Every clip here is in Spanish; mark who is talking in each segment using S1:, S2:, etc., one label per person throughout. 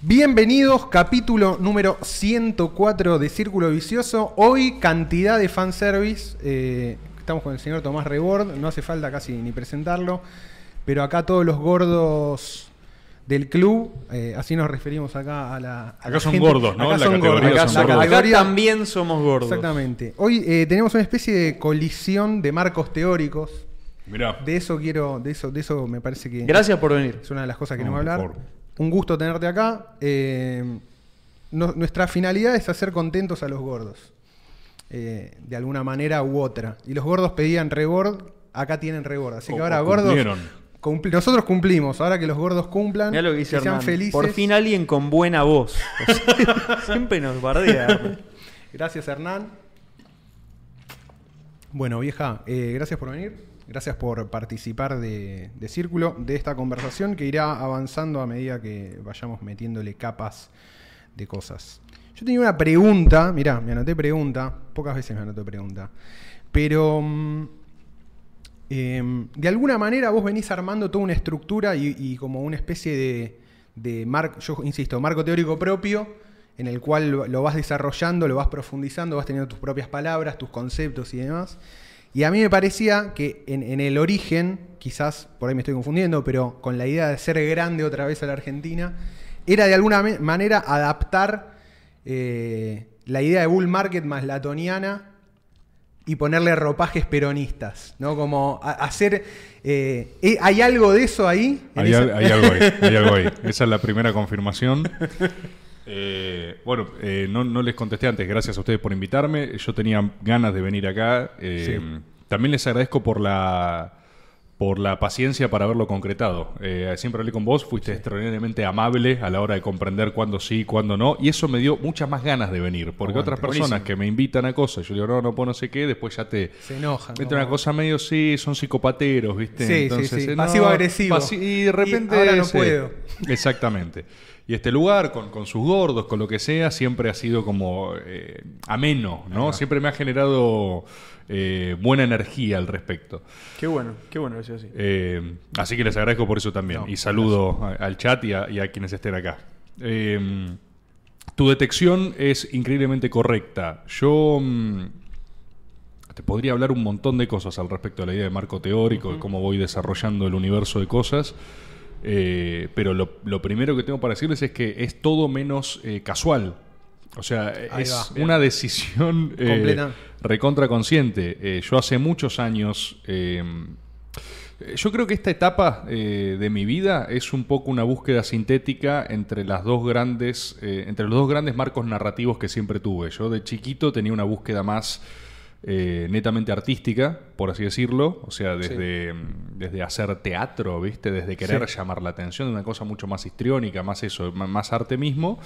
S1: Bienvenidos, capítulo número 104 de Círculo Vicioso. Hoy cantidad de fanservice. Eh, estamos con el señor Tomás Rebord, no hace falta casi ni presentarlo. Pero acá todos los gordos del club, eh, así nos referimos acá a la. a
S2: Acá
S1: la
S2: son
S1: gente.
S2: gordos, ¿no?
S1: Acá
S2: La
S1: son
S2: categoría
S1: gordos.
S2: son
S1: La
S2: gordos.
S3: Acá también somos gordos.
S1: Exactamente. Hoy eh, tenemos una especie de colisión de marcos teóricos.
S2: Mirá.
S1: De eso quiero, de eso, de eso me parece que
S3: Gracias por venir.
S1: es una de las cosas que
S2: No,
S1: va a
S2: por
S1: hablar.
S2: favor.
S1: Un gusto tenerte acá. Eh, no- nuestra finalidad es hacer contentos a los gordos. Eh, de alguna manera u otra. Y los gordos pedían rebord, acá tienen rebord. Así que
S2: O-
S1: ahora
S2: o
S1: gordos. cumpli- nosotros cumplimos. Ahora que los gordos cumplan,
S3: lo que dice
S1: que sean
S3: Hernán.
S1: felices.
S3: Por fin alguien con buena voz. Siempre nos bardea.
S1: Gracias, Hernán. Bueno, vieja, eh, gracias por venir. Gracias por participar de, Círculo, de esta conversación que irá avanzando a medida que vayamos metiéndole capas de cosas. Yo tenía una pregunta, mirá, me anoté pregunta, pocas veces me anoté pregunta, pero mm, em, de alguna manera vos venís armando toda una estructura y, como una especie de, de mar- yo insisto, marco teórico propio en el cual lo vas desarrollando, lo vas profundizando, vas teniendo tus propias palabras, tus conceptos y demás. Y a mí me parecía que en, en el origen, quizás por ahí me estoy confundiendo, pero con la idea de ser grande otra vez a la Argentina, era de alguna manera adaptar eh, la idea de bull market más latoniana y ponerle ropajes peronistas, ¿no? Como a- hacer... eh, ¿eh, ¿Hay algo de eso ahí?
S2: Hay, al- hay algo ahí, hay algo ahí. Esa es la primera confirmación. Eh, bueno, eh, no, no les contesté antes, gracias a ustedes por invitarme. Yo tenía ganas de venir acá. Eh,
S1: Sí.
S2: También les agradezco por la por la paciencia para haberlo concretado. Eh, siempre hablé con vos, fuiste extraordinariamente amable a la hora de comprender cuándo sí, cuándo no, y eso me dio muchas más ganas de venir, porque
S1: Aguante.
S2: otras personas
S3: Buenísimo.
S2: que me invitan a cosas, yo digo, no, no puedo no sé qué, después ya te,
S1: Se enojan.
S2: Viste
S1: como-
S2: una cosa medio, sí, son psicopateros, ¿viste?
S1: Sí, sí, sí.
S2: eh,
S1: Pasivo-agresivo.
S2: pasi- y de repente.
S1: Y ahora no puedo.
S2: Exactamente. Y este lugar, con, con sus gordos, con lo que sea, siempre ha sido como eh, ameno, ¿no? Siempre me ha generado eh, buena energía al respecto.
S3: Qué bueno, qué bueno
S2: Eh, así que les agradezco por eso también.
S1: No,
S2: y saludo a- al chat y a, y a quienes estén acá. Eh, tu detección es increíblemente correcta. Yo mm, te podría hablar un montón de cosas al respecto de la idea de marco teórico, de cómo voy desarrollando el universo de cosas. Eh, pero lo, lo primero que tengo para decirles es que es todo menos casual. O sea,
S1: Ahí
S2: es
S1: va.
S2: una decisión eh, recontra consciente. Eh, yo hace muchos años. eh, yo creo que esta etapa eh, de mi vida es un poco una búsqueda sintética entre las dos grandes, eh, entre los dos grandes marcos narrativos que siempre tuve. Yo de chiquito tenía una búsqueda más eh, netamente artística, por así decirlo, o sea, desde, mm, desde hacer teatro, ¿viste? Desde querer
S1: Sí.
S2: llamar la atención, una cosa mucho más histriónica, más eso, más arte mismo.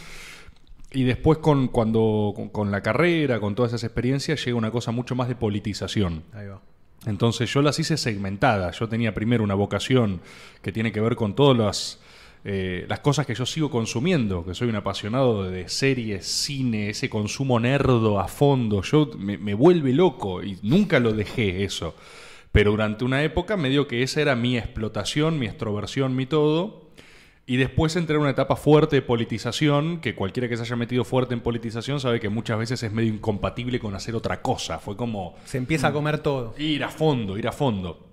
S2: Y después con, cuando, con, con la carrera, con todas esas experiencias, llega una cosa mucho más de politización.
S1: Ahí va.
S2: Entonces yo las hice segmentadas. Yo tenía primero una vocación que tiene que ver con todas las, eh, las cosas que yo sigo consumiendo, que soy un apasionado de series, cine, ese consumo nerdo a fondo. Yo me, me vuelve loco y nunca lo dejé eso. Pero durante una época me dio que esa era mi explotación, mi extroversión, mi todo. Y después entré en una etapa fuerte de politización, que cualquiera que se haya metido fuerte en politización sabe que muchas veces es medio incompatible con hacer otra cosa. Fue como
S1: Se empieza a comer todo.
S2: ir a fondo, ir a fondo.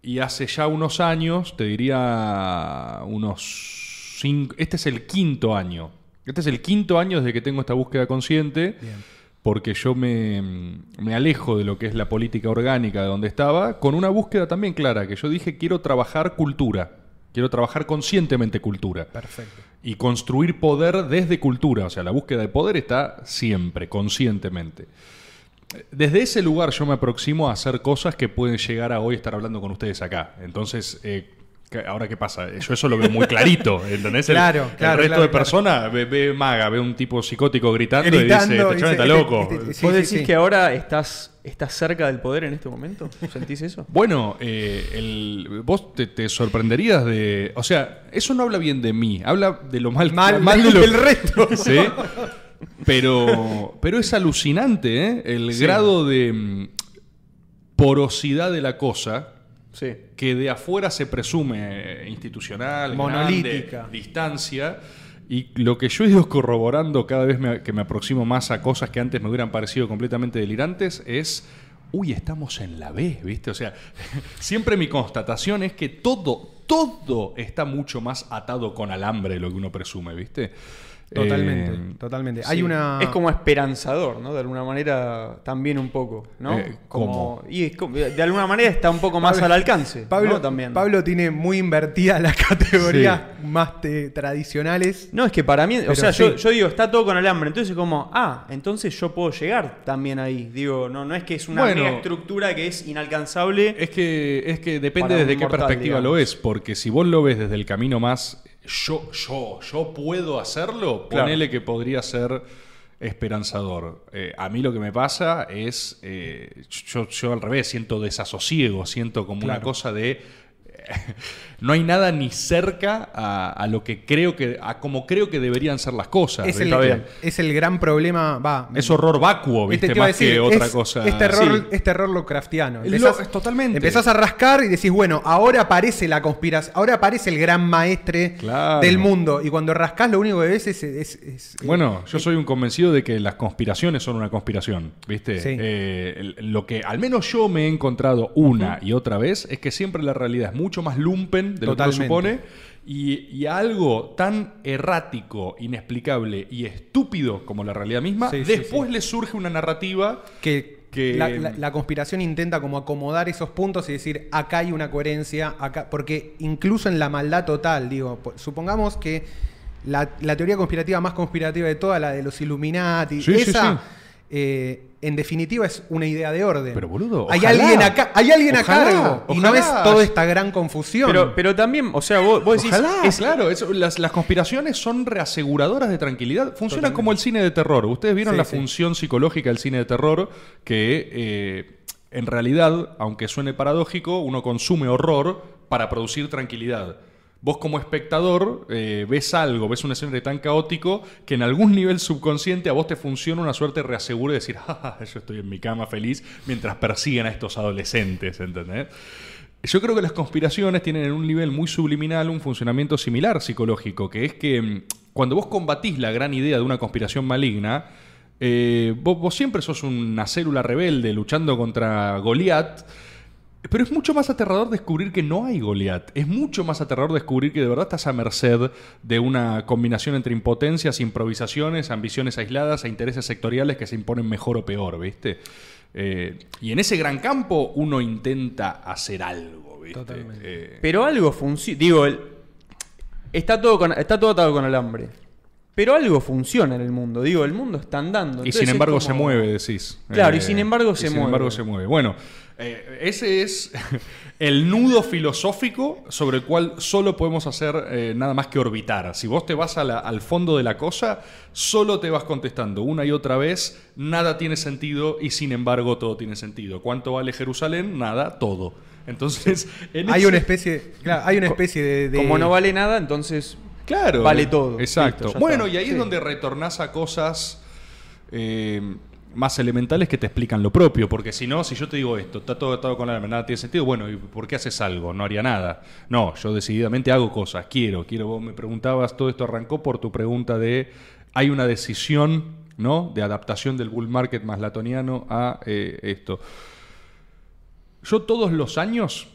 S2: Y hace ya unos años, te diría unos cinco, este es el quinto año. Este es el quinto año desde que tengo esta búsqueda consciente,
S1: Bien.
S2: porque yo me, me alejo de lo que es la política orgánica de donde estaba, con una búsqueda también clara, que yo dije quiero trabajar cultura, quiero trabajar conscientemente cultura
S1: Perfecto.
S2: y construir poder desde cultura. O sea, la búsqueda de poder está siempre, conscientemente. Desde ese lugar yo me aproximo a hacer cosas que pueden llegar a hoy estar hablando con ustedes acá. Entonces, eh, ¿qué- ahora qué pasa? Yo eso lo veo muy clarito, ¿entendés? El-
S1: Claro,
S2: el,
S1: claro,
S2: resto
S1: claro,
S2: de
S1: claro.
S2: personas ve, ve maga, ve un tipo psicótico gritando,
S1: Gritando,
S2: y dice, este está loco.
S1: sí,
S3: ¿Vos decís
S1: sí.
S3: que ahora estás, estás cerca del poder en este momento? ¿Sentís eso?
S2: Bueno, eh, el- vos te, te sorprenderías de... O sea, eso no habla bien de mí, habla de lo mal,
S1: Mal,
S2: de lo-
S1: del resto.
S2: ¿Sí? Pero, pero es alucinante, ¿eh? El
S1: Sí.
S2: grado de mm, porosidad de la cosa
S3: Sí.
S2: que de afuera se presume institucional,
S1: Monolítica.
S2: grande, distancia, Y lo que yo he ido corroborando cada vez me- que me aproximo más a cosas que antes me hubieran parecido completamente delirantes es, uy, estamos en la B, ¿viste? O sea, siempre mi constatación es que todo, todo está mucho más atado con alambre de lo que uno presume, ¿viste?
S1: Totalmente,
S2: Eh,
S1: totalmente.
S2: sí.
S1: Hay una.
S3: Es como esperanzador, ¿no? De alguna manera también un poco, ¿no?
S2: Eh,
S3: como, y es como- de alguna manera está un poco más
S1: Pablo-
S3: al alcance,
S1: Pablo,
S3: ¿no? También.
S1: Pablo tiene muy invertidas las categorías más te- tradicionales.
S3: No, es que para mí, o sea,
S1: sí.
S3: yo, yo digo, está todo con alambre. Entonces es como, ah, entonces yo puedo llegar también ahí. Digo, no, no es que es una
S2: Bueno.
S3: mega estructura que es inalcanzable.
S2: Es que, es que depende desde qué
S3: mortal,
S2: perspectiva lo ves, porque si vos lo ves desde el camino más yo, yo, yo puedo hacerlo,
S3: Claro.
S2: ponele que podría ser esperanzador. Eh, a mí lo que me pasa es, eh, yo, yo al revés, siento desasosiego, siento como una cosa de... no hay nada ni cerca a, a lo que creo que, a como creo que deberían ser las cosas.
S1: Es el, gran problema. Va,
S2: Es horror vacuo,
S1: Este
S2: Más que otra
S1: es-
S2: cosa.
S1: Es terror,
S3: Sí.
S1: es terror Lovecraftiano.
S2: Lo-
S1: Empezás,
S2: totalmente.
S1: Empezás a rascar y decís, bueno, ahora aparece la conspiración, ahora aparece el gran maestre
S2: Claro.
S1: del mundo. Y cuando rascás, lo único que ves es. es- es-
S2: Bueno, yo soy un convencido de que las conspiraciones son una conspiración, ¿viste?
S1: Sí.
S2: Eh, lo que al menos yo me he encontrado una y otra vez es que siempre la realidad es mucho más lumpen de lo que uno supone y, y algo tan errático, inexplicable y estúpido como la realidad misma,
S1: Sí, sí,
S2: después le surge una narrativa
S1: que,
S2: que-
S1: la, la- la conspiración intenta como acomodar esos puntos y decir, acá hay una coherencia, acá. Porque incluso en la maldad total, digo, po- supongamos que la, la teoría conspirativa más conspirativa de toda, la de los Illuminati, esa. eh, en definitiva es una idea de orden.
S2: Pero, boludo,
S1: hay
S2: ojalá.
S1: alguien acá, hay alguien
S2: Ojalá,
S1: a cargo y no
S2: ojalá.
S1: es toda esta gran confusión.
S3: Pero, pero también, o sea, vos, vos decís,
S2: Ojalá,
S3: es-
S2: claro, las, las conspiraciones son reaseguradoras de tranquilidad. Funcionan
S1: Totalmente.
S2: como el cine de terror. Ustedes vieron
S1: Sí,
S2: la
S1: sí.
S2: función psicológica del cine de terror que eh, en realidad, aunque suene paradójico, uno consume horror para producir tranquilidad. Vos como espectador eh, ves algo, ves un escenario tan caótico que en algún nivel subconsciente a vos te funciona una suerte de reaseguro y decir, "Ja, ja, yo estoy en mi cama feliz mientras persiguen a estos adolescentes, ¿entendés? Yo creo que las conspiraciones tienen en un nivel muy subliminal un funcionamiento similar psicológico, que es que mm, cuando vos combatís la gran idea de una conspiración maligna, eh, vos, vos siempre sos una célula rebelde luchando contra Goliat, pero es mucho más aterrador descubrir que no hay Goliat. Es mucho más aterrador descubrir que de verdad estás a merced de una combinación entre impotencias, improvisaciones, ambiciones aisladas e intereses sectoriales que se imponen mejor o peor, ¿viste? Eh, y en ese gran campo uno intenta hacer algo, ¿viste?
S1: Totalmente.
S2: Eh,
S3: pero algo funciona. Digo, el- está, todo con, está todo atado con alambre. Pero algo funciona en el mundo. Digo, el mundo está andando.
S2: y sin embargo
S3: como-
S2: se mueve, decís. Eh,
S3: Claro, y sin embargo se
S2: sin
S3: mueve.
S2: embargo se mueve. Bueno, eh, ese es el nudo filosófico sobre el cual solo podemos hacer eh, nada más que orbitar. Si vos te vas a la- al fondo de la cosa, solo te vas contestando una y otra vez, nada tiene sentido y sin embargo todo tiene sentido. ¿Cuánto vale Jerusalén? Nada, todo. Entonces, en
S1: hay
S2: ese-
S1: una especie, claro, hay una especie de, de-
S3: Como no vale nada, entonces.
S2: Claro.
S3: Vale todo.
S2: Exacto.
S3: Listo,
S2: bueno,
S3: está.
S2: y ahí
S3: Sí.
S2: es donde retornás a cosas eh, más elementales que te explican lo propio. Porque si no, si yo te digo esto, está todo atado con la nada tiene sentido, bueno, ¿y por qué haces algo? No haría nada. No, yo decididamente hago cosas, quiero, quiero. Vos me preguntabas, todo esto arrancó por tu pregunta de, hay una decisión, ¿no? De adaptación del bull market más latoniano a eh, esto. Yo todos los años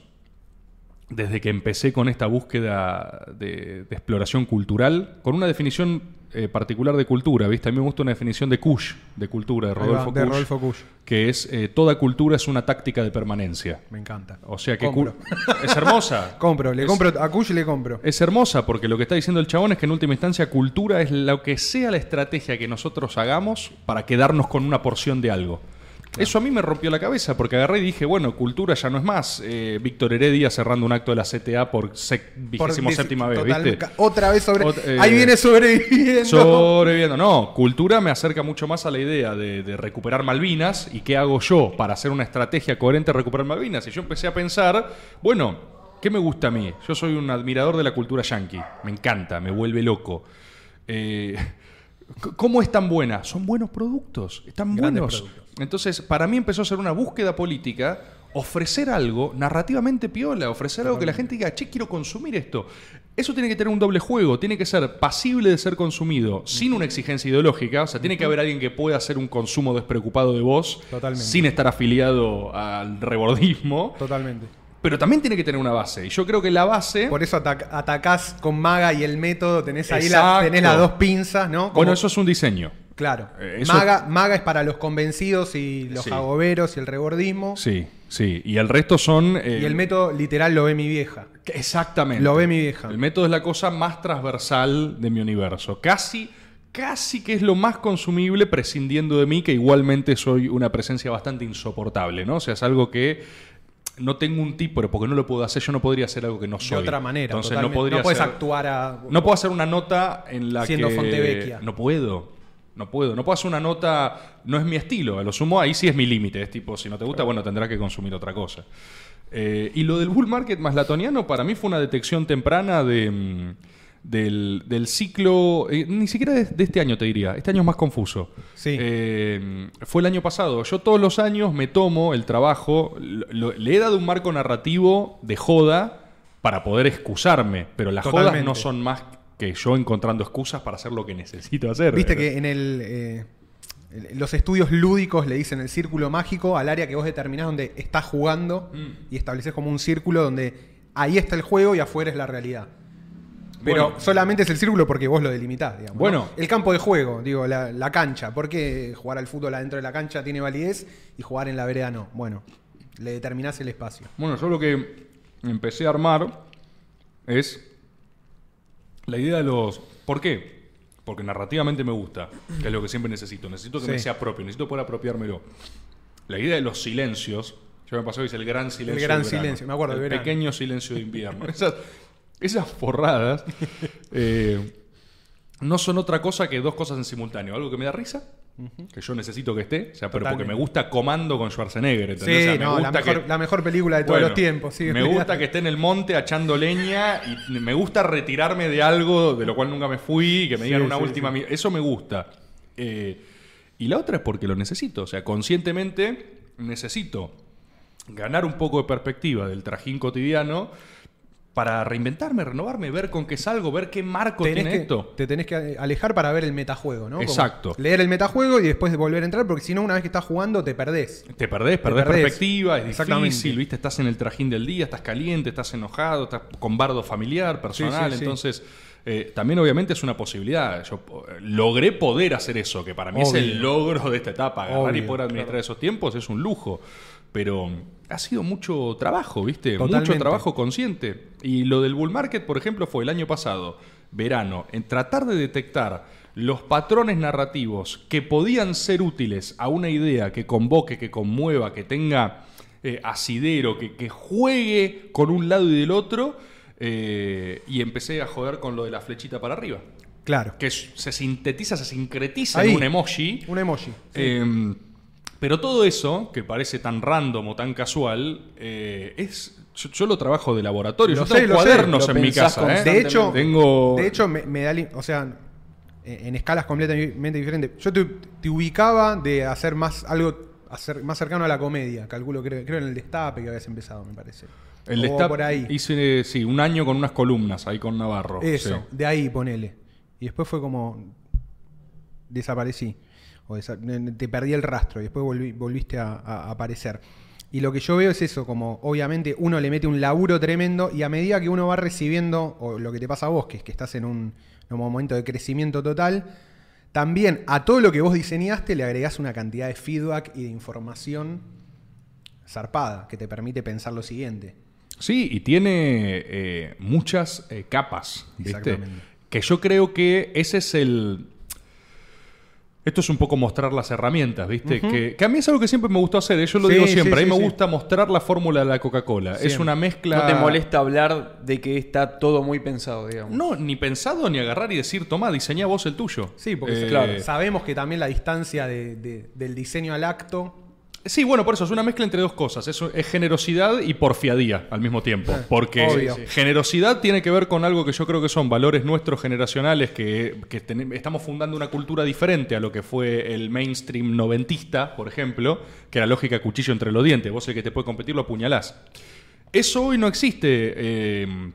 S2: desde que empecé con esta búsqueda de, de exploración cultural, con una definición eh, particular de cultura, ¿viste? A mí me gusta una definición de Kush, de cultura, de
S1: Ahí va,
S2: Rodolfo,
S1: de
S2: Kusch,
S1: Rodolfo Kusch.
S2: que es eh, toda cultura es una táctica de permanencia.
S1: Me encanta.
S2: O sea que es hermosa.
S1: Compro, le
S2: Es-
S1: compro a Kush le compro.
S2: es hermosa porque lo que está diciendo el chabón es que en última instancia cultura es lo que sea la estrategia que nosotros hagamos para quedarnos con una porción de algo. Eso a mí me rompió la cabeza porque agarré y dije, bueno, cultura ya no es más. eh, Víctor Heredia cerrando un acto de la CTA por vigésimo séptima vez,
S1: total,
S2: ¿viste?
S1: Otra vez sobre.
S2: Ot- eh,
S1: ahí viene sobreviviendo.
S2: Sobreviviendo. No, cultura me acerca mucho más a la idea de, de recuperar Malvinas y qué hago yo para hacer una estrategia coherente de recuperar Malvinas. Y yo empecé a pensar, bueno, ¿qué me gusta a mí? Yo soy un admirador de la cultura yankee. Me encanta, me vuelve loco. Eh, ¿Cómo es tan buena? Son buenos productos, están
S1: Grandes
S2: buenos.
S1: productos.
S2: Entonces, para mí empezó a ser una búsqueda política, ofrecer algo narrativamente piola, ofrecer algo que la gente diga, che, quiero consumir esto. Eso tiene que tener un doble juego, tiene que ser pasible de ser consumido sin una exigencia ideológica, o sea, tiene que haber alguien que pueda hacer un consumo despreocupado de vos
S1: Totalmente.
S2: sin estar afiliado al rebordismo,
S1: Totalmente.
S2: Pero también tiene que tener una base. Y yo creo que la base...
S1: Por eso atac- atacás con Maga y el método, tenés ahí la, tenés las dos pinzas, ¿no? Como-
S2: Bueno, eso es un diseño.
S1: Claro.
S2: Eh, eso-
S1: Maga, Maga es para los convencidos y los
S2: Sí.
S1: agoberos y el rebordismo.
S2: Sí, sí. Y el resto son... eh,
S1: Y el método literal lo ve mi vieja.
S2: Exactamente.
S1: Lo ve mi vieja.
S2: El método es la cosa más transversal de mi universo. Casi, casi que es lo más consumible prescindiendo de mí, que igualmente soy una presencia bastante insoportable, ¿no? O sea, es algo que no tengo un tipo, pero porque no lo puedo hacer, yo no podría hacer algo que no soy.
S1: De otra manera.
S2: Entonces
S1: totalmente.
S2: no podría
S1: puedes
S2: hacer-
S1: actuar a.
S2: No puedo hacer una nota en la
S1: Siendo
S2: que...
S1: Fontevecchia.
S2: No puedo. No puedo. No puedo hacer una nota... No es mi estilo. A lo sumo ahí sí es mi límite. Es tipo, si no te gusta, bueno, tendrás que consumir otra cosa. Eh, y lo del bull market más latoniano para mí fue una detección temprana de, mm, del, del ciclo... eh, ni siquiera de, de este año, te diría. Este año es más confuso.
S1: Sí.
S2: Eh, fue el año pasado. Yo todos los años me tomo el trabajo, lo- le he dado un marco narrativo de joda para poder excusarme, pero las jodas no son más que yo encontrando excusas para hacer lo que necesito hacer.
S1: Viste que en el. eh, los estudios lúdicos le dicen el círculo mágico al área que vos determinás donde estás jugando
S2: Mm.
S1: y estableces como un círculo donde ahí está el juego y afuera es la realidad. Pero
S2: Bueno.
S1: solamente es el círculo porque vos lo delimitás, digamos. ¿no?
S2: Bueno.
S1: El campo de juego, digo, la, la cancha. ¿Por qué jugar al fútbol adentro de la cancha tiene validez y jugar en la vereda no? Bueno, le determinás el espacio.
S2: Bueno, yo lo que empecé a armar es la idea de los... ¿Por qué? Porque narrativamente me gusta, que es lo que siempre necesito. Necesito que
S1: Sí.
S2: me sea propio, necesito poder apropiármelo. La idea de los silencios, yo me pasó que el gran silencio.
S1: gran
S2: de verano.
S1: silencio, me acuerdo,
S2: El
S1: de
S2: pequeño silencio de invierno. esas, esas forradas eh, no son otra cosa que dos cosas en simultáneo. Algo que me da risa, que yo necesito que esté, o sea, pero porque me gusta Comando con Schwarzenegger. ¿entendés? O
S1: Sí,
S2: me
S1: no, la mejor,
S2: que-
S1: la mejor película de todos
S2: bueno,
S1: los tiempos. sí,
S2: me gusta que esté en el monte echando leña y me gusta retirarme de algo de lo cual nunca me fui y que me digan
S1: Sí,
S2: una
S1: sí,
S2: última. Eso me gusta. Eh, y la otra es porque lo necesito. O sea, conscientemente necesito ganar un poco de perspectiva del trajín cotidiano para reinventarme, renovarme, ver con qué salgo, ver qué marco
S1: Tenés
S2: tiene
S1: que-
S2: esto.
S1: Te tenés que alejar para ver el metajuego, ¿no? Como
S2: Exacto.
S1: leer el metajuego y después volver a entrar, porque si no, una vez que estás jugando, te perdés.
S2: Te perdés, perdés,
S1: perdés.
S2: perspectiva, es
S1: Exactamente.
S2: difícil, ¿viste? Estás en el trajín del día, estás caliente, estás enojado, estás con bardo familiar, personal,
S1: Sí, sí, sí.
S2: entonces eh, también obviamente es una posibilidad. Yo eh, logré poder hacer eso, que para mí es el logro de esta etapa, agarrar y poder administrar
S1: claro.
S2: esos tiempos es un lujo, pero ha sido mucho trabajo, ¿viste?
S1: Totalmente.
S2: Mucho trabajo consciente. Y lo del bull market, por ejemplo, fue el año pasado, verano, en tratar de detectar los patrones narrativos que podían ser útiles a una idea que convoque, que conmueva, que tenga eh, asidero, que, que juegue con un lado y del otro, eh, y empecé a joder con lo de la flechita para arriba,
S1: Claro.
S2: que se sintetiza, se sincretiza
S1: Ahí.
S2: en un emoji.
S1: Un emoji.
S2: Eh, pero todo eso, que parece tan random o tan casual, eh, es. Yo, yo lo trabajo de laboratorio.
S1: Lo
S2: yo
S1: sé,
S2: tengo
S1: sé.
S2: cuadernos en mi casa. ¿eh?
S1: De hecho,
S2: tengo.
S1: de hecho me, me da. O sea, en en escalas completamente diferentes. Yo te, te ubicaba de hacer más algo hacer más cercano a la comedia. Calculo, creo, creo en el destape que habías empezado, me parece.
S2: el
S1: O
S2: destape
S1: por ahí.
S2: hice sí, un año con unas columnas ahí con Navarro.
S1: Eso,
S2: sí.
S1: de ahí ponele. Y después fue como. Desaparecí. O te perdí el rastro y después volviste a, a aparecer. Y lo que yo veo es eso, como obviamente uno le mete un laburo tremendo y a medida que uno va recibiendo, o lo que te pasa a vos, que es que estás en un, en un momento de crecimiento total, también a todo lo que vos diseñaste le agregás una cantidad de feedback y de información zarpada que te permite pensar lo siguiente.
S2: Sí, y tiene eh, muchas eh, capas, ¿viste?
S1: Exactamente.
S2: Que yo creo que ese es el... Esto es un poco mostrar las herramientas, ¿viste? que, que a mí es algo que siempre me gustó hacer, ¿eh? yo lo
S1: Sí,
S2: digo
S1: sí,
S2: siempre, a mí
S1: sí,
S2: me
S1: sí.
S2: gusta mostrar la fórmula de la Coca-Cola. Es una mezcla...
S3: No te molesta hablar de que está todo muy pensado, digamos.
S2: No, ni pensado ni agarrar y decir, toma, diseñá vos el tuyo.
S1: Sí, porque
S2: Eh,
S1: claro, sabemos que también la distancia de- de- del diseño al acto
S2: Sí, bueno, por eso es una mezcla entre dos cosas. Es, es generosidad y porfiadía al mismo tiempo.
S1: Eh,
S2: Porque
S1: obvio.
S2: generosidad tiene que ver con algo que yo creo que son valores nuestros generacionales, que, estamos fundando una cultura diferente a lo que fue el mainstream noventista, por ejemplo, que era lógica cuchillo entre los dientes. Vos el que te puede competir lo apuñalás. Eso hoy no existe. eh,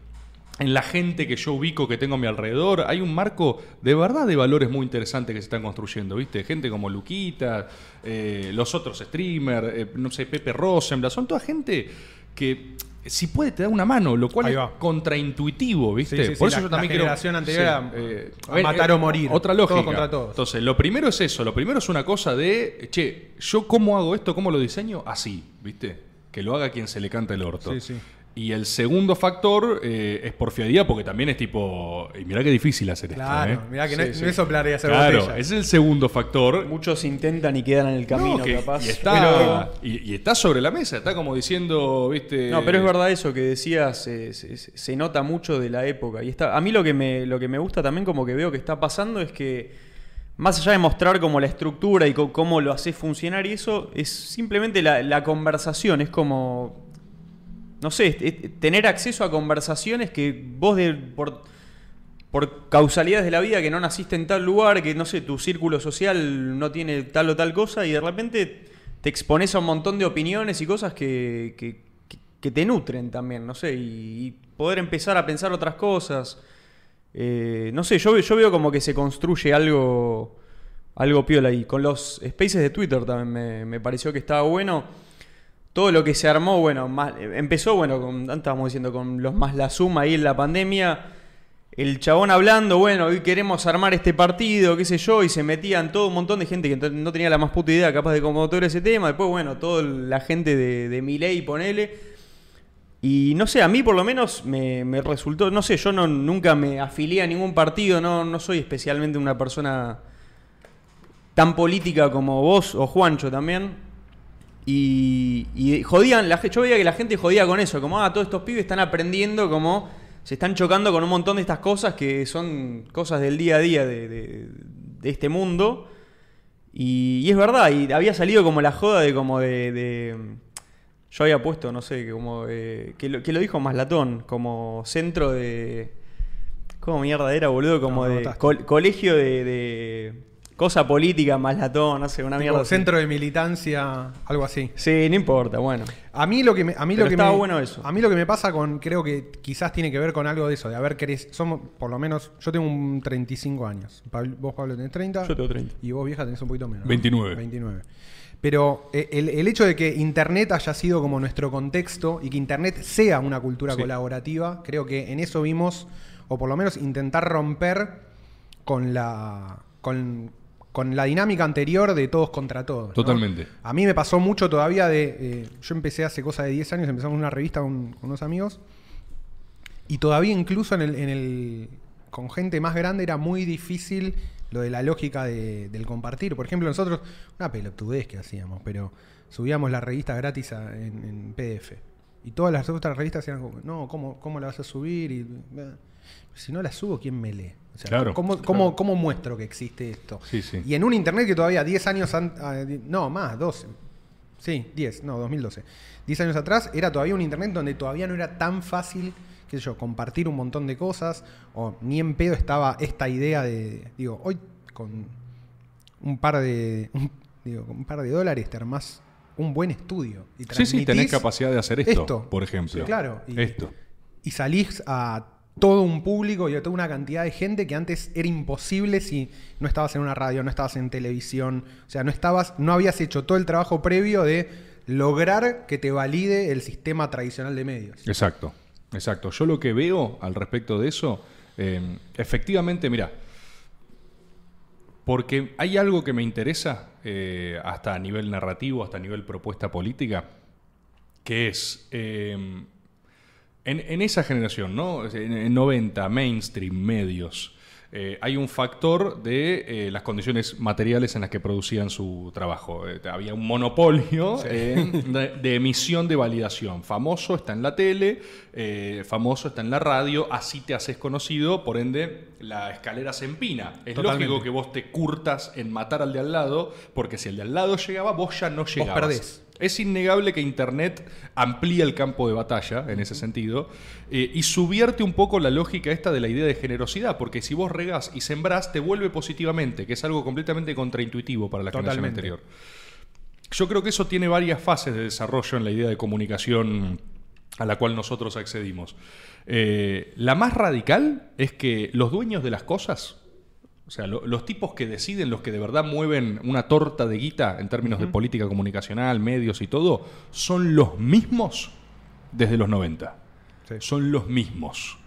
S2: en la gente que yo ubico, que tengo a mi alrededor, hay un marco de verdad de valores muy interesantes que se están construyendo, ¿viste? Gente como Luquita, eh, los otros streamers, eh, no sé, Pepe Rosenblatt, son toda gente que si puede te da una mano, lo cual es contraintuitivo, ¿viste?
S1: Sí, sí, sí,
S2: Por eso
S1: la-
S2: yo también
S1: la
S2: quiero...
S1: generación anterior era,
S2: eh,
S1: matar o morir.
S2: Otra lógica.
S1: Todos contra todos.
S2: Entonces, lo primero es eso, lo primero es una cosa de, che, yo cómo hago esto, cómo lo diseño, así, ¿viste? Que lo haga quien se le canta el orto.
S1: Sí, sí.
S2: Y el segundo factor eh, es porfiadía, porque también es tipo. Y mirá qué difícil hacer
S1: Claro,
S2: esto. ¿eh?
S1: mirá que no,
S3: Sí,
S1: es-
S3: sí.
S1: no es soplar y hacer
S2: Claro,
S1: botella.
S2: es el segundo factor.
S3: Muchos intentan y quedan en el camino,
S2: No, que-
S3: capaz.
S2: y, está,
S3: Pero-
S2: y, y está sobre la mesa, está como diciendo, viste.
S3: No, pero es verdad eso que decías, eh, se, nota mucho de la época. Y está, a mí lo que, me, lo que me gusta también, como que veo que está pasando, es que más allá de mostrar como la estructura y cómo lo haces funcionar y eso, es simplemente la, la conversación. Es como, no sé, tener acceso a conversaciones que vos de, por, por causalidades de la vida, que no naciste en tal lugar, que no sé, tu círculo social no tiene tal o tal cosa, y de repente te expones a un montón de opiniones y cosas que, que- que- te nutren también, no sé, y, poder empezar a pensar otras cosas. Eh, no sé, yo, yo veo como que se construye algo, algo piola ahí. Con los spaces de Twitter también me pareció que estaba bueno. Todo lo que se armó, bueno, más, empezó, bueno, con, estábamos diciendo, con los más la suma ahí en la pandemia. El chabón hablando, bueno, hoy queremos armar este partido, qué sé yo, y se metían todo un montón de gente que no tenía la más puta idea capaz de cómo todo ese tema. Después, bueno, toda la gente de, de Milei, ponele. Y no sé, a mí por lo menos me, me resultó, no sé, yo no, nunca me afilié a ningún partido, no, no soy especialmente una persona tan política como vos o Juancho también. Y, y jodían, la, yo veía que la gente jodía con eso, como, ah, todos estos pibes están aprendiendo, como se están chocando con un montón de estas cosas que son cosas del día a día de, de- de este mundo. Y, y es verdad, y había salido como la joda de como de... de- yo había puesto, no sé, que como... eh, que, lo, que lo dijo Maslatón, como centro de... ¿Cómo mierda era, boludo? Como
S1: No,
S3: de colegio de cosa política, Maslatón, no sé, una
S1: Tipo,
S3: mierda así.
S1: centro de militancia, algo así.
S3: Sí, no importa, bueno.
S1: A mí lo que me, a mí
S3: Pero
S1: lo que
S3: estaba
S1: me,
S3: bueno eso.
S1: A mí lo que me pasa con, creo que quizás tiene que ver con algo de eso, de haber crecido. Somos, por lo menos, yo tengo un 35 años. Pablo- vos, Pablo, tenés 30.
S3: Yo tengo 30.
S1: Y vos, vieja, tenés un poquito menos. ¿no?
S2: 29.
S1: 29. Pero eh, el, el hecho de que Internet haya sido como nuestro contexto y que Internet sea una cultura
S2: Sí.
S1: colaborativa, creo que en eso vimos, o por lo menos intentar romper con la, con, con la dinámica anterior de todos contra todos. ¿no?
S2: Totalmente.
S1: A mí me pasó mucho todavía de... eh, yo empecé hace cosa de 10 años, empezamos una revista con, con unos amigos, y todavía incluso en el, en el- con gente más grande era muy difícil lo de la lógica de- del compartir. Por ejemplo, nosotros, una pelotudez que hacíamos, pero subíamos la revista gratis a- en, en PDF. Y todas las otras revistas eran como, no, ¿cómo, cómo la vas a subir? Y, eh, si no la subo, ¿quién me lee? O sea,
S2: Claro,
S1: ¿cómo,
S2: claro.
S1: cómo- cómo muestro que existe esto?
S2: Sí, sí.
S1: Y en un internet que todavía 10 años an- ah, no, más, 12. Sí, 10, no, 2012. 10 años atrás era todavía un internet donde todavía no era tan fácil, qué sé yo, compartir un montón de cosas, o ni en pedo estaba esta idea de, digo, hoy con un par de, un, digo, con un par de dólares te armás un buen estudio. Y
S2: Sí, sí, tenés capacidad de hacer esto, por ejemplo.
S1: Sí, claro. Y,
S2: Esto.
S1: y salís a todo un público y a toda una cantidad de gente que antes era imposible si no estabas en una radio, no estabas en televisión, o sea, no estabas, no habías hecho todo el trabajo previo de lograr que te valide el sistema tradicional de medios.
S2: Exacto, exacto. Yo lo que veo al respecto de eso, eh, efectivamente, mira, porque hay algo que me interesa, eh, hasta a nivel narrativo, hasta a nivel propuesta política, que es, eh, en, en esa generación, ¿no? En, en 90, mainstream, medios, eh, hay un factor de eh, las condiciones materiales en las que producían su trabajo. Eh, había un monopolio de, de emisión de validación. Famoso está en la tele, famoso está en la radio, así te haces conocido, por ende la escalera se empina. Es
S1: Totalmente.
S2: lógico que vos te curtas en matar al de al lado, porque si el de al lado llegaba, vos ya no llegabas.
S1: perdés.
S2: Es innegable que Internet amplía el campo de batalla en ese sentido eh, y subvierte un poco la lógica esta de la idea de generosidad, porque si vos regás y sembrás, te vuelve positivamente, que es algo completamente contraintuitivo para la generación anterior. Yo creo que eso tiene varias fases de desarrollo en la idea de comunicación a la cual nosotros accedimos. Eh, la más radical es que los dueños de las cosas, o sea, lo- los tipos que deciden, los que de verdad mueven una torta de guita en términos de política comunicacional, medios y todo, son los mismos desde los 90.
S1: Sí.
S2: Son los mismos.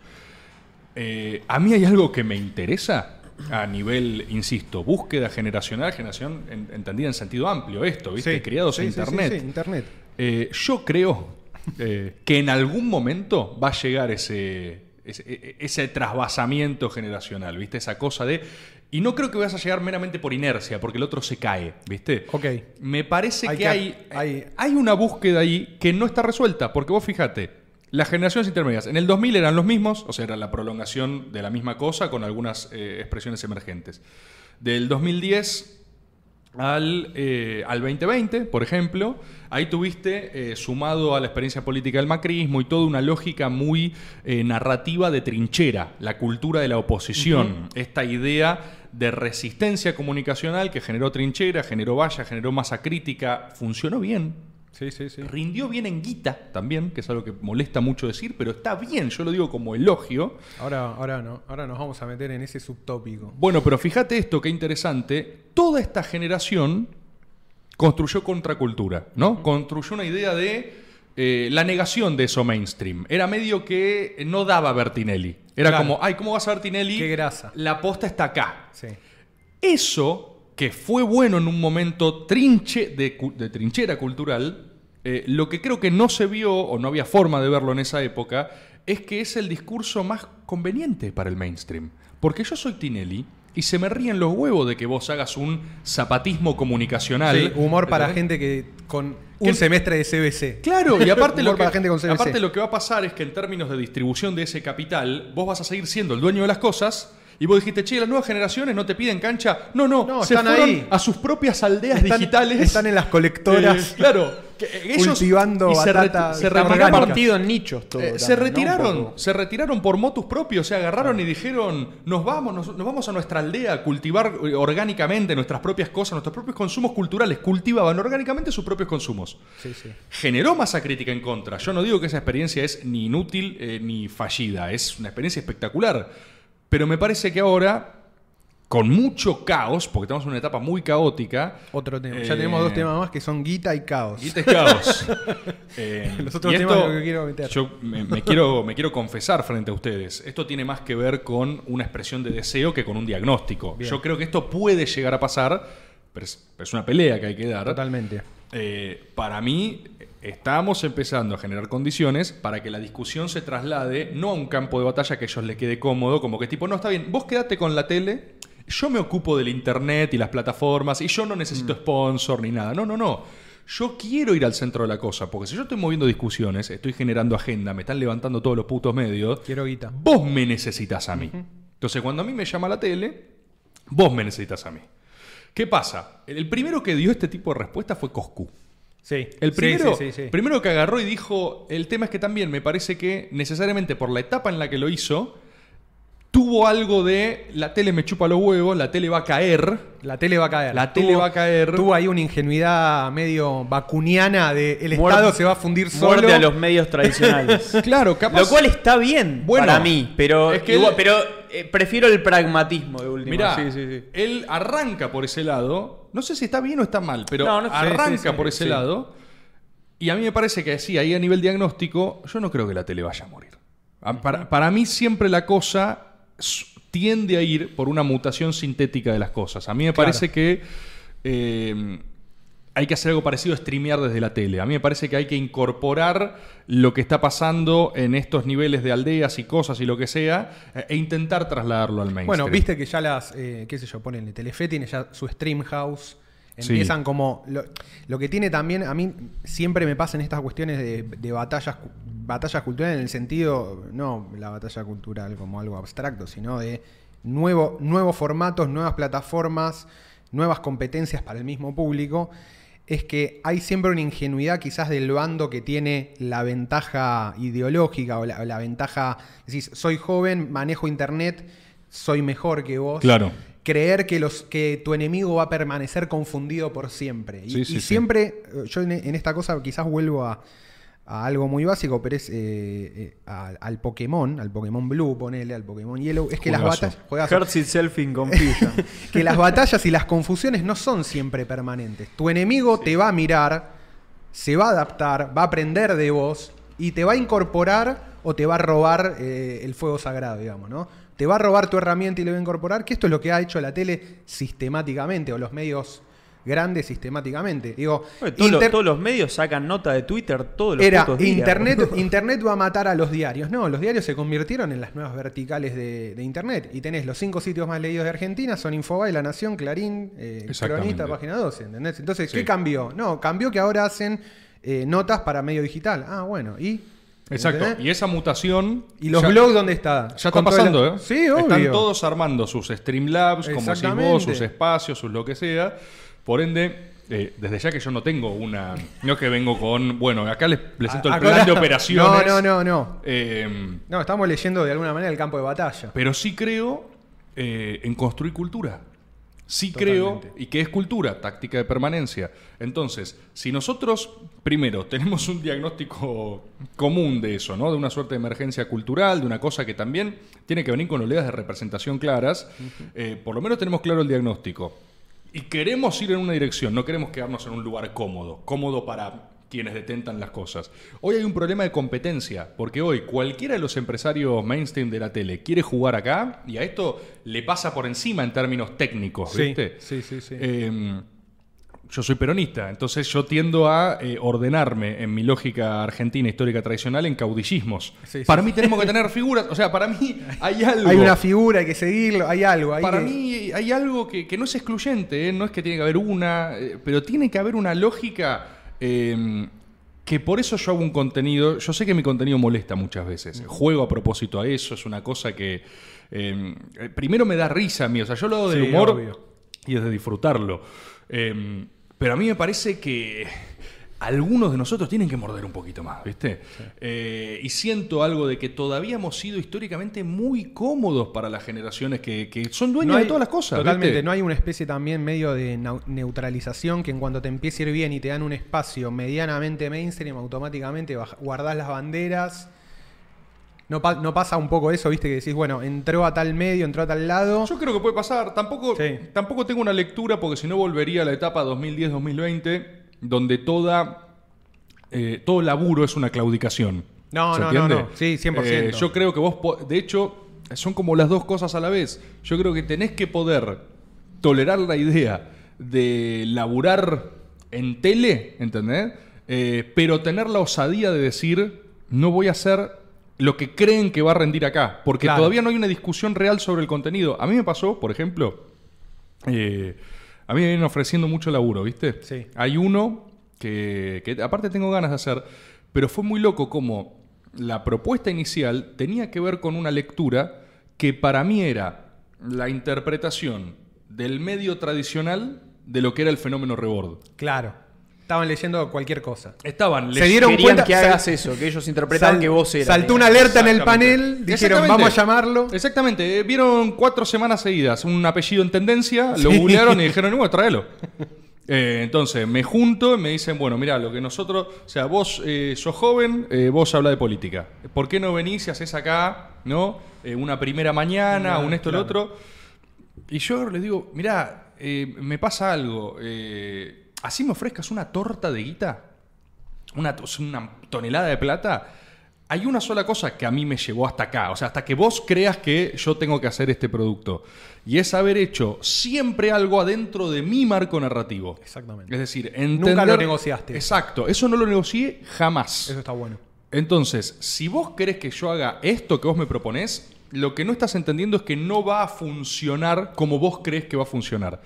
S2: Eh, a mí hay algo que me interesa a nivel, insisto, búsqueda generacional, generación en- entendida en sentido amplio, esto, ¿viste?
S1: Sí.
S2: Criados
S1: Sí,
S2: en Internet.
S1: sí, Internet.
S2: Eh, yo creo eh, que en algún momento va a llegar ese, ese, e- ese trasvasamiento generacional, ¿viste? Esa cosa de... Y no creo que vayas a llegar meramente por inercia, porque el otro se cae, ¿viste?
S1: Ok.
S2: Me parece
S1: Hay
S2: que,
S1: que-
S2: hay,
S1: hay-
S2: hay una búsqueda ahí que no está resuelta, porque vos fíjate, las generaciones intermedias, en el 2000 eran los mismos, o sea, era la prolongación de la misma cosa con algunas eh, expresiones emergentes. Del 2010 al, eh, al 2020, por ejemplo, ahí tuviste, eh, sumado a la experiencia política del macrismo y toda una lógica muy eh, narrativa de trinchera, la cultura de la oposición, esta idea de resistencia comunicacional que generó trinchera, generó valla, generó masa crítica, funcionó bien,
S1: Sí, sí, sí.
S2: rindió bien en guita también, que es algo que molesta mucho decir, pero está bien, yo lo digo como elogio.
S1: Ahora, ahora no. Ahora nos vamos a meter en ese subtópico.
S2: Bueno, pero fíjate esto, qué interesante. Toda esta generación construyó contracultura, ¿no? Construyó una idea de eh, la negación de eso mainstream. Era medio que no daba Bertinelli. Era
S1: Claro.
S2: como, ay, ¿cómo vas a Bertinelli?
S1: Qué grasa.
S2: La posta está acá.
S1: Sí.
S2: Eso, que fue bueno en un momento trinche de trinchera cultural, eh, lo que creo que no se vio o no había forma de verlo en esa época, es que es el discurso más conveniente para el mainstream. Porque yo soy Tinelli y se me ríen los huevos de que vos hagas un zapatismo comunicacional.
S1: Sí, humor para gente que con
S2: ¿Qué-
S1: un semestre de CBC.
S2: Claro, y aparte,
S1: Humor
S2: lo que,
S1: para gente con CBC.
S2: aparte lo que va a pasar es que en términos de distribución de ese capital, vos vas a seguir siendo el dueño de las cosas. Y vos dijiste, che, las nuevas generaciones no te piden cancha. No, no,
S1: No,
S2: se
S1: están
S2: fueron
S1: ahí.
S2: a sus propias aldeas
S1: Están-
S2: digitales.
S1: están en las colectoras.
S2: Eh, claro, que ellos
S1: cultivando
S2: y se,
S1: batata
S2: se
S1: orgánica.
S3: Está
S2: retiraron,
S3: partido en nichos todo.
S2: eh,
S3: también,
S2: se
S3: ¿no?
S2: retiraron,
S3: poco.
S2: se retiraron por motus propios, se agarraron y dijeron, nos vamos, nos, nos vamos a nuestra aldea a cultivar eh, orgánicamente nuestras propias cosas, nuestros propios consumos culturales, cultivaban orgánicamente sus propios consumos.
S1: Sí, sí.
S2: Generó masa crítica en contra. Yo no digo que esa experiencia es ni inútil eh, ni fallida, es una experiencia espectacular. Pero me parece que ahora, con mucho caos, porque estamos en una etapa muy caótica,
S1: Otro tema.
S2: Eh,
S1: Ya tenemos dos temas más que son guita y caos.
S2: Guita y caos. Eh,
S1: Los otros
S2: y
S1: temas
S2: esto,
S1: lo que quiero meter.
S2: Yo me, me quiero, me quiero confesar frente a ustedes. Esto tiene más que ver con una expresión de deseo que con un diagnóstico.
S1: Bien.
S2: Yo creo que esto puede llegar a pasar, pero es, pero es una pelea que hay que dar.
S1: Totalmente.
S2: Eh, para mí, estamos empezando a generar condiciones para que la discusión se traslade no a un campo de batalla que a ellos les quede cómodo, como que tipo, no, está bien, vos quedate con la tele, yo me ocupo del internet y las plataformas y yo no necesito
S1: Mm.
S2: sponsor ni nada. No, no, no. Yo quiero ir al centro de la cosa, porque si yo estoy moviendo discusiones, estoy generando agenda, me están levantando todos los putos medios,
S1: Quiero guita.
S2: vos me necesitas a mí. Entonces, cuando a mí me llama la tele, vos me necesitas a mí. ¿Qué pasa? El primero que dio este tipo de respuesta fue Coscu.
S1: Sí.
S2: El primero,
S1: sí, sí, sí.
S2: primero que agarró y dijo, el tema es que también me parece que necesariamente por la etapa en la que lo hizo, tuvo algo de la tele me chupa los huevos, la tele va a caer.
S1: La tele va a caer.
S2: La tele va a caer.
S1: Tuvo ahí una ingenuidad medio vacuniana de el Estado se va a fundir solo.
S3: Muerde a los medios tradicionales.
S2: Claro, capaz.
S3: Lo cual está bien
S2: Bueno,
S3: para mí, pero,
S2: es que
S3: igual-
S2: él-
S3: pero eh, prefiero el pragmatismo de última.
S2: Mirá,
S3: Sí, sí, sí.
S2: él arranca por ese lado. No sé si está bien o está mal, pero
S3: No, no sé,
S2: arranca
S3: sí, sí,
S2: por ese
S3: sí.
S2: lado. Y a mí me parece que sí, ahí a nivel diagnóstico, yo no creo que la tele vaya a morir. A- Para, para mí siempre la cosa tiende a ir por una mutación sintética de las cosas. A mí me
S1: Claro.
S2: parece que eh, hay que hacer algo parecido a streamear desde la tele. A mí me parece que hay que incorporar lo que está pasando en estos niveles de aldeas y cosas y lo que sea eh, e intentar trasladarlo al mainstream.
S1: Bueno, viste que ya las, eh, qué sé yo, ponen Telefe tiene ya su stream house. Empiezan como. Lo, lo, que tiene también, a mí siempre me pasa en estas cuestiones de, de batallas, batallas culturales en el sentido, no la batalla cultural como algo abstracto, sino de nuevo, nuevos formatos, nuevas plataformas, nuevas competencias para el mismo público es que hay siempre una ingenuidad quizás del bando que tiene la ventaja ideológica o la, ventaja, decís, soy joven, manejo internet, soy mejor que vos.
S2: Claro.
S1: Creer que, los, que tu enemigo va a permanecer confundido por siempre. y, siempre, yo en, esta cosa quizás vuelvo a, a algo muy básico, pero es eh, eh, al Pokémon, al Pokémon Blue, ponele, al Pokémon Yellow, es que las batallas. que las batallas y las confusiones no son siempre permanentes. Tu enemigo te va a mirar, se va a adaptar, va a aprender de vos y te va a incorporar o te va a robar eh, el fuego sagrado, digamos, ¿no? Te va a robar tu herramienta y le va a incorporar, que esto es lo que ha hecho la tele sistemáticamente, o los medios grande sistemáticamente. Digo,
S3: todos, los, medios sacan nota de Twitter todos los
S1: era, Internet, Internet va a matar a los diarios. No, los diarios se convirtieron en las nuevas verticales de, Internet. Y tenés los cinco sitios más leídos de Argentina, son Infobae, La Nación, Clarín, eh, Cronista, Página 12. ¿entendés? Entonces, ¿qué cambió? No, cambió que ahora hacen eh, notas para medio digital. Ah, bueno, y...
S2: Exacto. Y esa mutación.
S1: ¿Y los blogs dónde está?
S2: Ya está pasando, ¿eh?
S1: Sí, obvio.
S2: Están todos armando sus Streamlabs, como decís vos, sus espacios, sus lo que sea. Por ende, eh, desde ya que yo no tengo una. No es que vengo con. Bueno, acá les presento el plan de operaciones.
S1: No, no, no, no. Eh, no, estamos leyendo de alguna manera el campo de batalla.
S2: Pero sí creo eh, en construir cultura. Sí creo, y que es cultura, táctica de permanencia. Entonces, si nosotros, primero, tenemos un diagnóstico común de eso, ¿no? De una suerte de emergencia cultural, de una cosa que también tiene que venir con oleadas de representación claras, por lo menos tenemos claro el diagnóstico y queremos ir en una dirección, no queremos quedarnos en un lugar cómodo, cómodo para quienes detentan las cosas. Hoy hay un problema de competencia, porque hoy cualquiera de los empresarios mainstream de la tele quiere jugar acá y a esto le pasa por encima en términos técnicos, ¿viste?
S1: Sí, sí, sí.
S2: Em, yo soy peronista, entonces yo tiendo a eh, ordenarme en mi lógica argentina histórica tradicional en caudillismos. para mí tenemos que tener figuras, o sea, para mí hay algo.
S1: Hay una figura, hay que seguirlo, hay algo.
S2: para mí hay algo que, no es excluyente, ¿eh? no es que tiene que haber una, eh, pero tiene que haber una lógica em, que por eso yo hago un contenido, yo sé que mi contenido molesta muchas veces, juego a propósito a eso, es una cosa que em, primero me da risa a mí, o sea, yo lo hago del humor y es de disfrutarlo. Em, pero a mí me parece que algunos de nosotros tienen que morder un poquito más, ¿viste? Eh, y siento algo de que todavía hemos sido históricamente muy cómodos para las generaciones que, son dueños de todas las cosas.
S1: Totalmente, no hay una especie también medio de neutralización que en cuanto te empiece a ir bien y te dan un espacio medianamente mainstream, automáticamente guardás las banderas no, pasa un poco eso, viste, que decís, bueno, entró a tal medio, entró a tal lado.
S2: Yo creo que puede pasar. Tampoco, tampoco tengo una lectura, porque si no volvería a la etapa 2010-2020, donde toda, eh, todo laburo es una claudicación.
S1: No, no, no, Sí, 100%.
S2: Eh, yo creo que vos, de hecho, son como las dos cosas a la vez. Yo creo que tenés que poder tolerar la idea de laburar en tele, ¿entendés? Eh, pero tener la osadía de decir, no voy a hacer lo que creen que va a rendir acá, porque todavía no hay una discusión real sobre el contenido. A mí me pasó, por ejemplo, eh, a mí me vienen ofreciendo mucho laburo, ¿viste?
S1: Sí.
S2: Hay uno que, que, aparte tengo ganas de hacer, pero fue muy loco como la propuesta inicial tenía que ver con una lectura que para mí era la interpretación del medio tradicional de lo que era el fenómeno rebord.
S1: Claro. Estaban leyendo cualquier cosa.
S2: Estaban
S3: Se dieron cuenta que hagas eso, que ellos interpretaban que vos eras.
S1: Saltó una alerta en el panel, dijeron vamos a llamarlo.
S2: Exactamente, vieron cuatro semanas seguidas un apellido en tendencia, lo googlearon y dijeron, bueno, tráelo. Eh, entonces me junto y me dicen, bueno, mira, lo que nosotros, o sea, vos eh, sos joven, eh, vos habla de política. ¿Por qué no venís y haces acá, no? una primera mañana, un esto, el otro. Y yo les digo, mira, me pasa algo así me ofrezcas una torta de guita, una, una tonelada de plata, hay una sola cosa que a mí me llevó hasta acá, o sea, hasta que vos creas que yo tengo que hacer este producto, y es haber hecho siempre algo adentro de mi marco narrativo.
S1: Exactamente.
S2: Es decir,
S1: Nunca
S2: entender-
S1: lo negociaste.
S2: Exacto, eso no lo negocié jamás.
S1: Eso está bueno.
S2: Entonces, si vos querés que yo haga esto que vos me proponés, lo que no estás entendiendo es que no va a funcionar como vos crees que va a funcionar.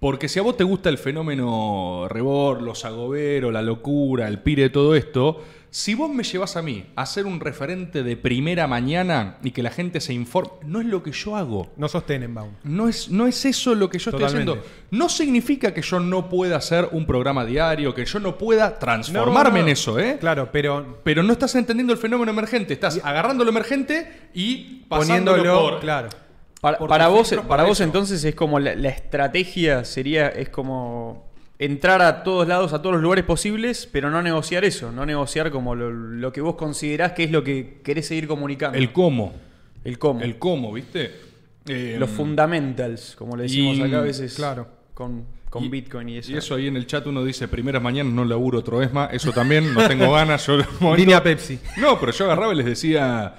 S2: Porque si a vos te gusta el fenómeno rebor, los agoberos, la locura, el pire, todo esto, si vos me llevas a mí a ser un referente de primera mañana y que la gente se informe, no es lo que yo hago.
S1: No sos Tenenbaum.
S2: No es, no es eso lo que yo
S1: Totalmente.
S2: estoy haciendo. No significa que yo no pueda hacer un programa diario, que yo no pueda transformarme
S1: No, no.
S2: en eso, ¿eh?
S1: Claro, pero
S2: Pero no estás entendiendo el fenómeno emergente. Estás agarrando lo emergente y pasándolo
S1: poniéndolo,
S2: por...
S1: claro.
S3: Para, vos, para vos entonces es como la, la estrategia sería, es como entrar a todos lados, a todos los lugares posibles, pero no negociar eso, no negociar como lo, lo que vos considerás que es lo que querés seguir comunicando.
S2: El cómo.
S3: El cómo.
S2: El cómo, ¿viste? Eh,
S3: los fundamentals, como le decimos
S2: y-
S3: acá a veces
S1: claro.
S3: con, con
S2: y-
S3: Bitcoin y eso.
S2: Y eso ahí en el chat uno dice, primeras mañanas no laburo otro ESMA. Eso también, no tengo ganas. Yo, momento-
S1: Línea Pepsi.
S2: No, pero yo agarraba y les decía...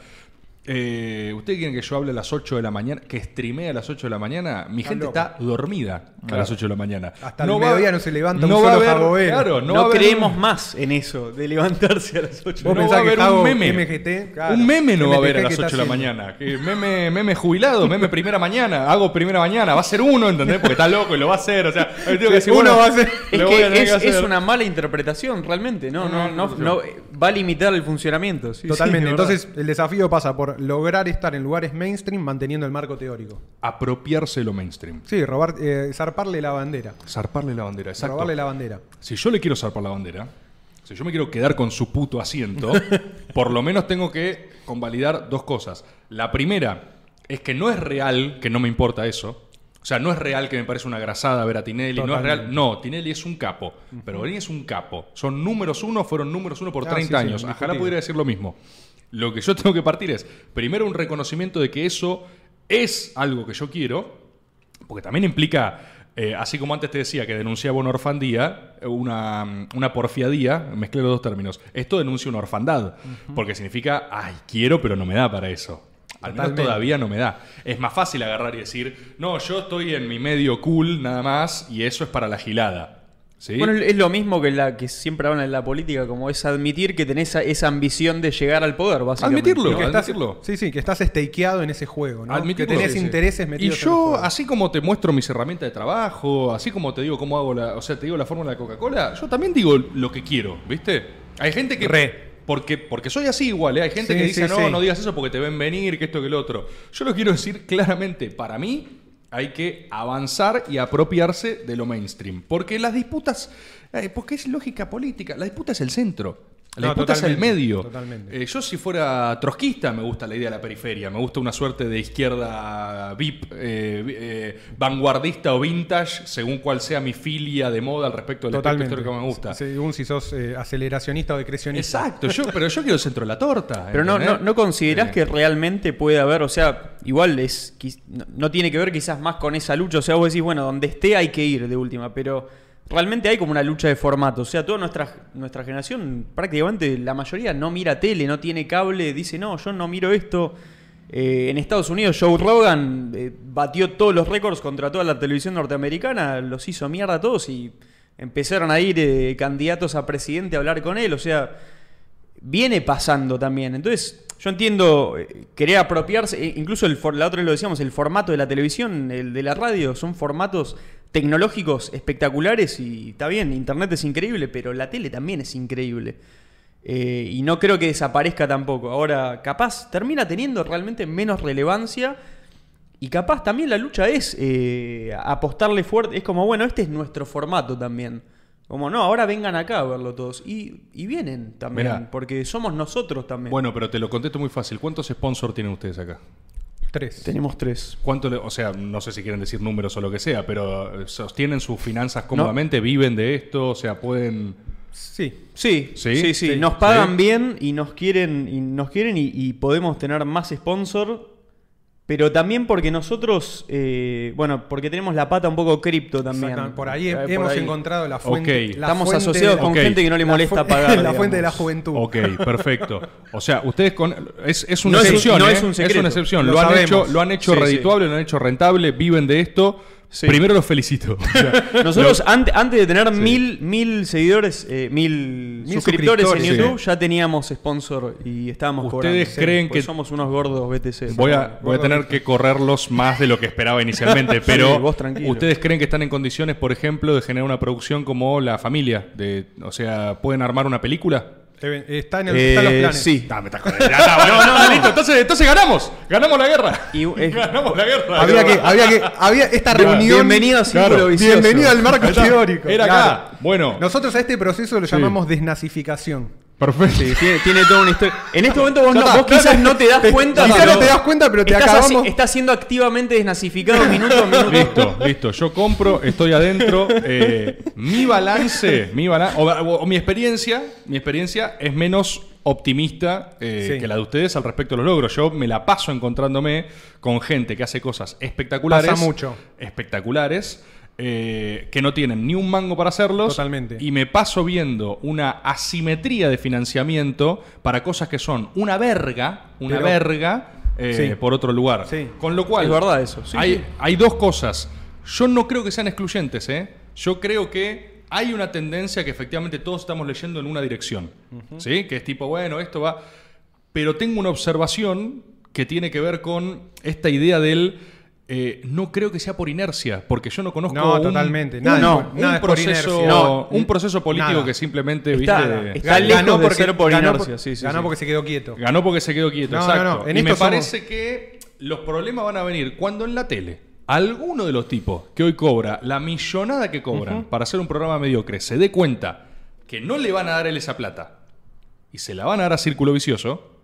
S2: Eh, ¿Ustedes quieren que yo hable a las 8 de la mañana? Que streamee a las 8 de la mañana. Mi gente está dormida a
S3: Claro.
S2: las 8 de la mañana.
S1: Hasta el mediodía no se levanta un
S2: va a
S1: solo
S2: haber-
S1: jabobero.
S2: Claro, no,
S3: no
S2: va
S3: creemos
S2: un-
S3: más en eso, de levantarse a las 8
S1: Vos
S2: no
S1: pensás
S2: va a
S1: que
S2: haber un meme.
S1: MGT, claro.
S2: un meme no va a haber a las
S1: que
S2: 8
S1: está
S2: de la
S1: haciendo.
S2: mañana. Que meme, meme jubilado, meme primera mañana. Hago primera mañana. Va a ser uno, ¿entendés? Porque está loco y lo va a hacer. O sea, ahí tengo que decir,
S1: Uno
S2: bueno,
S1: va a ser-
S3: Es que es,
S2: hacer.
S3: es una mala interpretación, realmente. No, no, no, no, eh, va a limitar el funcionamiento. sí,
S1: Totalmente. Entonces, el desafío pasa por lograr estar en lugares mainstream manteniendo el marco teórico.
S2: Apropiarse lo mainstream.
S1: Sí, robar, eh, zarparle la bandera.
S2: Zarparle la bandera, exacto.
S1: Robarle la bandera.
S2: Si yo le quiero zarpar la bandera, si yo me quiero quedar con su puto asiento, por lo menos tengo que convalidar dos cosas. La primera es que no es real que no me importa eso. O sea, no es real que me parece una grasada ver a Tinelli. No es real. No, Tinelli es un capo. Pero Tinelli es un capo. Son números uno, fueron números uno por
S1: Ah,
S2: 30
S1: sí, sí,
S2: años. Ojalá pudiera decir lo mismo. Lo que yo tengo que partir es, primero, un reconocimiento de que eso es algo que yo quiero, porque también implica, eh, así como antes te decía que denunciaba una orfandía, una, una porfiadía, mezclé los dos términos, esto denuncia una orfandad, porque significa, ay, quiero, pero no me da para eso. Al menos
S1: Totalmente.
S2: todavía no me da. Es más fácil agarrar y decir, no, yo estoy en mi medio cool nada más y eso es para la gilada. ¿Sí?
S3: Bueno, es lo mismo que la que siempre hablan en la política, como es admitir que tenés esa, esa ambición de llegar al poder, básicamente.
S2: Admitirlo.
S1: Y que estás,
S2: admitirlo.
S1: sí, sí, que estás stakeado en ese juego, ¿no?
S2: Admitirlo.
S1: Que tenés
S2: Sí, sí.
S1: intereses
S2: Y
S1: metidos en el
S2: yo,
S1: juego.
S2: así como te muestro mis herramientas de trabajo, así como te digo cómo hago la, o sea, te digo la fórmula de Coca-Cola, yo también digo lo que quiero, ¿viste? Hay gente que
S1: Re.
S2: Porque porque soy así igual, ¿eh? hay gente
S1: Sí,
S2: que dice,
S1: sí,
S2: "No,
S1: sí.
S2: no digas eso porque te ven venir, que esto que lo otro." Yo lo quiero decir claramente, para mí hay que avanzar y apropiarse de lo mainstream, porque las disputas eh, porque es lógica política, la disputa es el centro. La
S1: No,
S2: disputa es el medio.
S1: totalmente.
S2: Eh, yo si fuera trotskista me gusta la idea de la periferia, me gusta una suerte de izquierda VIP, eh, eh, vanguardista o vintage, según cuál sea mi filia de moda al respecto del aspecto
S1: Totalmente.
S2: histórico que me gusta.
S1: Según si sos eh, aceleracionista o decrecionista.
S2: Exacto, yo, pero yo quiero el centro de la torta.
S3: Pero no, no, no considerás que realmente puede haber, o sea, igual es no, no tiene que ver quizás más con esa lucha, o sea, vos decís, bueno, donde esté hay que ir de última, pero realmente hay como una lucha de formato, o sea, toda nuestra, nuestra generación, prácticamente la mayoría no mira tele, no tiene cable, dice, no, yo no miro esto. Eh, en Estados Unidos, Joe Rogan eh, batió todos los récords contra toda la televisión norteamericana, los hizo mierda a todos y empezaron a ir eh, candidatos a presidente a hablar con él, o sea, viene pasando también. Entonces, yo entiendo eh, querer apropiarse, incluso el la otra vez lo decíamos, el formato de la televisión, el de la radio, son formatos tecnológicos espectaculares y está bien, internet es increíble, pero la tele también es increíble. Eh, y no creo que desaparezca tampoco. Ahora, capaz termina teniendo realmente menos relevancia. Y capaz también la lucha es eh, apostarle fuerte. Es como, bueno, este es nuestro formato también. Como, no, ahora vengan acá a verlo todos. Y, y vienen también,
S2: Mirá.
S3: porque somos nosotros también.
S2: Bueno, pero te lo contesto muy fácil. ¿Cuántos sponsors tienen ustedes acá?
S1: Tres.
S3: tenemos tres.
S2: ¿Cuánto le- o sea, no sé si quieren decir números o lo que sea, pero eh, sostienen sus finanzas cómodamente, viven de esto, o sea, pueden...
S1: Sí.
S3: Sí,
S2: Sí,
S3: sí, sí.
S2: sí,
S3: Nos pagan
S2: sí.
S3: bien y nos quieren y nos quieren y, y podemos tener más sponsor Pero también porque nosotros, eh, bueno, porque tenemos la pata un poco cripto también.
S1: Por ahí
S3: Eh, por
S1: hemos
S3: ahí.
S1: encontrado la fuente. La
S3: Estamos
S1: fuente
S3: asociados con gente que no le molesta pagar.
S1: La fuente de la juventud.
S2: Ok, perfecto. O sea, ustedes con es, es una
S3: No es un-
S2: excepción,
S3: no
S2: ¿eh?
S3: es un secreto.
S2: una excepción.
S1: Lo
S2: Lo, han hecho, lo han hecho
S3: Sí, sí.
S2: redituable, lo han hecho rentable, viven de esto.
S3: Sí.
S2: Primero los felicito. O sea,
S3: Nosotros
S2: lo-
S3: ante- antes de tener mil, mil seguidores, eh, mil,
S1: Mil
S3: suscriptores, en YouTube, ya teníamos sponsor y estábamos
S2: ¿Ustedes
S3: cobrando.
S2: creen que-
S3: somos unos gordos BTC?
S2: Voy a, voy a tener que correrlos más de lo que esperaba inicialmente, pero
S3: vos tranquilo.
S2: ¿ustedes creen que están en condiciones, por ejemplo, de generar una producción como La Familia? De, o sea, ¿pueden armar una película?
S1: Eh, Está en, el,
S3: Eh,
S1: está en los planes.
S3: sí.
S2: Ah, me estás jodiendo. Ya está, bueno, no, no, listo. Entonces, entonces ganamos. Ganamos la guerra.
S3: Y, eh,
S2: ganamos la guerra.
S1: Había que, había que, había esta reunión.
S3: Bienvenido
S2: Claro.
S3: Vicioso.
S1: Bienvenido al marco teórico.
S2: Era
S1: claro.
S2: acá. Bueno.
S1: Nosotros a este proceso lo
S2: Sí.
S1: llamamos desnazificación.
S2: Perfecto.
S3: Sí, tiene, tiene toda una historia. En este momento vos, no- quizás no te das
S1: te-
S3: cuenta.
S1: quizás no te das cuenta, pero te
S3: estás
S1: acabamos-
S3: así- estás siendo activamente desnazificado minuto a minuto.
S2: Listo, listo. Yo compro, estoy adentro. eh, mi balance, mi balan- o, o- o mi experiencia, mi experiencia es menos optimista eh,
S1: Sí.
S2: que la de ustedes al respecto de los logros. Yo me la paso encontrándome con gente que hace cosas espectaculares.
S1: Pasa mucho.
S2: Espectaculares. Eh, que no tienen ni un mango para hacerlos.
S1: Totalmente.
S2: Y me paso viendo una asimetría de financiamiento para cosas que son una verga, una
S1: Pero-
S2: verga, eh,
S1: Sí.
S2: por otro lugar.
S1: Sí.
S2: Con lo cual.
S3: Es verdad eso, sí,
S2: hay, hay dos cosas. Yo no creo que sean excluyentes, ¿eh? Yo creo que hay una tendencia que efectivamente todos estamos leyendo en una dirección. ¿Sí? Que es tipo, bueno, esto va. Pero tengo una observación que tiene que ver con esta idea del. Eh, no creo que sea por inercia, porque yo no conozco
S1: No,
S2: un,
S1: totalmente.
S2: un-
S1: Nada,
S3: no,
S2: un
S1: nada
S2: proceso,
S1: inercia.
S3: No,
S2: un proceso político
S1: nada.
S2: que simplemente
S3: Está-
S2: ¿viste?
S3: está ser por
S1: ganó
S3: inercia, sí, sí,
S1: ganó
S3: sí.
S1: porque se quedó quieto.
S2: Ganó porque se quedó quieto,
S1: No,
S2: exacto.
S1: no, no, en
S2: y me
S1: somos-
S2: parece que los problemas van a venir cuando en la tele alguno de los tipos que hoy cobra la millonada que cobran para hacer un programa mediocre se dé cuenta que no le van a dar él esa plata y se la van a dar a Círculo Vicioso,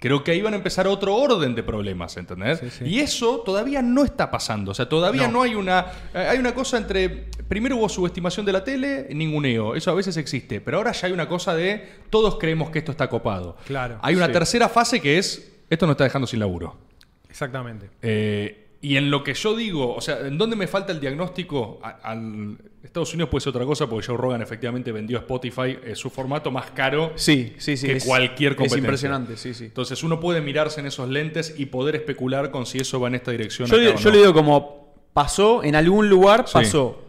S2: creo que ahí van a empezar otro orden de problemas, ¿entendés?
S1: Sí, sí.
S2: Y eso todavía no está pasando. O sea, todavía no,
S1: No.
S2: hay una. eh, Hay una cosa entre. Primero hubo subestimación de la tele, ninguneo. Eso a veces existe. Pero ahora ya hay una cosa de. Todos creemos que esto está copado.
S1: Claro.
S2: Hay una
S3: Sí.
S2: tercera fase que es. Esto nos está dejando sin laburo.
S1: Exactamente.
S2: Eh, y en lo que yo digo, o sea, ¿en dónde me falta el diagnóstico? Al- Estados Unidos puede ser otra cosa porque Joe Rogan efectivamente vendió a Spotify eh, su formato más caro
S3: Sí, sí, sí.
S2: que
S3: es-
S2: cualquier competencia.
S3: Es impresionante, sí, sí.
S2: Entonces uno puede mirarse en esos lentes y poder especular con si eso va en esta dirección.
S3: Yo, le-
S2: o
S3: yo
S2: no.
S3: le digo como pasó, en algún lugar pasó.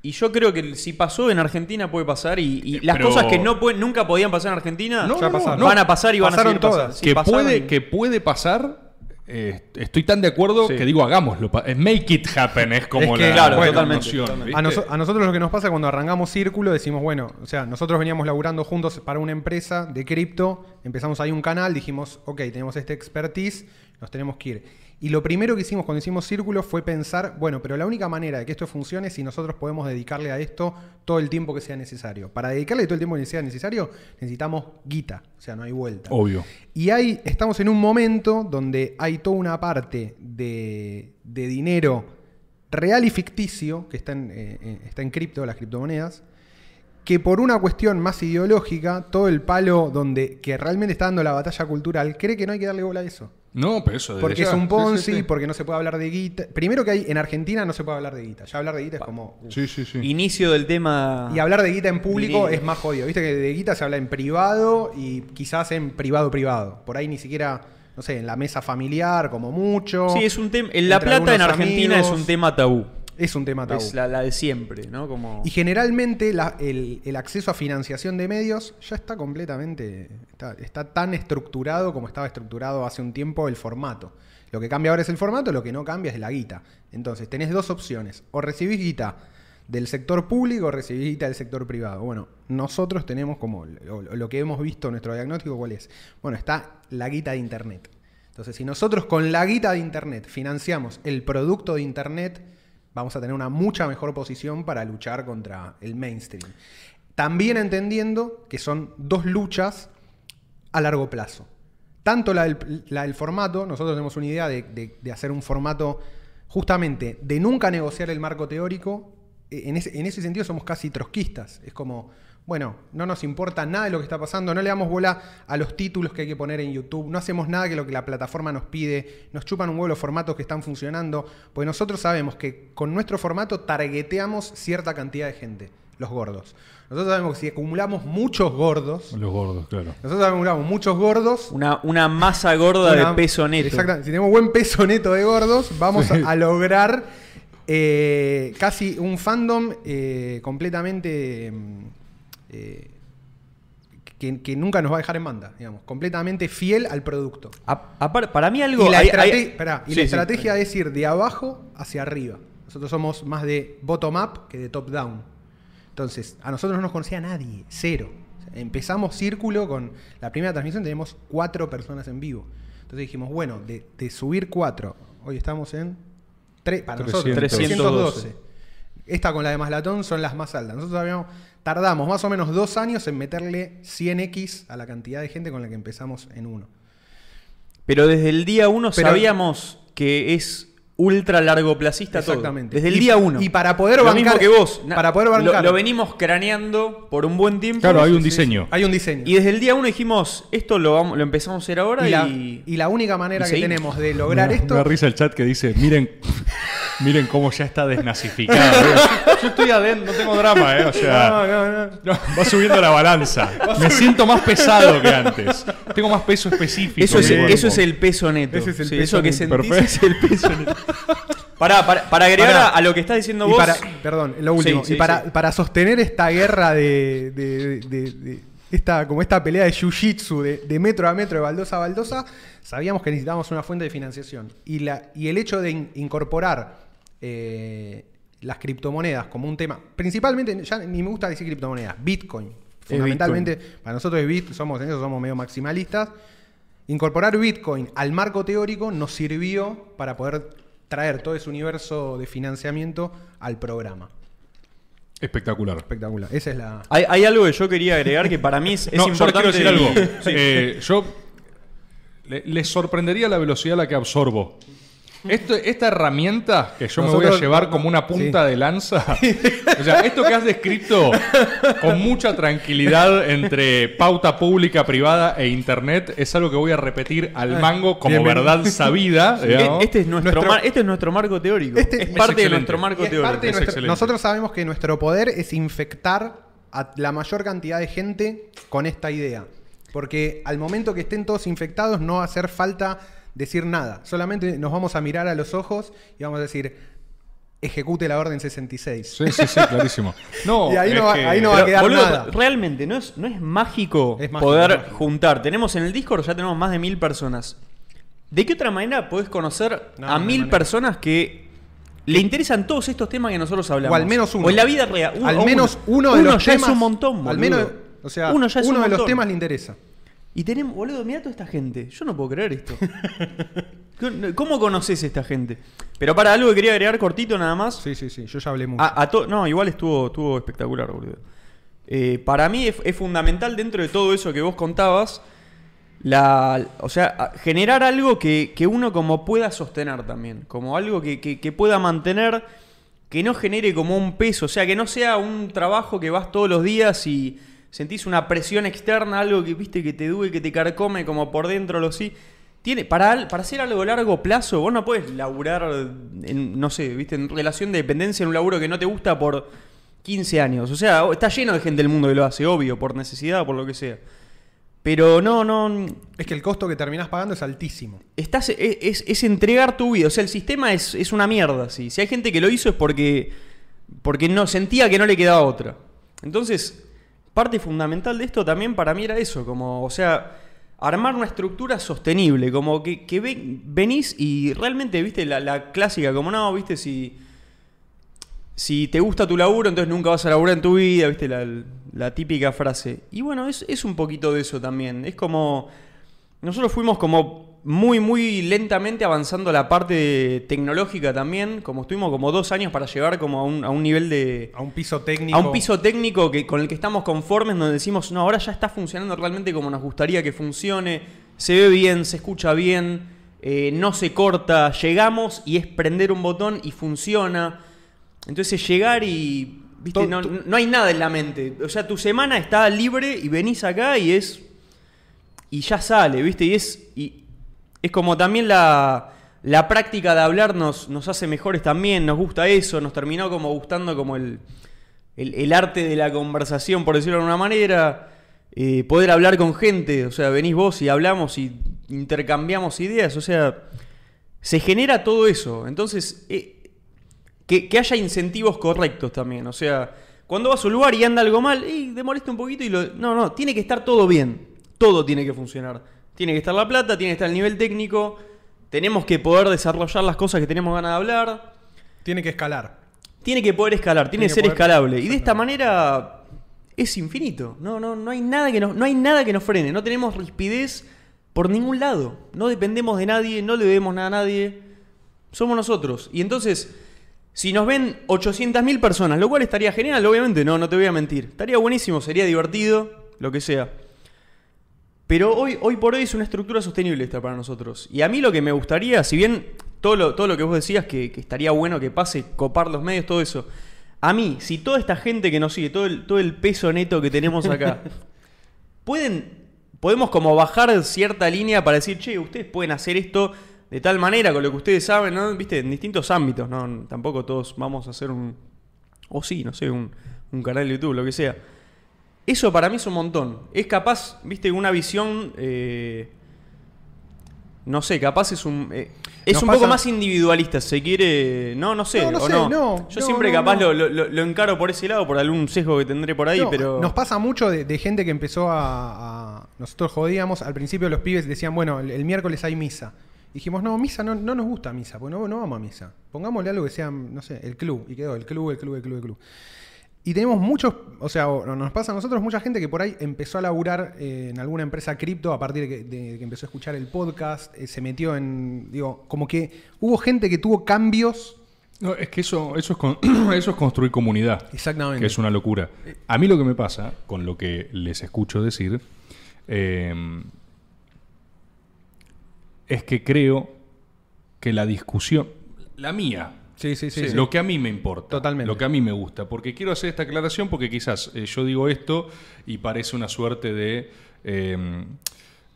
S3: Y yo creo que si pasó en Argentina puede pasar y, y
S2: Eh,
S3: las
S2: pero-
S3: cosas que no pueden, nunca podían pasar en Argentina
S2: No,
S1: Ya
S2: no,
S3: van a pasar y van a seguir
S1: todas.
S2: Que,
S3: pasaron
S2: puede,
S3: y-
S2: que puede pasar, eh, estoy tan de acuerdo
S3: Sí.
S2: que digo hagámoslo. es Make it happen, es como
S1: Es que,
S2: la,
S1: claro,
S2: la
S3: totalmente,
S2: noción,
S3: totalmente.
S1: A, noso- a nosotros lo que nos pasa cuando arrancamos Círculo, decimos, bueno, o sea, nosotros veníamos laburando juntos para una empresa de cripto, empezamos ahí un canal, dijimos, ok, tenemos este expertise, nos tenemos que ir. Y lo primero que hicimos cuando hicimos Círculo fue pensar, bueno, pero la única manera de que esto funcione es si nosotros podemos dedicarle a esto todo el tiempo que sea necesario. Para dedicarle todo el tiempo que sea necesario, necesitamos guita, o sea, no hay vuelta.
S2: Obvio.
S1: Y hay, estamos en un momento donde hay toda una parte de, de dinero real y ficticio, que está en, eh, eh, está en cripto, las criptomonedas, que por una cuestión más ideológica, todo el palo donde que realmente está dando la batalla cultural, cree que no hay que darle bola a eso.
S2: No, pero eso desde
S1: Porque
S2: ya.
S1: es un Ponzi,
S2: sí, sí.
S1: porque no se puede hablar de guita. Primero que hay en Argentina no se puede hablar de guita. Ya hablar de guita es como. uf.
S2: Sí, sí, sí.
S3: Inicio del tema.
S1: Y hablar de guita en público
S3: Dinero.
S1: es más jodido. Viste que de guita se habla en privado y quizás en privado privado. Por ahí ni siquiera, no sé, en la mesa familiar, como mucho.
S3: Sí, es un tema. En La Plata en Argentina
S1: amigos.
S3: es un tema tabú.
S1: Es un tema tabú.
S3: Es la, la de siempre, ¿no? Como.
S1: Y generalmente la- el, el acceso a financiación de medios ya está completamente. Está, está tan estructurado como estaba estructurado hace un tiempo el formato. Lo que cambia ahora es el formato, lo que no cambia es la guita. Entonces, tenés dos opciones. O recibís guita del sector público o recibís guita del sector privado. Bueno, nosotros tenemos como lo, lo que hemos visto en nuestro diagnóstico, ¿cuál es? Bueno, está la guita de Internet. Entonces, si nosotros con la guita de Internet financiamos el producto de Internet, vamos a tener una mucha mejor posición para luchar contra el mainstream. También entendiendo que son dos luchas a largo plazo. Tanto la del, formato, nosotros tenemos una idea de, de- de hacer un formato justamente de nunca negociar el marco teórico. Eh, En ese, en ese sentido somos casi trotskistas. Es como, Bueno, no nos importa nada de lo que está pasando, no le damos bola a los títulos que hay que poner en YouTube, no hacemos nada que lo que la plataforma nos pide, nos chupan un huevo los formatos que están funcionando, porque nosotros sabemos que con nuestro formato targeteamos cierta cantidad de gente, los gordos. Nosotros sabemos que si acumulamos muchos gordos,
S2: Los gordos, claro.
S1: nosotros acumulamos muchos gordos,
S3: Una, una masa gorda
S1: una-
S3: de peso neto.
S1: Exactamente. Si tenemos buen peso neto de gordos, vamos a, a lograr eh, casi un fandom eh, completamente. mm, eh, que, que nunca nos va a dejar en banda, digamos. Completamente fiel al producto.
S3: A- para mí algo...
S1: y la,
S3: hay-
S1: estrate-
S3: hay-
S1: esperá, y
S3: Sí,
S1: la
S3: sí.
S1: estrategia es ir de abajo hacia arriba. Nosotros somos más de bottom-up que de top-down. Entonces, a nosotros no nos conocía nadie, cero. O sea, empezamos círculo con la primera transmisión, tenemos cuatro personas en vivo. Entonces dijimos, bueno, de, de subir cuatro, hoy estamos en tres, para nosotros
S3: 312.
S1: 312. Esta con la de Maslatón son las más altas. Nosotros habíamos, tardamos más o menos dos años en meterle 100x a la cantidad de gente con la que empezamos en uno.
S3: Pero desde el día uno
S1: Pero-
S3: sabíamos que es ultra largo placista todo.
S1: Exactamente.
S3: Desde el
S1: Y-
S3: día uno.
S1: y para poder
S3: Lo
S1: bancar-
S3: mismo que vos.
S1: para poder
S3: lo-
S1: bancar-
S3: Lo, venimos craneando por un buen tiempo.
S2: Claro, hay un diseño.
S1: Hay un diseño.
S3: Y desde el día uno dijimos, esto lo, vamos, lo empezamos a hacer ahora
S1: Y
S3: y...
S1: la, y la única manera que
S3: seguimos.
S1: tenemos de lograr esto.
S2: Me da risa el chat que dice, miren, miren cómo ya está desnazificado. Yo estoy adentro, no tengo drama, ¿eh? O sea,
S1: No, no, no.
S2: no, va subiendo la balanza. Me siento más pesado que antes. Tengo más peso específico.
S3: Eso es, eso es el peso neto.
S1: Ese es el
S3: Sí,
S1: peso
S3: eso que
S1: neto.
S3: sentís
S2: Perfecto.
S3: es el peso neto. Para, para agregar a, lo que estás diciendo
S1: Y
S3: vos.
S1: para, perdón, lo último.
S3: Sí, sí,
S1: y para,
S3: sí.
S1: para sostener esta guerra de. de- de- de- esta, como esta pelea de jiu-jitsu de, de metro a metro, de baldosa a baldosa, sabíamos que necesitábamos una fuente de financiación. Y, la, y el hecho de in- incorporar eh, las criptomonedas como un tema, principalmente, ya ni me gusta decir criptomonedas, Bitcoin. Fundamentalmente, para nosotros es Bit, somos en eso somos medio maximalistas. Incorporar Bitcoin al marco teórico nos sirvió para poder traer todo ese universo de financiamiento al programa.
S2: Espectacular.
S1: Espectacular. Esa es la.
S3: Hay, hay algo que yo quería agregar que para mí es, es
S2: No, yo
S3: importante.
S2: quiero decir algo.
S3: Sí.
S2: Eh, yo le- les sorprendería la velocidad a la que absorbo. Esto- esta herramienta que yo me voy a llevar como una punta
S1: Sí.
S2: de lanza, o sea, esto que has descrito con mucha tranquilidad entre pauta pública, privada e internet, es algo que voy a repetir al
S1: Ah,
S2: mango como
S1: bienvenido.
S2: verdad sabida.
S3: E-. Este es nuestro,
S1: Nuestro-
S3: mar- este es nuestro marco teórico.
S1: Este-
S3: es
S1: es
S3: parte de nuestro marco
S1: es
S3: teórico.
S1: parte de
S2: es
S1: nuestro-
S2: excelente.
S1: nosotros sabemos que nuestro poder es infectar a la mayor cantidad de gente con esta idea. Porque al momento que estén todos infectados no va a hacer falta decir nada. Solamente nos vamos a mirar a los ojos y vamos a decir, ejecute la orden 66.
S2: Sí, sí, sí, clarísimo. No,
S1: Y ahí no va-
S2: que-
S1: ahí no va a quedar
S3: boludo,
S1: nada.
S3: realmente no es, no es mágico
S1: Es mágico,
S3: poder
S1: mágico.
S3: juntar. Tenemos en el Discord ya tenemos más de mil personas. ¿De qué otra manera podés conocer
S1: No,
S3: a mil
S1: manera.
S3: personas que le interesan todos estos temas que nosotros hablamos?
S1: O al menos uno.
S3: O en la vida real. un-
S1: al menos uno, de los
S3: ya
S1: temas.
S3: es un montón, boludo.
S1: Al menos, o sea,
S3: uno ya es
S1: uno
S3: un
S1: de los temas le interesa.
S3: Y tenemos, boludo, mira toda esta gente. Yo no puedo creer esto. ¿Cómo conoces a esta gente? Pero para algo que quería agregar cortito nada más.
S1: Sí, sí, sí. Yo ya hablé mucho.
S3: A, a no, igual estuvo, estuvo espectacular, boludo. Eh, para mí es, es fundamental dentro de todo eso que vos contabas, la, o sea, generar algo que, que uno como pueda sostener también, como algo que, que- que pueda mantener, que no genere como un peso, o sea, que no sea un trabajo que vas todos los días y sentís una presión externa, algo que viste que te duele, que te carcome como por dentro, lo sí. Tiene, para, para hacer algo a largo plazo, vos no puedes laburar en, no sé, viste, en relación de dependencia en un laburo que no te gusta por 15 años. O sea, está lleno de gente del mundo que lo hace, obvio, por necesidad, por lo que sea. Pero no, no.
S1: Es que el costo que terminás pagando es altísimo.
S3: Estás, es, es- es entregar tu vida. O sea, el sistema es, es una mierda. ¿sí? Si hay gente que lo hizo es porque, porque no sentía que no le quedaba otra. Entonces, parte fundamental de esto también para mí era eso. Como, o sea, armar una estructura sostenible. Como que, que ven- venís y realmente, viste, la, la clásica, como no, viste, si si te gusta tu laburo, entonces nunca vas a laburar en tu vida, ¿viste? La, la típica frase. Y bueno, es, es un poquito de eso también. Es como. Nosotros fuimos como muy, muy lentamente avanzando la parte tecnológica también. Como estuvimos como dos años para llegar como a un, a un nivel de.
S1: A un piso técnico.
S3: A un piso técnico que, con el que estamos conformes, donde decimos, no, ahora ya está funcionando realmente como nos gustaría que funcione, se ve bien, se escucha bien, eh, no se corta, llegamos y es prender un botón y funciona. Entonces llegar y ¿Viste? No, no hay nada en la mente. O sea, tu semana está libre y venís acá y es. Y ya sale, ¿viste? Y es. Y es como también la. La práctica de hablar nos, nos hace mejores también, nos gusta eso, nos terminó como gustando como el, el, arte de la conversación, por decirlo de alguna manera. eh, poder hablar con gente, o sea, venís vos y hablamos y intercambiamos ideas, o sea, se genera todo eso. Entonces, eh, que, que haya incentivos correctos también. O sea, cuando vas a un lugar y anda algo mal, y te molesta un poquito y lo. No, no, tiene que estar todo bien. Todo tiene que funcionar. Tiene que estar la plata, tiene que estar el nivel técnico. Tenemos que poder desarrollar las cosas que tenemos ganas de hablar.
S1: Tiene que escalar.
S3: Tiene que poder escalar, tiene,
S1: Tiene
S3: que ser
S1: poder-
S3: escalable. Y de esta manera es infinito. No, no, no hay nada que nos, no hay nada que nos frene. No tenemos rispidez por ningún lado. No dependemos de nadie, no le debemos nada a nadie. Somos nosotros. Y entonces, si nos ven 800.000 personas, lo cual estaría genial, obviamente, no, no te voy a mentir. Estaría buenísimo, sería divertido, lo que sea. Pero hoy, hoy por hoy es una estructura sostenible esta para nosotros. Y a mí lo que me gustaría, si bien todo lo, todo lo que vos decías, que, que estaría bueno que pase, copar los medios, todo eso. A mí, si toda esta gente que nos sigue, todo el, todo el peso neto que tenemos acá, pueden, podemos como bajar cierta línea para decir, che, ustedes pueden hacer esto de tal manera, con lo que ustedes saben, ¿no? Viste, en distintos ámbitos, ¿no? Tampoco todos vamos a hacer un, o sí, no sé, un, un canal de YouTube, lo que sea. Eso para mí es un montón. Es capaz, viste, una visión. eh, no sé, capaz es un. eh, es
S1: Nos
S3: un poco más individualista, se quiere. No, no sé.
S1: No, no
S3: o
S1: sé,
S3: no.
S1: no,
S3: Yo
S1: no,
S3: siempre capaz. Lo, lo- lo encaro por ese lado, por algún sesgo que tendré por ahí, pero.
S1: Nos pasa mucho de, de gente que empezó a, a- Nosotros jodíamos, al principio los pibes decían, bueno, el, el miércoles hay misa. Dijimos, no, misa no, no nos gusta misa, porque no, no vamos a misa. Pongámosle algo que sea, no sé, el club. Y quedó, el club, el club, el club, el club. Y tenemos muchos, o sea, nos pasa a nosotros mucha gente que por ahí empezó a laburar eh, en alguna empresa cripto a partir de que, de que empezó a escuchar el podcast, eh, se metió en, digo, como que hubo gente que tuvo cambios.
S2: No, es que eso, eso, es con- eso es construir comunidad.
S1: Exactamente.
S2: Que es una locura. A mí lo que me pasa, con lo que les escucho decir, eh, es que creo que la discusión, la mía,
S1: Sí, sí, sí. sí.
S2: lo que a mí me importa,
S1: Totalmente.
S2: lo que a mí me gusta, porque quiero hacer esta aclaración porque quizás eh, yo digo esto y parece una suerte de... eh,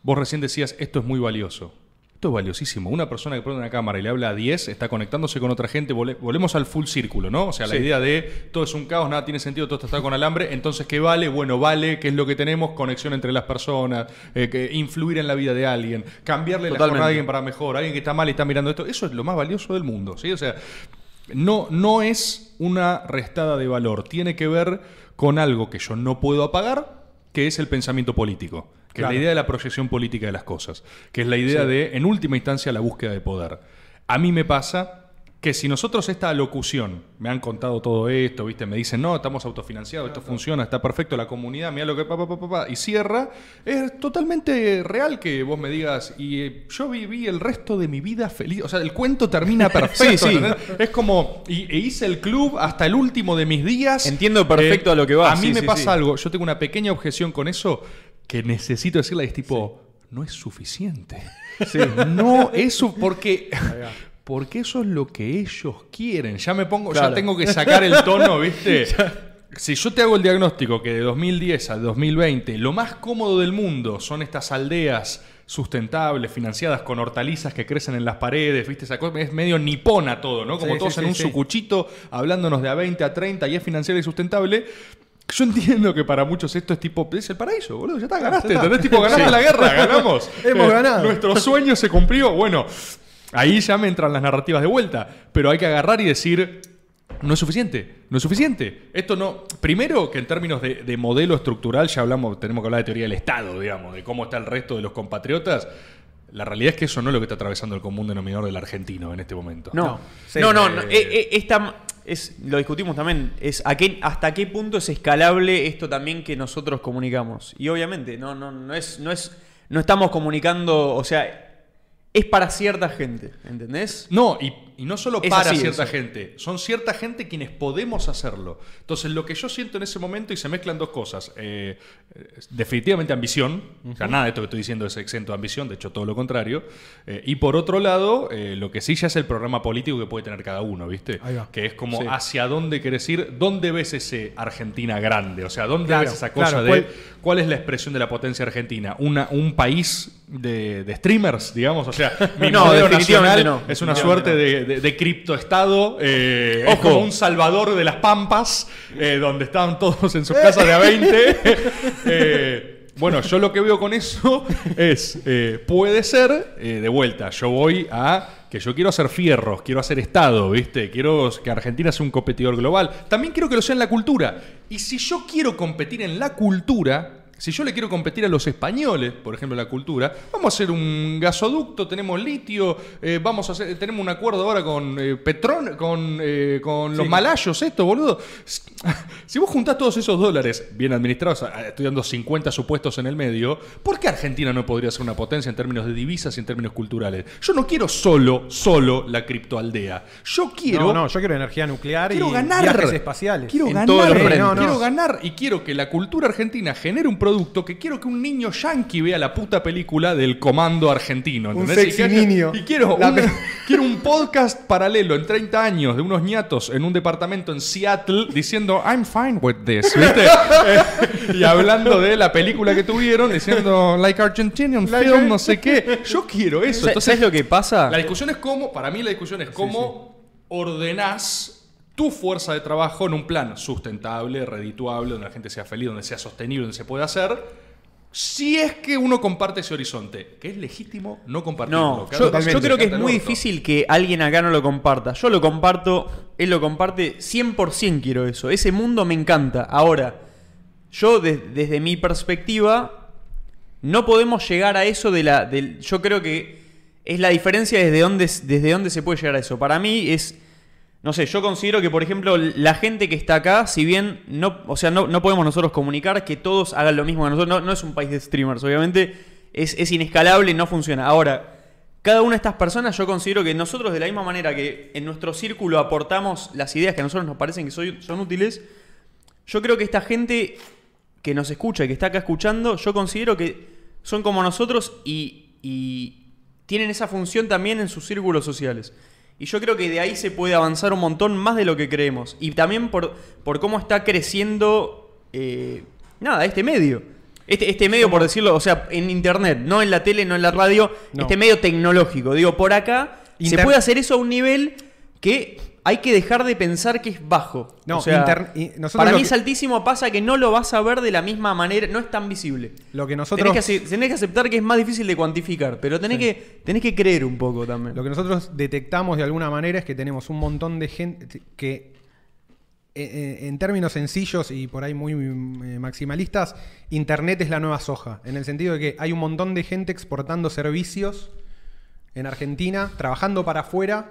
S2: vos recién decías, esto es muy valioso. Esto es valiosísimo. Una persona que prende una cámara y le habla a 10 está conectándose con otra gente. Volvemos al full círculo, ¿no? O sea, la
S3: Sí.
S2: idea de todo es un caos, nada tiene sentido, todo está con alambre. Entonces, ¿qué vale? Bueno, vale, ¿qué es lo que tenemos? Conexión entre las personas, eh, que influir en la vida de alguien, cambiarle la jornada a alguien para mejor, alguien que está mal y está mirando esto. Eso es lo más valioso del mundo, ¿sí? O sea, no, no es una restada de valor, tiene que ver con algo que yo no puedo apagar, que es el pensamiento político, que
S1: Claro.
S2: es la idea de la proyección política de las cosas, que es la idea
S3: Sí.
S2: de, en última instancia, la búsqueda de poder. A mí me pasa que si nosotros esta locución, me han contado todo esto, ¿viste? Me dicen, no, estamos autofinanciados, esto funciona, está perfecto, la comunidad, mira lo que pa, pa, pa, pa, pa", y cierra, es totalmente real que vos me digas, y eh, yo viví el resto de mi vida feliz, o sea, el cuento termina perfecto,
S3: Sí, sí.
S2: Es como, y, e hice el club hasta el último de mis días.
S3: Entiendo perfecto a lo que vas,
S2: A mí
S3: sí,
S2: me pasa algo, yo tengo una pequeña objeción con eso que necesito decirle, es tipo, no es suficiente. No es su, porque porque eso es lo que ellos quieren. Ya me pongo, ya tengo que sacar el tono, ¿viste? Si yo te hago el diagnóstico que de 2010 al 2020 lo más cómodo del mundo son estas aldeas sustentables, financiadas con hortalizas que crecen en las paredes, ¿viste? Esa cosa, es medio nipona todo, ¿no? Como
S1: Sí,
S2: todos
S1: sí,
S2: en
S1: sí,
S2: un sucuchito hablándonos de a 20, a 30 y es financiera y sustentable. Yo entiendo que para muchos esto es tipo, es el paraíso, boludo, ya está, ganaste. ¿entendés? Tipo, ganaste
S1: Sí.
S2: la guerra, ganamos.
S1: Hemos ganado.
S2: Nuestro sueño se cumplió. Bueno, ahí ya me entran las narrativas de vuelta. Pero hay que agarrar y decir, no es suficiente, no es suficiente. Esto no. Primero, que en términos de, de modelo estructural, ya hablamos, tenemos que hablar de teoría del Estado, digamos, de cómo está el resto de los compatriotas. La realidad es que eso no es lo que está atravesando el común denominador del argentino en este momento.
S3: No,
S1: No. Sí,
S3: no, no,
S1: eh,
S3: no, eh, eh, esta- es, lo discutimos también, es a qué, hasta qué punto es escalable esto también que nosotros comunicamos. Y obviamente, no, no, no es, no es, no estamos comunicando, o sea, es para cierta gente, ¿entendés?
S2: No, y Y no solo
S3: Es
S2: para cierta
S3: eso.
S2: gente, son cierta gente quienes podemos hacerlo. Entonces, lo que yo siento en ese momento, y se mezclan dos cosas. eh, eh, definitivamente ambición, o sea, nada de esto que estoy diciendo es exento de ambición, de hecho todo lo contrario. Eh, y por otro lado, eh, lo que sí ya es el programa político que puede tener cada uno, ¿viste? Que es como
S3: Sí.
S2: hacia dónde querés ir, dónde ves ese Argentina grande, o sea, dónde
S1: Claro,
S2: ves esa cosa
S1: claro,
S2: de
S1: ¿cuál-
S2: cuál es la expresión de la potencia argentina. Una, un país de, de streamers, digamos, o sea, mi
S3: No,
S2: modelo nacional
S3: no.
S2: es una suerte de, de, de criptoestado, eh, es
S3: Ojo.
S2: como un salvador de las pampas, eh, donde estaban todos en sus casas de a 20. Eh, bueno, yo lo que veo con eso es, puede ser, de vuelta, yo voy a que yo quiero hacer fierros, quiero hacer Estado, ¿viste? Quiero que Argentina sea un competidor global. También quiero que lo sea en la cultura. Y si yo quiero competir en la cultura, si yo le quiero competir a los españoles, por ejemplo, la cultura, vamos a hacer un gasoducto, tenemos litio, eh, vamos a hacer, tenemos un acuerdo ahora con eh, Petron, con, eh, con los malayos, esto, boludo. Si vos juntás todos esos dólares bien administrados, estoy dando 50 supuestos en el medio, ¿por qué Argentina no podría ser una potencia en términos de divisas y en términos culturales? Yo no quiero solo, solo la criptoaldea. Yo quiero
S1: No, no, yo quiero energía nuclear
S2: quiero
S1: y
S2: ganar.
S1: viajes espaciales.
S2: Quiero
S3: En
S2: ganar. eh.
S1: No, no.
S2: Quiero ganar y quiero que la cultura argentina genere un producto que quiero que un niño yankee vea la puta película del comando argentino.
S1: Un
S2: ¿entendés?
S1: sexy
S2: y que-
S1: niño.
S2: Y quiero
S1: La
S2: un, quiero un podcast paralelo en 30 años de unos ñatos en un departamento en Seattle diciendo I'm fine with this. ¿viste? Eh, y hablando de la película que tuvieron, diciendo like Argentinian film, no sé qué. Yo quiero eso.
S3: ¿Sabes
S2: Entonces,
S3: lo que pasa?
S2: la discusión es cómo, para mí la discusión es cómo ordenás tu fuerza de trabajo en un plan sustentable, redituable, donde la gente sea feliz, donde sea sostenible, donde se pueda hacer. Si es que uno comparte ese horizonte, que es legítimo no compartirlo.
S3: No, yo, creo que es muy difícil que alguien acá no lo comparta. Yo lo comparto, él lo comparte, 100% quiero eso. Ese mundo me encanta. Ahora, yo de- desde mi perspectiva, no podemos llegar a eso de la... yo creo que es la diferencia desde dónde, desde dónde se puede llegar a eso. Para mí es... No sé, yo considero que, por ejemplo, la gente que está acá, si bien no, o sea, no, podemos nosotros comunicar que todos hagan lo mismo que nosotros, no, es un país de streamers, obviamente, es, es inescalable no funciona. Ahora, cada una de estas personas yo considero que nosotros de la misma manera que en nuestro círculo aportamos las ideas que a nosotros nos parecen que son útiles, yo creo que esta gente que nos escucha y que está acá escuchando, yo considero que son como nosotros y tienen esa función también en sus círculos sociales. Y yo creo que de ahí se puede avanzar un montón más de lo que creemos. Y también por, por cómo está creciendo, eh, nada, este medio. Este, este medio, por decirlo, o sea, en internet, no en la tele, no en la radio,
S1: No.
S3: este medio tecnológico. Digo, por acá se puede hacer eso a un nivel que hay que dejar de pensar que es bajo.
S1: No,
S3: o sea,
S1: inter- y nosotros
S3: para mí
S1: que-
S3: es altísimo, pasa que no lo vas a ver de la misma manera, no es tan visible.
S1: Lo que nosotros,
S3: Tenés que, tenés que aceptar que es más difícil de cuantificar, pero tenés, que, tenés que creer un poco también.
S1: lo que nosotros detectamos de alguna manera es que tenemos un montón de gente que, eh, eh, en términos sencillos y por ahí muy eh, maximalistas, Internet es la nueva soja. En el sentido de que hay un montón de gente exportando servicios en Argentina, trabajando para afuera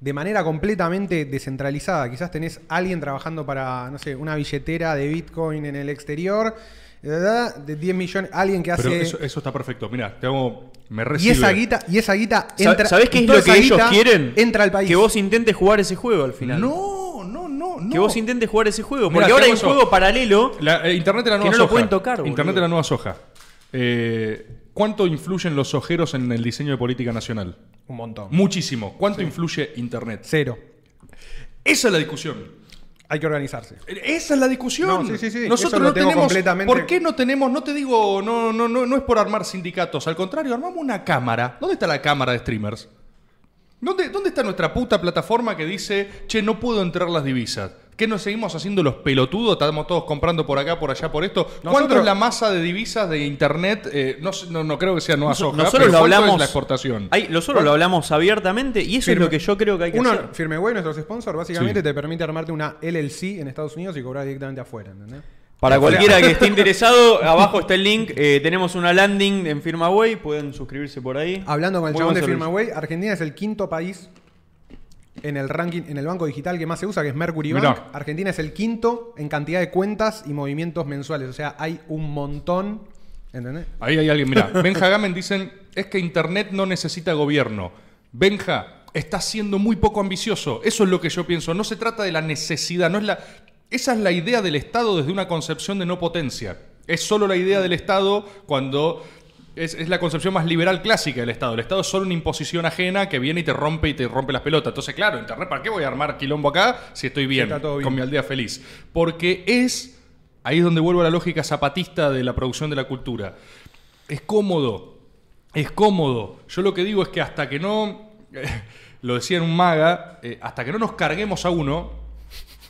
S1: de manera completamente descentralizada. Quizás tenés alguien trabajando para, no sé, una billetera de Bitcoin en el exterior, ¿verdad? de 10 millones, alguien que
S2: Pero
S1: hace...
S2: eso, eso está perfecto. Mira, te hago. Me
S1: y
S2: recibe.
S1: esa guita, y esa guita entra.
S3: ¿Sabés qué
S1: y
S3: es lo que ellos quieren?
S1: Entra al país.
S3: Que vos intentes jugar ese juego al final.
S2: No, no, no, no.
S3: Que vos intentes jugar ese juego.
S2: Mirá,
S3: Porque ahora hay un juego paralelo.
S2: La- eh, Internet es la
S3: Que
S2: nueva
S3: no lo
S2: soja.
S3: pueden tocar, boludo.
S2: Internet es la nueva soja. Eh, ¿Cuánto influyen los ojeros en el diseño de política nacional?
S1: Un montón.
S2: Muchísimo. ¿Cuánto influye Internet?
S1: Cero.
S2: Esa es la discusión.
S1: Hay que organizarse.
S2: Esa es la discusión.
S1: No, sí, sí, sí.
S2: Nosotros no tenemos.
S1: completamente-
S2: ¿Por qué no tenemos? No te digo, no, no, no, no es por armar sindicatos. Al contrario, armamos una cámara. ¿Dónde está la cámara de streamers? ¿Dónde, ¿Dónde está nuestra puta plataforma que dice, che, no puedo entrar las divisas? ¿Qué nos seguimos haciendo los pelotudos? Estamos todos comprando por acá, por allá, por esto. ¿Cuánto
S1: Nosotros-
S2: es la masa de divisas de internet? Eh, no, sé- no, no creo que sea nueva soja.
S3: Nosotros
S2: pero
S3: lo
S2: ¿cuánto
S3: hablamos.
S2: es la exportación?
S3: Hay- nosotros lo hablamos abiertamente y eso
S1: Firme-
S3: es lo que yo creo que hay que
S1: Uno,
S3: hacer.
S1: Firmeway, nuestros sponsors, básicamente
S2: Sí.
S1: te permite armarte una LLC en Estados Unidos y cobrar directamente afuera. ¿entendés?
S3: Para cualquiera que esté interesado, abajo está el link. Eh, tenemos una landing en FirmaWay, pueden suscribirse por ahí.
S1: Hablando con el
S3: Muy
S1: chabón de
S3: buen servicio.
S1: Firmaway, Argentina es el quinto país en el ranking, en el banco digital que más se usa, que es Mercury
S2: Mirá.
S1: Bank. Argentina es el quinto en cantidad de cuentas y movimientos mensuales. O sea, hay un montón. ¿Entendés?
S2: Ahí hay alguien, mira, Benja Gamen dicen, es que Internet no necesita gobierno. Benja, estás siendo muy poco ambicioso. Eso es lo que yo pienso. No se trata de la necesidad, no es la. Esa es la idea del Estado desde una concepción de no potencia. Es solo la idea del Estado cuando es, es la concepción más liberal clásica del Estado. El Estado es solo una imposición ajena que viene y te rompe y te rompe las pelotas. Entonces, claro, Internet, ¿para qué voy a armar quilombo acá si estoy bien, con mi aldea feliz? Porque es, ahí es donde vuelvo a la lógica zapatista de la producción de la cultura. Es cómodo, es cómodo. Yo lo que digo es que hasta que no, lo decía en un maga, eh, hasta que no nos carguemos a uno,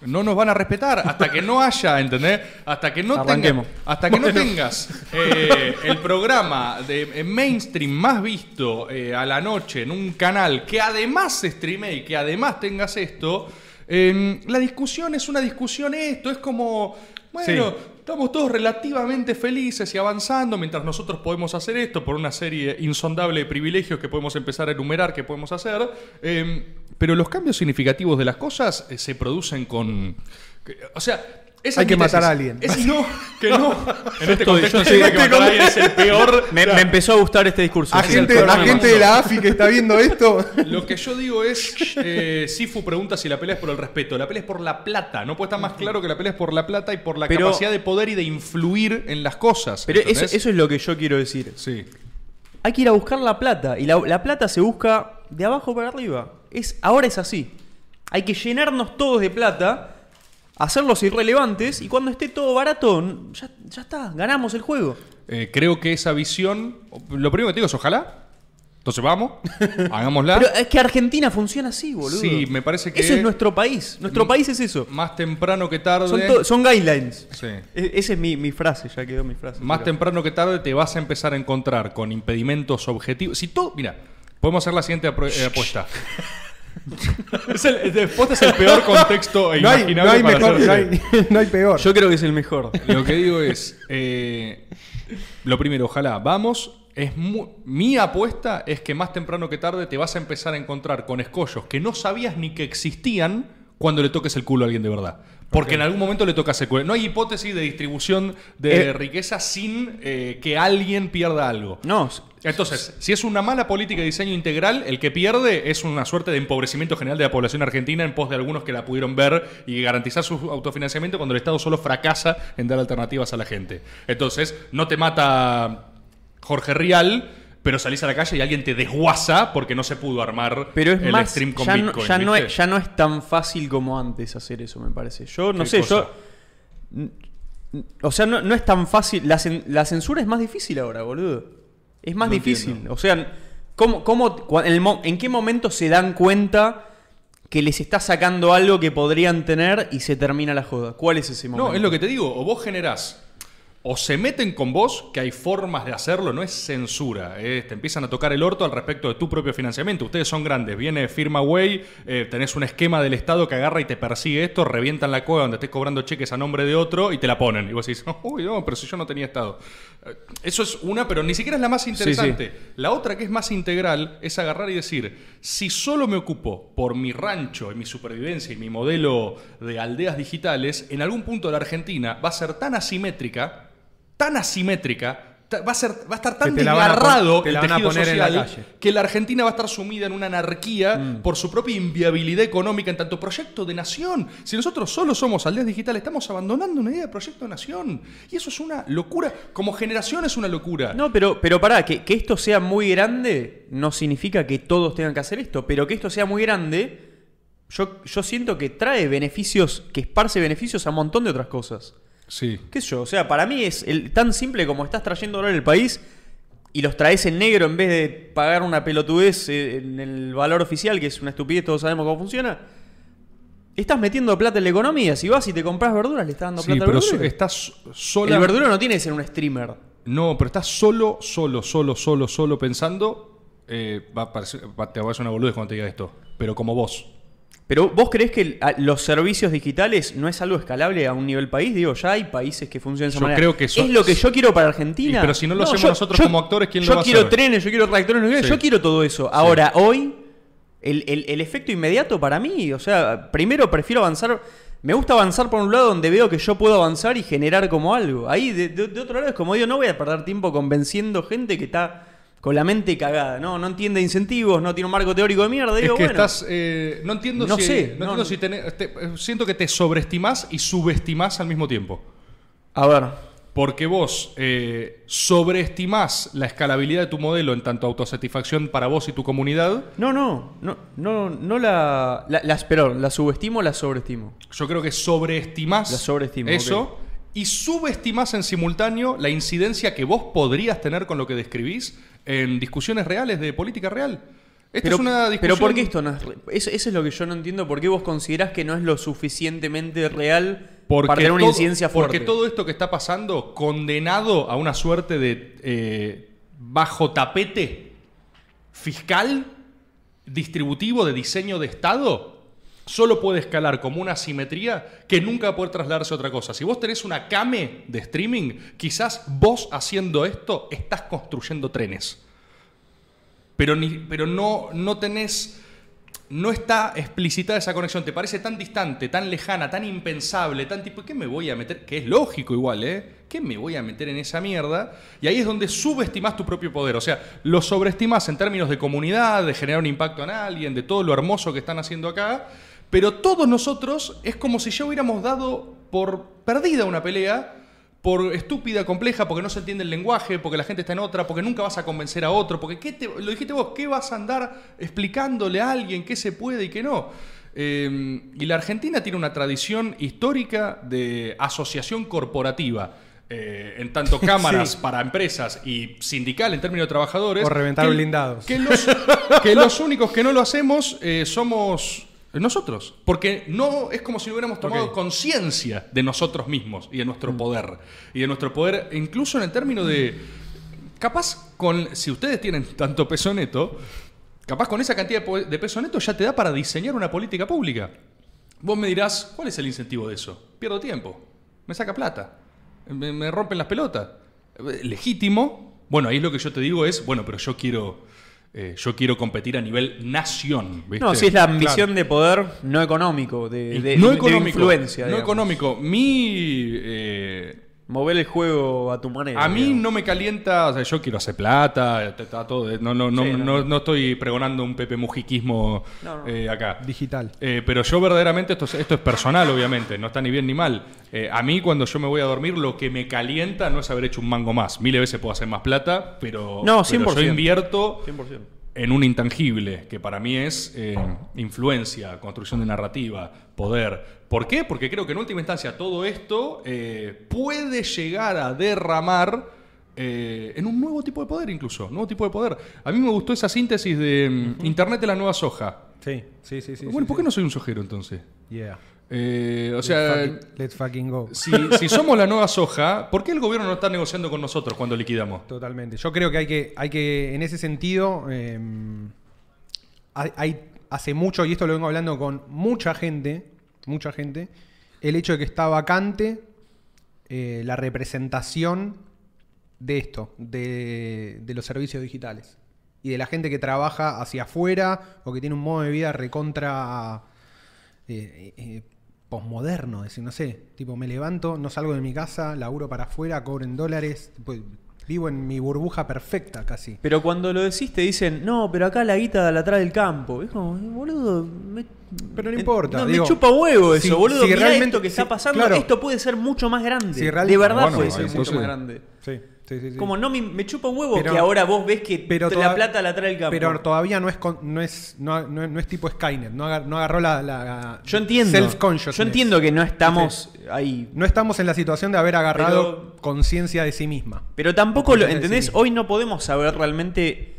S2: no nos van a respetar hasta que no haya, ¿entendés? Hasta que no, tenga- hasta que no tengas eh, el programa de eh, mainstream más visto eh, a la noche en un canal que además se streame y que además tengas esto, eh, la discusión es una discusión esto, es como, bueno, estamos todos relativamente felices y avanzando mientras nosotros podemos hacer esto por una serie insondable de privilegios que podemos empezar a enumerar que podemos hacer. eh, pero los cambios significativos de las cosas eh, se producen con... O sea... esa
S1: Hay
S2: es
S1: que matar a alguien.
S2: Es- no, que no. En este contexto
S3: yo-
S2: sí, hay que matar a alguien es el peor.
S3: Me, me empezó a gustar este discurso.
S1: A gente, a gente de la AFI que está viendo esto.
S2: Lo que yo digo es, eh, Sifu pregunta si la pelea es por el respeto. La pelea es por la plata. No puede estar más claro que la pelea es por la plata y por la
S3: Pero-
S2: capacidad de poder y de influir en las cosas.
S3: Pero eso es lo que yo quiero decir.
S2: Sí.
S3: Hay que ir a buscar la plata. Y la, la plata se busca de abajo para arriba. Es, ahora es así. Hay que llenarnos todos de plata, hacerlos irrelevantes, y cuando esté todo barato, ya, ya está, ganamos el juego.
S2: Eh, creo que esa visión. Lo primero que te digo es ojalá. Entonces vamos, hagámosla.
S3: Pero es que Argentina funciona así, boludo.
S2: Sí, me parece que-
S3: Eso es nuestro país. Nuestro país es eso.
S2: Más temprano que tarde.
S3: Son, guidelines.
S2: Sí.
S3: E- Esa es mi, mi frase, ya quedó mi frase.
S2: Más
S3: pero-
S2: temprano que tarde te vas a empezar a encontrar con impedimentos objetivos. Si todo. Mira, podemos hacer la siguiente apuesta. es el, el- después es el peor contexto e
S1: No hay, no
S2: imaginable
S1: hay
S2: para
S1: mejor, no
S2: hacerse.
S1: hay, no hay peor.
S3: Yo creo que es el mejor.
S2: Lo que digo es, eh, lo primero, ojalá, vamos. Es mu- mi apuesta es que más temprano que tarde te vas a empezar a encontrar con escollos que no sabías ni que existían cuando le toques el culo a alguien de verdad. Porque en algún momento le tocas el culo. No hay hipótesis de distribución de
S3: Eh.
S2: riqueza sin eh, que alguien pierda algo.
S3: No,
S2: Entonces, si es una mala política de diseño integral, el que pierde es una suerte de empobrecimiento general de la población argentina en pos de algunos que la pudieron ver y garantizar su autofinanciamiento cuando el Estado solo fracasa en dar alternativas a la gente. Entonces, no te mata Jorge Rial, pero salís a la calle y alguien te desguaza porque no se pudo armar
S3: pero es
S2: el
S3: más.
S2: stream con
S3: ya, no, es, ya no es tan fácil como antes hacer eso, me parece. Yo no
S2: ¿Qué
S3: sé,
S2: cosa?
S3: yo. O sea, no, no es tan fácil. La, cen- la censura es más difícil ahora, boludo. Es más
S2: No
S3: difícil.
S2: entiendo.
S3: O sea, ¿cómo, cómo, cua- en, el mo- ¿en qué momento se dan cuenta que les está sacando algo que podrían tener y se termina la joda? ¿Cuál es ese momento?
S2: No, es lo que te digo. O vos generás. O se meten con vos, que hay formas de hacerlo, no es censura. eh, te empiezan a tocar el orto al respecto de tu propio financiamiento. Ustedes son grandes. Viene Firma Way, eh, tenés un esquema del Estado que agarra y te persigue esto, revientan la cueva donde estés cobrando cheques a nombre de otro y te la ponen. Y vos decís, uy, no, pero si yo no tenía Estado. Eh, Eso es una, pero ni siquiera es la más interesante. La otra que es más integral es agarrar y decir, si solo me ocupo por mi rancho y mi supervivencia y mi modelo de aldeas digitales, en algún punto de la Argentina va a ser tan asimétrica, tan asimétrica, va a, ser, va a estar tan
S1: la
S2: desgarrado el
S1: la
S2: tejido
S1: la
S2: social
S1: calle.
S2: que la Argentina va a estar sumida en una anarquía
S1: Mm.
S2: por su propia inviabilidad económica en tanto proyecto de nación. Si nosotros solo somos aldeas digitales, estamos abandonando una idea de proyecto de nación. Y eso es una locura. Como generación es una locura.
S3: No, pero, pero pará, que, que esto sea muy grande no significa que todos tengan que hacer esto, pero que esto sea muy grande, yo, yo siento que trae beneficios, que esparce beneficios a un montón de otras cosas.
S2: Sí.
S3: ¿Qué sé yo? O sea, para mí es el- tan simple como estás trayendo dólares al país y los traes en negro en vez de pagar una pelotudez eh, en el valor oficial, que es una estupidez, todos sabemos cómo funciona. Estás metiendo plata en la economía. Si vas y te compras verduras, le estás dando
S2: Sí,
S3: plata al
S2: pero so-
S3: verdulero.
S2: estás sola.
S3: El verdulero no tiene que ser un streamer.
S2: No, pero estás solo, solo, solo, solo, solo pensando. eh, va a parecer, va- te va a hacer una boludez cuando te diga esto. Pero como vos.
S3: Pero vos crees que los servicios digitales no es algo escalable a un nivel país? Digo, ya hay países que funcionan de esa
S2: Yo
S3: manera.
S2: creo que eso-
S3: es lo que yo quiero para Argentina.
S2: Y pero si no lo hacemos nosotros como actores, ¿quién lo
S3: yo
S2: va a
S3: quiero
S2: hacer?
S3: trenes, yo quiero reactores
S2: Sí.
S3: yo quiero todo eso. Ahora, hoy, el, el- el efecto inmediato para mí, o sea, primero prefiero avanzar. Me gusta avanzar por un lado donde veo que yo puedo avanzar y generar como algo. Ahí, de, de- de otro lado, es como digo, no voy a perder tiempo convenciendo gente que está con la mente cagada, ¿no? No entiende incentivos, no tiene un marco teórico de mierda.
S2: Es
S3: Digo,
S2: que
S3: bueno,
S2: estás. eh, no entiendo
S3: No
S2: si.
S3: sé,
S2: no
S3: no,
S2: entiendo
S3: no.
S2: si tenés- te- siento que te sobreestimás y subestimás al mismo tiempo.
S3: A ver,
S2: Porque vos eh, sobreestimás la escalabilidad de tu modelo en tanto autosatisfacción para vos y tu comunidad.
S3: no, no, no, no, no la, la, la- perdón, la subestimo o la sobreestimo.
S2: Yo creo que sobreestimás
S3: La sobreestimo,
S2: eso y subestimás en simultáneo la incidencia que vos podrías tener con lo que describís en discusiones reales de política real. Esta
S3: Pero,
S2: es una discusión.
S3: pero ¿por qué esto no es eso es lo que yo no entiendo. ¿Por qué vos considerás que no es lo suficientemente real
S2: Porque
S3: para tener una
S2: todo-
S3: incidencia fuerte?
S2: Porque todo esto que está pasando, condenado a una suerte de eh, bajo tapete fiscal, distributivo, de diseño de Estado, solo puede escalar como una simetría que nunca poder trasladarse a otra cosa. Si vos tenés una came de streaming, quizás vos haciendo esto estás construyendo trenes. Pero, ni, pero no, no tenés no está explicitada esa conexión, te parece tan distante, tan lejana, tan impensable, tan tipo, ¿qué me voy a meter? Que es lógico igual, ¿eh? ¿Qué me voy a meter en esa mierda? Y ahí es donde subestimas tu propio poder, o sea, lo sobreestimas en términos de comunidad, de generar un impacto en alguien, de todo lo hermoso que están haciendo acá, pero todos nosotros es como si ya hubiéramos dado por perdida una pelea por estúpida, compleja, porque no se entiende el lenguaje, porque la gente está en otra, porque nunca vas a convencer a otro, porque ¿qué te- lo dijiste vos, ¿qué vas a andar explicándole a alguien qué se puede y qué no? Eh, y la Argentina tiene una tradición histórica de asociación corporativa. eh, en tanto cámaras
S1: Sí.
S2: para empresas y sindical en términos de trabajadores.
S1: O reventar
S2: que-
S1: blindados.
S2: Que los, que los únicos que no lo hacemos eh, somos nosotros. Porque no es como si no hubiéramos tomado conciencia de nosotros mismos y de nuestro poder. Y de nuestro poder, incluso en el término de. Capaz con. Si ustedes tienen tanto peso neto, capaz con esa cantidad de peso neto ya te da para diseñar una política pública. Vos me dirás, ¿cuál es el incentivo de eso? Pierdo tiempo. Me saca plata. Me, me rompen las pelotas. Eh, Legítimo. Bueno, ahí lo que yo te digo es, bueno, pero yo quiero. Eh, yo quiero competir a nivel nación. ¿viste?
S3: No, si es la ambición de poder no económico, de, de-
S2: no
S3: de
S2: económico.
S3: influencia.
S2: no
S3: digamos.
S2: económico. Mi. eh,
S3: Mover el juego a tu manera.
S2: a mí
S3: digamos.
S2: no me calienta, o sea, yo quiero hacer plata, está- está todo, no, no, no,
S3: Sí, no.
S2: no, no estoy pregonando un Pepe Mujiquismo
S3: No, no.
S2: eh, acá.
S1: Digital.
S2: Eh, pero yo verdaderamente, esto es, esto es personal obviamente, no está ni bien ni mal. Eh, a mí cuando yo me voy a dormir lo que me calienta no es haber hecho un mango más. Miles veces puedo hacer más plata, pero,
S3: No,
S2: pero
S3: 100%.
S2: yo invierto
S3: 100%.
S2: en un intangible, que para mí es eh, influencia, construcción de narrativa, poder. ¿Por qué? Porque creo que en última instancia todo esto eh, puede llegar a derramar eh, en un nuevo tipo de poder incluso, nuevo tipo de poder. A mí me gustó esa síntesis de mm, Internet de la nueva soja.
S1: Sí, sí, sí. sí
S2: bueno,
S1: sí,
S2: ¿por qué
S1: sí.
S2: no soy un sojero entonces?
S1: Yeah.
S2: Eh, o
S1: Let's
S2: sea,
S1: fucking- let's fucking go.
S2: si, si somos la nueva soja, ¿por qué el gobierno no está negociando con nosotros cuando liquidamos?
S1: Totalmente. Yo creo que hay que, hay que en ese sentido, hay, hay- hace mucho, y esto lo vengo hablando con mucha gente, mucha gente, el hecho de que está vacante eh, la representación de esto, de, los servicios digitales. Y de la gente que trabaja hacia afuera o que tiene un modo de vida recontra eh, eh, posmoderno, decir, no sé, tipo me levanto, no salgo de mi casa, laburo para afuera, cobro en dólares, pues, vivo en mi burbuja perfecta casi.
S3: Pero cuando lo decís te dicen, no, pero acá la guita la trae el campo. Es como, eh, boludo, me,
S1: Pero no importa,
S3: no,
S1: digo,
S3: me chupa huevo eso,
S1: si-
S3: boludo.
S1: si
S3: mirá
S1: realmente-
S3: esto que está pasando,
S1: claro.
S3: esto puede ser mucho más grande.
S1: Si
S3: de verdad
S2: Ah, bueno,
S3: puede ser mucho más grande.
S1: Sí, sí, sí. sí.
S3: Como no me, me chupa un huevo
S1: Pero-
S3: que ahora vos ves que
S1: pero
S3: la plata la trae el campo.
S1: Pero todavía no es con- no es no, no- no es tipo Skynet, no, agar- no agarró la, la
S3: yo entiendo.
S1: self-consciousness.
S3: Yo entiendo que no estamos ahí.
S1: No estamos en la situación de haber agarrado conciencia de sí misma.
S3: Pero tampoco lo,
S1: sí
S3: ¿entendés? Hoy no podemos saber realmente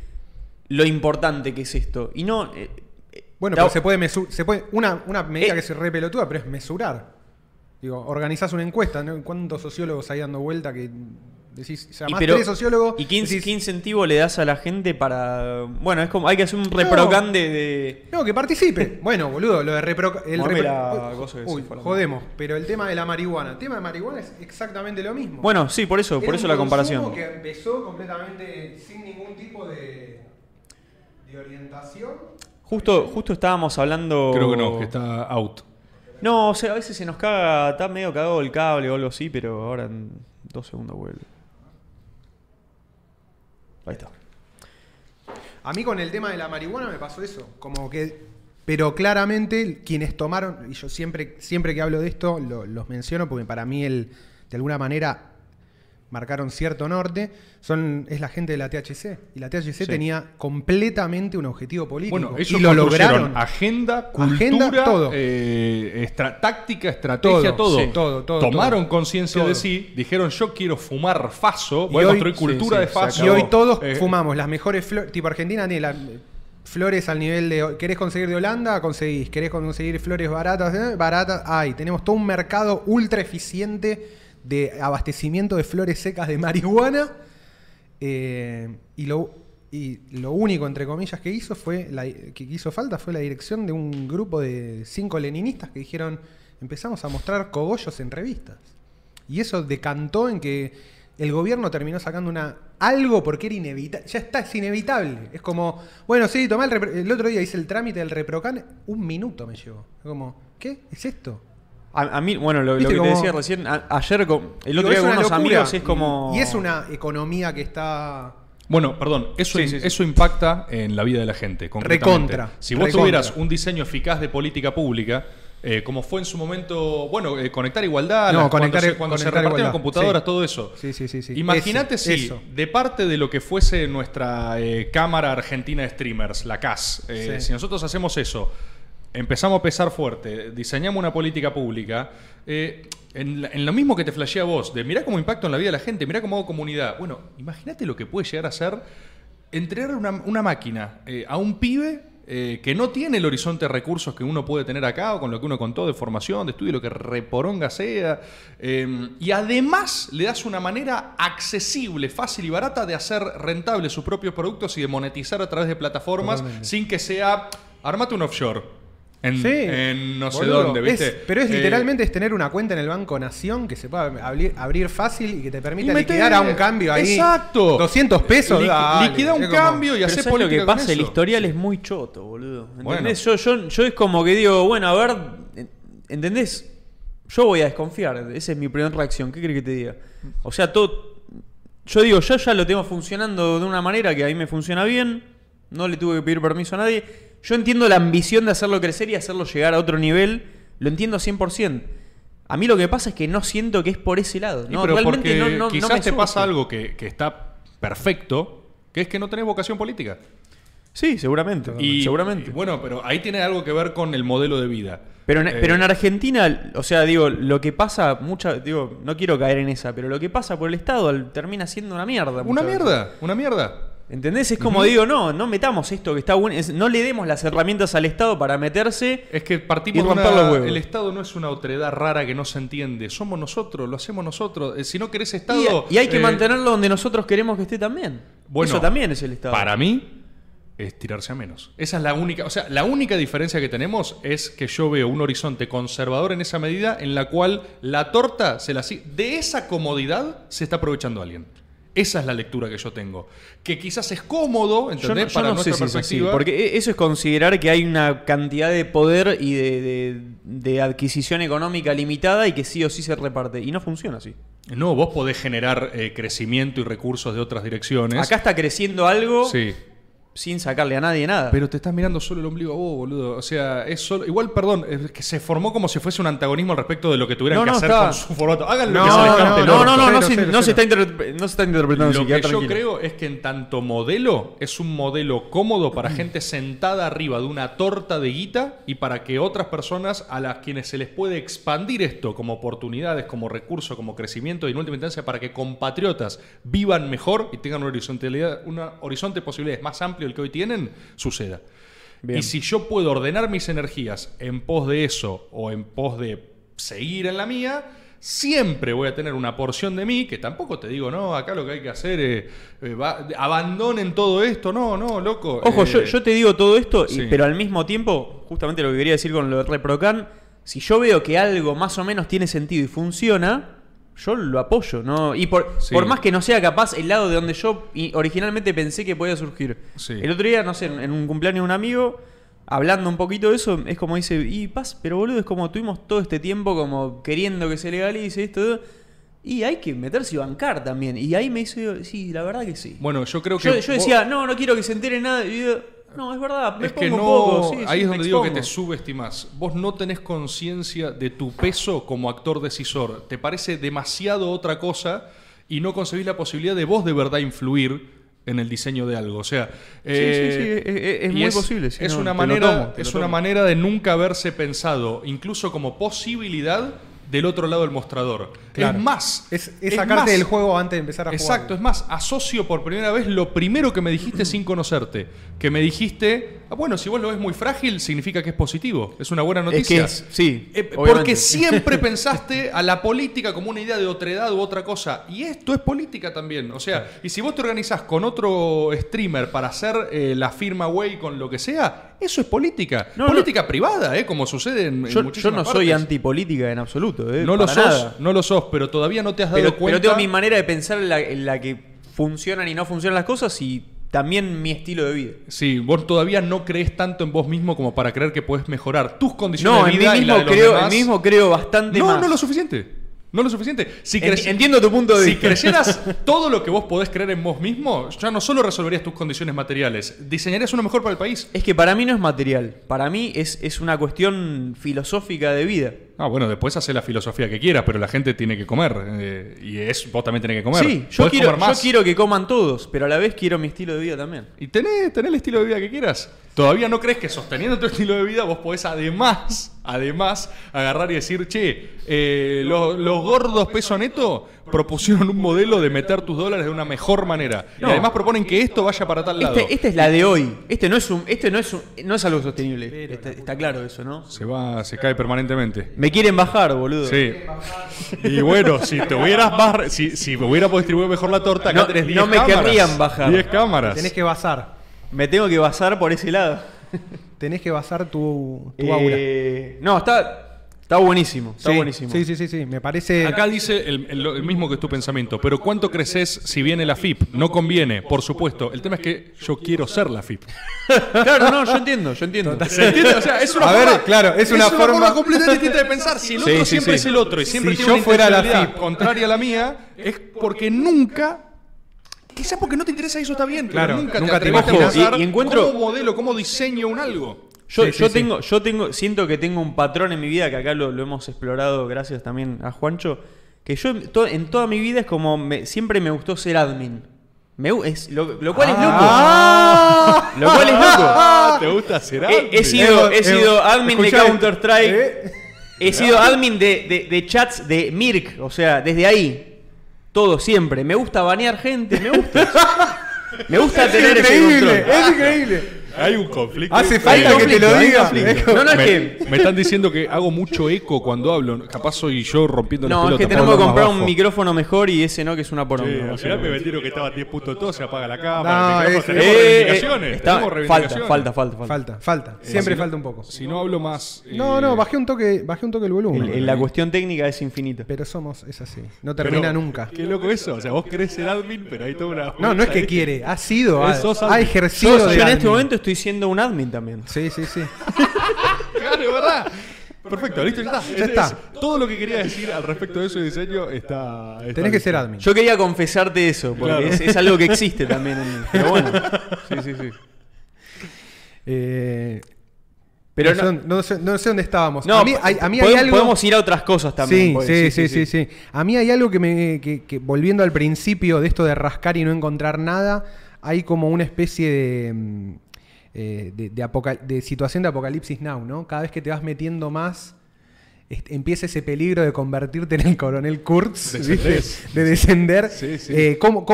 S3: lo importante que es esto. Y no. eh,
S1: Bueno, pero se puede mesurar. Se puede, una, una medida
S3: Eh.
S1: que se re pelotuda, pero es mesurar. Digo, organizás una encuesta, ¿no? ¿Cuántos sociólogos hay dando vuelta que decís,
S3: y pero-
S1: tres sociólogos?
S3: ¿Y qué, in-
S1: decís,
S3: qué incentivo le das a la gente para.? Bueno, es como. Hay que hacer un reprocan de. de-
S1: No, que participe. bueno, boludo, lo de repro... El repro-
S3: la
S1: Uy,
S3: cosa
S1: jodemos. Pero el tema de la marihuana. El tema de marihuana es exactamente lo mismo.
S3: Bueno, sí, por eso, por
S1: Era
S3: eso
S1: un
S3: la comparación.
S1: que empezó completamente sin ningún tipo de, de orientación.
S3: Justo, justo estábamos hablando.
S2: Creo que no, que está out.
S3: No, o sea, a veces se nos caga, está medio cagado el cable o algo así, pero ahora en dos segundos vuelve. Ahí está.
S1: A mí con el tema de la marihuana me pasó eso. Como que. Pero claramente quienes tomaron. Y yo siempre, siempre que hablo de esto lo- los menciono porque para mí el, de alguna manera marcaron cierto norte. Son, es la gente de la THC. Y la THC tenía completamente un objetivo político.
S2: Bueno, ellos
S1: y lo lograron.
S2: agenda, cultura,
S1: Agenda, todo.
S2: eh, estra- táctica, estrategia,
S1: Todo,
S2: todo.
S1: sí. Todo, todo,
S2: Tomaron conciencia de sí, dijeron yo quiero fumar faso, voy a
S1: hoy-
S2: construir cultura
S3: sí,
S2: de faso.
S1: Y hoy todos
S2: Eh,
S1: fumamos las mejores flores. Tipo Argentina tiene las flores al nivel de. ¿Querés conseguir de Holanda? Conseguís. ¿Querés conseguir flores baratas? eh? Baratas. Hay. Tenemos todo un mercado ultra eficiente de abastecimiento de flores secas de marihuana. Eh, y, lo, y lo único, entre comillas, que hizo fue. La, que hizo falta fue la dirección de un grupo de cinco leninistas que dijeron. Empezamos a mostrar cogollos en revistas. Y eso decantó en que el gobierno terminó sacando una algo porque era inevitable. Ya está, es inevitable. Es como, bueno, sí, tomá el, el otro día hice el trámite del Reprocan, un minuto me llevó. Es como, ¿qué? ¿Es esto?
S3: A, a mí, bueno, lo, que te decía recién, a- ayer, con- el
S1: Digo,
S3: otro día
S1: es
S3: con
S1: una
S3: unos
S1: locura.
S3: amigos es como...
S1: Y es una economía que está.
S2: Bueno, perdón, eso,
S3: Sí,
S2: in-
S3: sí, sí.
S2: eso impacta en la vida de la gente. concretamente.
S1: Recontra,
S2: Si vos
S1: recontra.
S2: tuvieras un diseño eficaz de política pública, eh, como fue en su momento, bueno, eh, conectar igualdad,
S1: No,
S2: las-
S1: conectar-
S2: cuando se, cuando se
S1: conectar
S2: repartieron
S1: igualdad,
S2: computadoras,
S1: sí.
S2: todo eso.
S1: Sí, sí, sí. sí.
S2: Imagínate
S1: Ese,
S2: si,
S1: eso.
S2: de parte de lo que fuese nuestra eh, Cámara Argentina de Streamers, la CAS, eh,
S1: Sí.
S2: si nosotros hacemos eso, empezamos a pesar fuerte, diseñamos una política pública, eh, en, la- en lo mismo que te flashea vos, de mirá cómo impacto en la vida de la gente, mirá cómo hago comunidad. Bueno, imagínate lo que puede llegar a ser entregar una, una máquina eh, a un pibe eh, que no tiene el horizonte de recursos que uno puede tener acá o con lo que uno contó de formación, de estudio, lo que reporonga sea. eh, y además le das una manera accesible, fácil y barata de hacer rentables sus propios productos y de monetizar a través de plataformas
S1: Totalmente.
S2: sin que sea, armate un offshore. En,
S1: Sí,
S2: en no sé
S1: boludo.
S2: dónde, ¿viste?
S1: Es- pero es
S2: Eh,
S1: literalmente es tener una cuenta en el Banco Nación que se pueda abrir, abrir fácil y que te permita liquidar a un cambio ahí.
S2: Exacto.
S1: 200 pesos.
S2: Liqui-
S1: dale.
S2: liquida un
S1: Es como-
S2: cambio y
S3: ¿sabes lo que pasa? El historial es muy choto, boludo.
S2: Bueno.
S3: ¿Entendés? Yo, yo, yo es como que digo, bueno, a ver, en- ¿entendés? Yo voy a desconfiar. Esa es mi primera reacción. ¿Qué crees que te diga? O sea, todo... Yo digo, yo ya lo tengo funcionando de una manera que a mí me funciona bien. No le tuve que pedir permiso a nadie. Yo entiendo la ambición de hacerlo crecer y hacerlo llegar a otro nivel. Lo entiendo 100%. A mí lo que pasa es que no siento que es por ese lado. No,
S2: pero
S3: realmente no, no- no
S2: quizás
S3: me
S2: te
S3: surge.
S2: pasa algo que, que está perfecto, que es que no tenés vocación política.
S3: Sí, seguramente.
S2: Y,
S3: seguramente.
S2: y bueno, pero ahí tiene algo que ver con el modelo de vida.
S3: Pero en,
S2: Eh,
S3: pero en Argentina, o sea, digo, lo que pasa, mucha, digo, no quiero caer en esa, pero lo que pasa por el Estado termina siendo una mierda.
S2: Una
S3: veces.
S2: mierda, una mierda.
S3: ¿Entendés? Es como digo, no, no metamos esto que está bueno, es- no le demos las herramientas al Estado para meterse.
S2: Es que
S3: Y
S2: partimos de
S3: romper
S2: una-
S3: los huevos.
S2: El Estado no es una otredad rara que no se entiende. Somos nosotros, lo hacemos nosotros. Eh, si no querés
S3: Y,
S2: Estado.
S3: y hay que
S2: eh,
S3: mantenerlo donde nosotros queremos que esté también.
S2: Bueno,
S3: Eso también es el Estado.
S2: Para mí, es tirarse a menos. Esa es la única. O sea, la única diferencia que tenemos es que yo veo un horizonte conservador en esa medida en la cual la torta se la De esa comodidad se está aprovechando alguien. Esa es la lectura que yo tengo. Que quizás es cómodo,
S3: Yo no,
S2: ¿entendés?
S3: yo
S2: Para
S3: no sé
S2: nuestra
S3: si es así,
S2: perspectiva.
S3: porque e- eso es considerar que hay una cantidad de poder y de, de- de adquisición económica limitada y que sí o sí se reparte. Y no funciona así.
S2: No, vos podés generar eh, crecimiento y recursos de otras direcciones.
S3: Acá está creciendo algo
S2: Sí.
S3: Sin sacarle a nadie nada.
S2: Pero te estás mirando solo el ombligo a vos, boludo. O sea, es solo. Igual, perdón, es que se formó como si fuese un antagonismo al respecto de lo que tuvieran
S3: No,
S2: que
S3: no,
S2: hacer
S3: está-
S2: con su formato. Hagan lo
S1: No,
S2: que se les
S1: no,
S3: no, no, no, no,
S1: Cero,
S3: se,
S1: cero,
S3: no se está
S1: cero.
S3: interpre- no se está interpretando
S2: Lo
S3: así,
S2: que yo
S3: tranquilo.
S2: creo es que en tanto modelo es un modelo cómodo para gente sentada arriba de una torta de guita y para que otras personas a las quienes se les puede expandir esto como oportunidades, como recurso, como crecimiento y en última instancia para que compatriotas vivan mejor y tengan una horizontalidad, una horizonte de posibilidades más amplio del que hoy tienen, suceda.
S3: Bien.
S2: Y si yo puedo ordenar mis energías en pos de eso o en pos de seguir en la mía, siempre voy a tener una porción de mí que tampoco te digo, no, acá lo que hay que hacer es eh, va- abandonen todo esto, no, no, loco.
S3: Ojo,
S2: eh,
S3: yo, yo te digo todo esto, y- pero al mismo tiempo, justamente lo que quería decir con lo de Reprocan, si yo veo que algo más o menos tiene sentido y funciona, yo lo apoyo, ¿no? Y por,
S2: Sí.
S3: por más que no sea capaz el lado de donde yo originalmente pensé que podía surgir.
S2: Sí.
S3: El otro día, no sé, en un cumpleaños de un amigo, hablando un poquito de eso, es como dice, y paz, pero boludo, es como tuvimos todo este tiempo como queriendo que se legalice esto. Y hay que meterse y bancar también. Y ahí me hizo, sí, la verdad que sí.
S2: Bueno, yo creo que.
S3: yo, yo
S2: vos-
S3: decía, no, no quiero que se entere nada. Y yo, no, es verdad, me
S2: es que
S3: pongo
S2: no.
S3: un poco. sí,
S2: ahí
S3: sí,
S2: es donde digo que te
S3: expongo.
S2: subestimás. Vos no tenés conciencia de tu peso como actor decisor. Te parece demasiado otra cosa y no concebís la posibilidad de vos de verdad influir en el diseño de algo. O sea, eh,
S3: sí, sí, es- es- es muy posible, sí,
S2: es
S3: no,
S2: una manera,
S3: tomo,
S2: es una manera de nunca haberse pensado, incluso como posibilidad del otro lado del mostrador.
S1: Claro.
S2: Es más,
S1: Es, es sacarte del juego antes de empezar a jugar.
S2: Exacto, es más, asocio por primera vez lo primero que me dijiste sin conocerte. Que me dijiste, ah, bueno, si vos lo ves muy frágil, significa que es positivo. Es una buena
S3: Es
S2: noticia.
S3: que es, sí.
S2: Eh, porque siempre pensaste a la política como una idea de otredad u otra cosa. Y esto es política también. O sea, y si vos te organizás con otro streamer para hacer eh, la firma Way con lo que sea, eso es política.
S3: No,
S2: política privada, ¿eh? como sucede en, en
S3: Yo, yo
S2: muchísimas
S3: no soy
S2: partes.
S3: antipolítica en absoluto. eh,
S2: No lo sos,
S3: nada.
S2: no lo sos, pero todavía no te has dado
S3: Pero,
S2: cuenta.
S3: pero tengo mi manera de pensar en la, en la que funcionan y no funcionan las cosas y también mi estilo de vida.
S2: Sí, vos todavía no crees tanto en vos mismo como para creer que puedes mejorar tus condiciones
S3: No,
S2: de
S3: en mí
S2: vida y la
S3: mismo
S2: de los
S3: creo, en mí mismo creo bastante
S2: No,
S3: más.
S2: no lo suficiente. No lo suficiente. Si creci-
S3: entiendo tu punto de
S2: si
S3: vista.
S2: creyeras todo lo que vos podés creer en vos mismo, ya no solo resolverías tus condiciones materiales, diseñarías uno mejor para el país.
S3: Es que para mí no es material. Para mí es, es una cuestión filosófica de vida.
S2: Ah, bueno, después hace la filosofía que quieras, pero la gente tiene que comer. eh, y es, vos también tenés que comer.
S3: Sí, yo quiero,
S2: comer más.
S3: yo quiero que coman todos, pero a la vez quiero mi estilo de vida también.
S2: Y tenés, tenés el estilo de vida que quieras. Todavía no crees que sosteniendo tu estilo de vida vos podés además, además, agarrar y decir, che, eh, los, los gordos peso neto propusieron un modelo de meter tus dólares de una mejor manera.
S3: No.
S2: Y además proponen que esto vaya para tal lado.
S3: Este, esta es la de hoy. Este no es un, este no es un- no es algo sostenible. Está, está claro eso, ¿no?
S2: Se va, se cae permanentemente.
S3: Me quieren bajar, boludo.
S2: Sí. Y bueno, si te hubieras más, si, si hubiéramos distribuido mejor la torta, acá
S3: No-
S2: tenés 10
S3: no me
S2: cámaras.
S3: querrían bajar.
S2: 10 cámaras.
S1: Tenés que basar.
S3: Me tengo que basar por ese lado.
S1: Tenés que basar tu, tu
S3: Eh, No, está, está buenísimo. Está.
S1: Sí,
S3: buenísimo.
S1: Sí, sí, sí, sí. Me parece.
S2: Acá dice el, el- el mismo que es tu pensamiento, pero ¿cuánto creces si viene la FIP? No conviene, por supuesto. El tema es que yo quiero ser la FIP.
S3: Claro, no, yo entiendo, yo entiendo.
S2: ¿Se entiende? O sea, es una
S1: A ver,
S2: forma,
S1: claro, es una forma-
S2: completamente distinta de pensar. Si el otro
S3: sí,
S2: siempre
S3: sí.
S2: es el otro y siempre
S1: Si
S2: tiene
S1: yo
S2: una
S1: fuera la FIP.
S2: contraria a la mía, es porque nunca... Quizás porque no te interesa y eso está bien,
S1: Claro,
S2: pero nunca,
S1: nunca
S2: te
S1: te
S2: a
S3: imaginas.
S2: pensar
S3: Y- y encuentro-
S2: cómo modelo, cómo diseño un algo.
S3: Yo,
S1: Sí,
S3: yo
S1: sí.
S3: tengo, yo tengo, siento que tengo un patrón en mi vida, que acá lo, lo hemos explorado gracias también a Juancho, que yo en, to- en toda mi vida es como, me- siempre me gustó ser admin. Me es, lo, lo cual
S1: Ah.
S3: es loco. Lo cual es loco.
S2: Ah, ¿Te gusta ser
S3: He, he sido, he
S1: Evo,
S3: sido
S1: Evo,
S3: admin de
S1: escuchá,
S3: Counter Strike.
S1: ¿eh?
S3: He sido admin de, de- de chats de Mirk. O sea, desde ahí. Todo siempre. Me gusta banear gente. Me gusta. Me gusta tener ese
S1: increíble,
S3: control.
S1: es increíble.
S2: Hay un conflicto.
S1: Hace falta que te lo diga.
S3: No, no, es
S2: me,
S3: que.
S2: me están diciendo que hago mucho eco cuando hablo. Capaz soy yo rompiendo
S3: No, es que tenemos que comprar un micrófono mejor y ese no, que es una poronga.
S2: al final me metieron que estaba a 10 puntos todo, se apaga la cámara. tenemos
S3: Eh, eh,
S2: reivindicaciones.
S3: está-
S2: tenemos
S3: falta,
S2: reivindicaciones.
S3: falta, falta, falta.
S1: Falta, falta. Siempre falta un poco.
S2: Si no hablo más.
S1: No,
S2: eh,
S1: no, bajé un toque, bajé un toque el volumen.
S3: El- el- la cuestión técnica es infinita.
S1: Pero somos, es así. No
S2: pero-
S1: termina nunca.
S2: Qué loco eso. O sea, vos querés ser admin, pero hay toda una.
S1: No, no es que quiere, ha sido, ha, ejercido
S3: Yo, en este momento estoy siendo un admin también.
S1: Sí, sí, sí.
S2: Claro, verdad. Perfecto, listo, ya está.
S1: Ya
S2: Es-
S1: está.
S2: es- todo lo que quería decir al respecto de ese diseño está. está
S1: Tenés que ser admin.
S3: Yo quería confesarte eso, porque
S2: Claro.
S3: es, es algo que existe también en mí. Pero bueno. Sí, sí, sí.
S1: Eh,
S3: Pero
S1: no,
S3: no-
S1: sé, no sé- no sé dónde estábamos.
S3: No,
S1: a mí, hay, a mí hay
S3: podemos,
S1: algo.
S3: podemos ir a otras cosas también.
S1: Sí, sí, sí, sí, sí, A mí hay algo que me. Que, que, volviendo al principio de esto de rascar y no encontrar nada, hay como una especie de. Eh, de, de apocal- de situación de apocalipsis now, ¿no? Cada vez que te vas metiendo más. Empieza ese peligro de convertirte en el coronel Kurtz, de descender.
S2: Sí, sí.
S1: Eh, ¿cómo,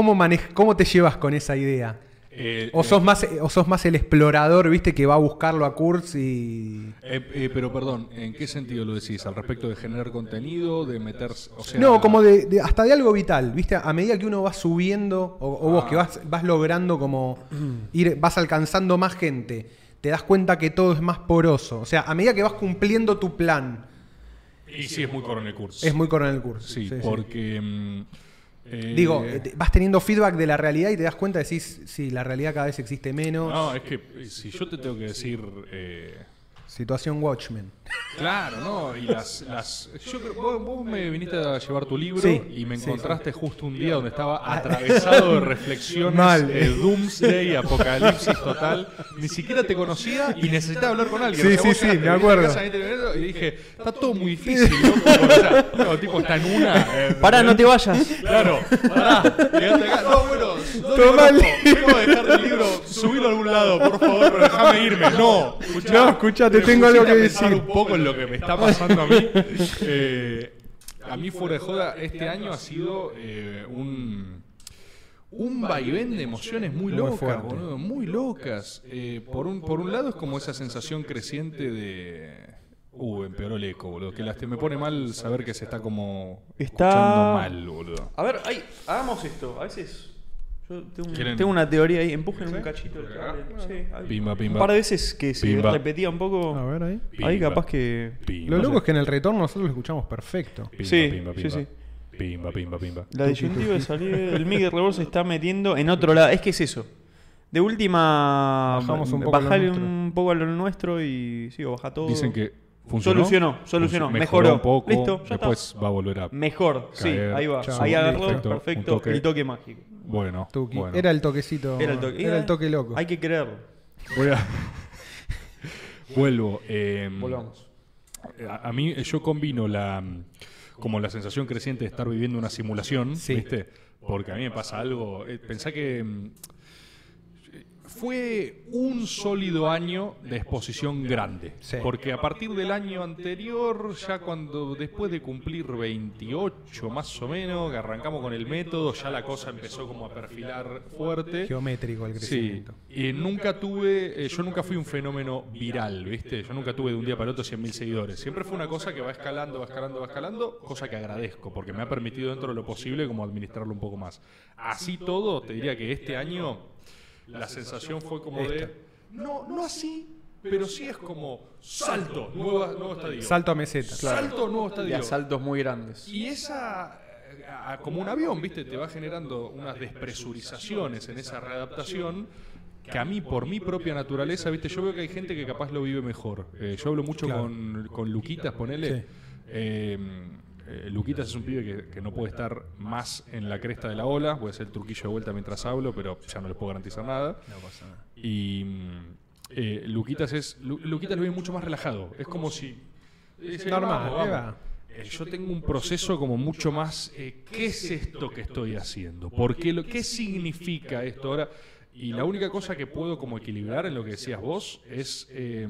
S1: ¿Cómo te llevas con esa idea?
S2: Eh,
S1: O
S2: eh,
S1: sos, más, o sos más el explorador, viste, que va a buscarlo a Kurtz y.
S2: eh, pero perdón, ¿en qué sentido lo decís? ¿Al respecto de generar contenido, de. O sea,
S1: No, como de, de- hasta de algo vital, ¿viste? A medida que uno va subiendo, o, o vos que vas, vas logrando como ir, vas alcanzando más gente, te das cuenta que todo es más poroso. O sea, a medida que vas cumpliendo tu plan,
S2: Y sí, es muy coronel Kurz.
S1: es muy coronel curso.
S2: Sí, porque. mm, eh,
S1: Digo, eh, vas teniendo feedback de la realidad y te das cuenta, decís, sí, la realidad cada vez existe menos.
S2: No, es que eh, si yo te tengo que decir. eh,
S1: Situación Watchmen.
S2: Claro, ¿no? Y las. las yo creo, vos, vos me viniste a llevar tu libro
S1: Sí,
S2: y me
S1: sí,
S2: encontraste justo un día donde estaba atravesado de reflexiones,
S1: Mal.
S2: eh, doomsday, apocalipsis total. Ni siquiera te conocía y necesitaba hablar con alguien.
S1: Sí,
S2: O sea,
S1: sí, sí, me acuerdo.
S2: casa, Y dije, está todo muy difícil, ¿no? Como, o sea, no, tipo, está en una. eh,
S3: Pará, no te vayas.
S2: Claro, pará, llegaste acá. No, bueno, no
S1: Toma el.
S2: Vengo a dejar el libro, subilo a algún lado, por favor, pero déjame irme. No, escuchá,
S1: No, escuchá, te
S2: me
S1: tengo algo que decir.
S2: un poco en lo que me está pasando a mí. Eh, a mí, fuera de joda, este año ha sido eh, un. Un vaivén de emociones muy locas, boludo, muy locas. Eh, por, un, por un lado es como esa sensación creciente de... Uh, empeoró el eco, boludo. Que me pone mal saber que se está como
S3: Está-
S2: escuchando mal, boludo.
S3: A ver, ahí, hagamos esto. A veces. Yo tengo, un-
S2: ¿Quieren?
S3: tengo una teoría ahí. Empujen un cachito el cable. Sí.
S2: Pimba, pimba.
S3: Un par de veces que se
S2: Pimba.
S3: repetía un poco.
S1: A ver ahí.
S3: Capaz que.
S1: Lo loco es que en el retorno nosotros lo escuchamos perfecto.
S2: Pimba,
S3: Sí,
S2: pimba,
S3: sí,
S2: pimba.
S3: sí.
S2: Pimba, pimba, pimba.
S3: La disyuntiva de salir. El Miguel Rebor se está metiendo en otro lado. Es que es eso. De última.
S1: Bajamos un poco a lo
S3: bajale
S1: nuestro.
S3: un poco a lo nuestro y. Sí, o baja todo.
S2: Dicen que funcionó.
S3: Solucionó, solucionó, mejoró.
S2: un poco.
S3: Listo, ya
S2: después va a volver a.
S3: Mejor, sí, ahí va.
S1: Chao.
S3: Ahí agarró,
S2: Perfecto,
S3: perfecto.
S2: toque.
S3: El toque mágico.
S2: Bueno,
S1: Tuki.
S2: bueno.
S1: Era el toquecito.
S3: Era el toque.
S1: Era el toque loco.
S3: Hay que creerlo.
S2: Voy a- Vuelvo. eh,
S3: Volvamos.
S2: A, a mí, eh, yo combino la como la sensación creciente de estar viviendo una simulación,
S1: Sí.
S2: ¿viste? Porque a mí me pasa algo. eh, pensá que mm, fue un sólido año de exposición grande.
S1: Sí.
S2: Porque a partir del año anterior, ya cuando después de cumplir 28 más o menos, que arrancamos con el método, ya la cosa empezó como a perfilar fuerte.
S1: Geométrico el
S2: Sí,
S1: crecimiento.
S2: y nunca tuve, eh, yo nunca fui un fenómeno viral, ¿viste? Yo nunca tuve de un día para otro 100.000 seguidores. Siempre fue una cosa que va escalando, va escalando, va escalando, cosa que agradezco, porque me ha permitido dentro de lo posible como administrarlo un poco más. Así todo, te diría que este año la sensación fue como de, no, no así, pero sí es como salto, nueva- nuevo estadio.
S1: Salto a meseta.
S2: Salto, nuevo
S3: Y
S2: estadio.
S3: a saltos muy grandes.
S2: Y esa, eh, a- como un avión, ¿viste? Te va generando unas despresurizaciones en esa readaptación que a mí, por mi propia naturaleza, ¿viste? Yo veo que hay gente que capaz lo vive mejor. Eh, yo hablo mucho
S1: Claro.
S2: con, con Luquitas, ponele.
S1: Sí.
S2: Eh, eh, Luquitas es un pibe que, que no puede estar más en la cresta de la ola. Voy a hacer el truquillo de vuelta mientras hablo, pero ya no les puedo garantizar nada. Y mm, eh, Luquitas es. Lu- Luquitas lo ve mucho más relajado. Es como si.
S1: Normal.
S2: Eh, yo tengo un proceso como mucho más. ¿Qué es esto que estoy haciendo? ¿Por qué, lo, ¿Qué significa esto ahora? Y la única cosa que puedo como equilibrar en lo que decías vos es eh,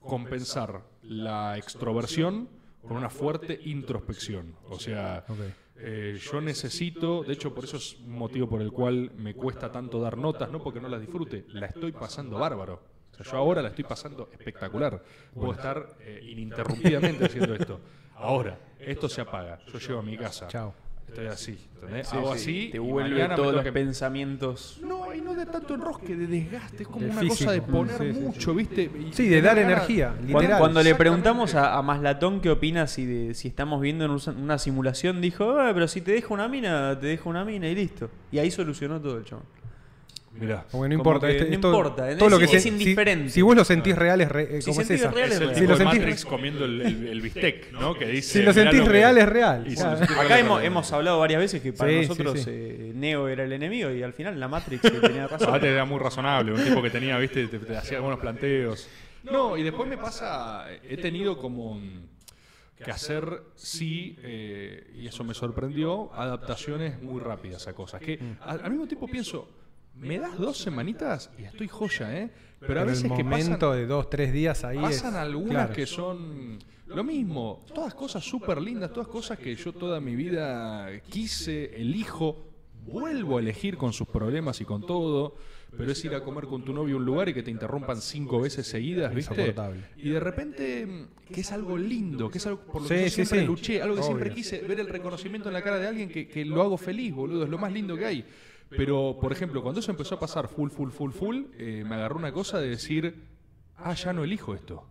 S2: compensar la extroversión con una fuerte introspección. O sea, eh, yo necesito, de hecho por eso es un motivo por el cual me cuesta tanto dar notas, no porque no las disfrute, la estoy pasando bárbaro. O sea, yo ahora la estoy pasando espectacular. Puedo estar eh, ininterrumpidamente haciendo esto. Ahora, esto se apaga. Yo llego a mi casa.
S1: Chao.
S2: Estoy así. ¿entendés?
S3: Sí,
S2: Hago
S3: sí,
S2: así.
S3: Te
S2: y
S3: vuelve
S2: mañana me
S3: todos los pensamientos.
S2: no, y no de tanto enrosque, de desgaste, es como
S1: De
S2: una
S1: físico.
S2: cosa de poner
S1: sí, sí,
S2: mucho, ¿viste? Y
S1: Sí, de dar
S2: ganas-
S1: energía,
S3: Cuando,
S1: literal.
S3: cuando le preguntamos a, a Maslatón qué opina si, de, si estamos viendo en un- una simulación, dijo, "Ah, pero si te dejo una mina, te dejo una mina y listo. Y ahí solucionó todo el chabón.
S2: Mirá.
S1: Como que no
S3: Como
S1: importa.
S3: que
S1: este-
S3: no
S1: esto-
S3: importa,
S1: todo lo que
S3: es-
S1: se-
S3: es
S1: si-
S3: indiferente.
S1: Si, vos lo sentís real, es, re- eh,
S3: Si
S1: ¿cómo es
S3: sentís
S1: esa?
S3: real,
S2: Es el
S3: real.
S1: Si
S2: tipo
S1: lo
S2: de
S1: sentís-
S2: Matrix comiendo el, el- el bistec, ¿no? Que dice,
S1: Si lo
S2: mirá
S1: sentís
S2: que-
S1: real, es real.
S2: Y si
S1: Claro.
S2: lo sentís
S3: Acá hemos,
S2: real.
S3: hemos hablado varias veces que para
S1: Sí, sí,
S3: nosotros
S1: sí.
S3: eh, Neo era el enemigo y al final la Matrix eh, tenía razón.
S2: Aparte era muy razonable, un tipo que tenía, viste, te, te hacía algunos planteos. No, y después me pasa, he tenido como mm, que hacer, sí, eh, y eso me sorprendió, adaptaciones muy rápidas a cosas. Que al, al mismo tiempo pienso, me das dos semanitas y estoy joya, ¿eh? Pero, a veces
S1: el
S2: que
S1: momento
S2: pasan,
S1: de dos, tres días ahí
S2: pasan
S1: es-
S2: algunas
S1: claro.
S2: que son lo mismo, todas cosas súper lindas, todas cosas que yo toda mi vida quise, elijo, vuelvo a elegir con sus problemas y con todo, pero es ir a comer con tu novio a un lugar y que te interrumpan cinco veces seguidas, ¿viste? Y de repente, que es algo lindo, que es algo por lo
S1: Sí,
S2: que yo siempre
S1: sí.
S2: luché, algo que siempre quise, ver el reconocimiento en la cara de alguien que, que lo hago feliz, boludo, es lo más lindo que hay. Pero, por ejemplo, cuando eso empezó a pasar full, full, full, full, eh, me agarró una cosa de decir, ah, ya no elijo esto.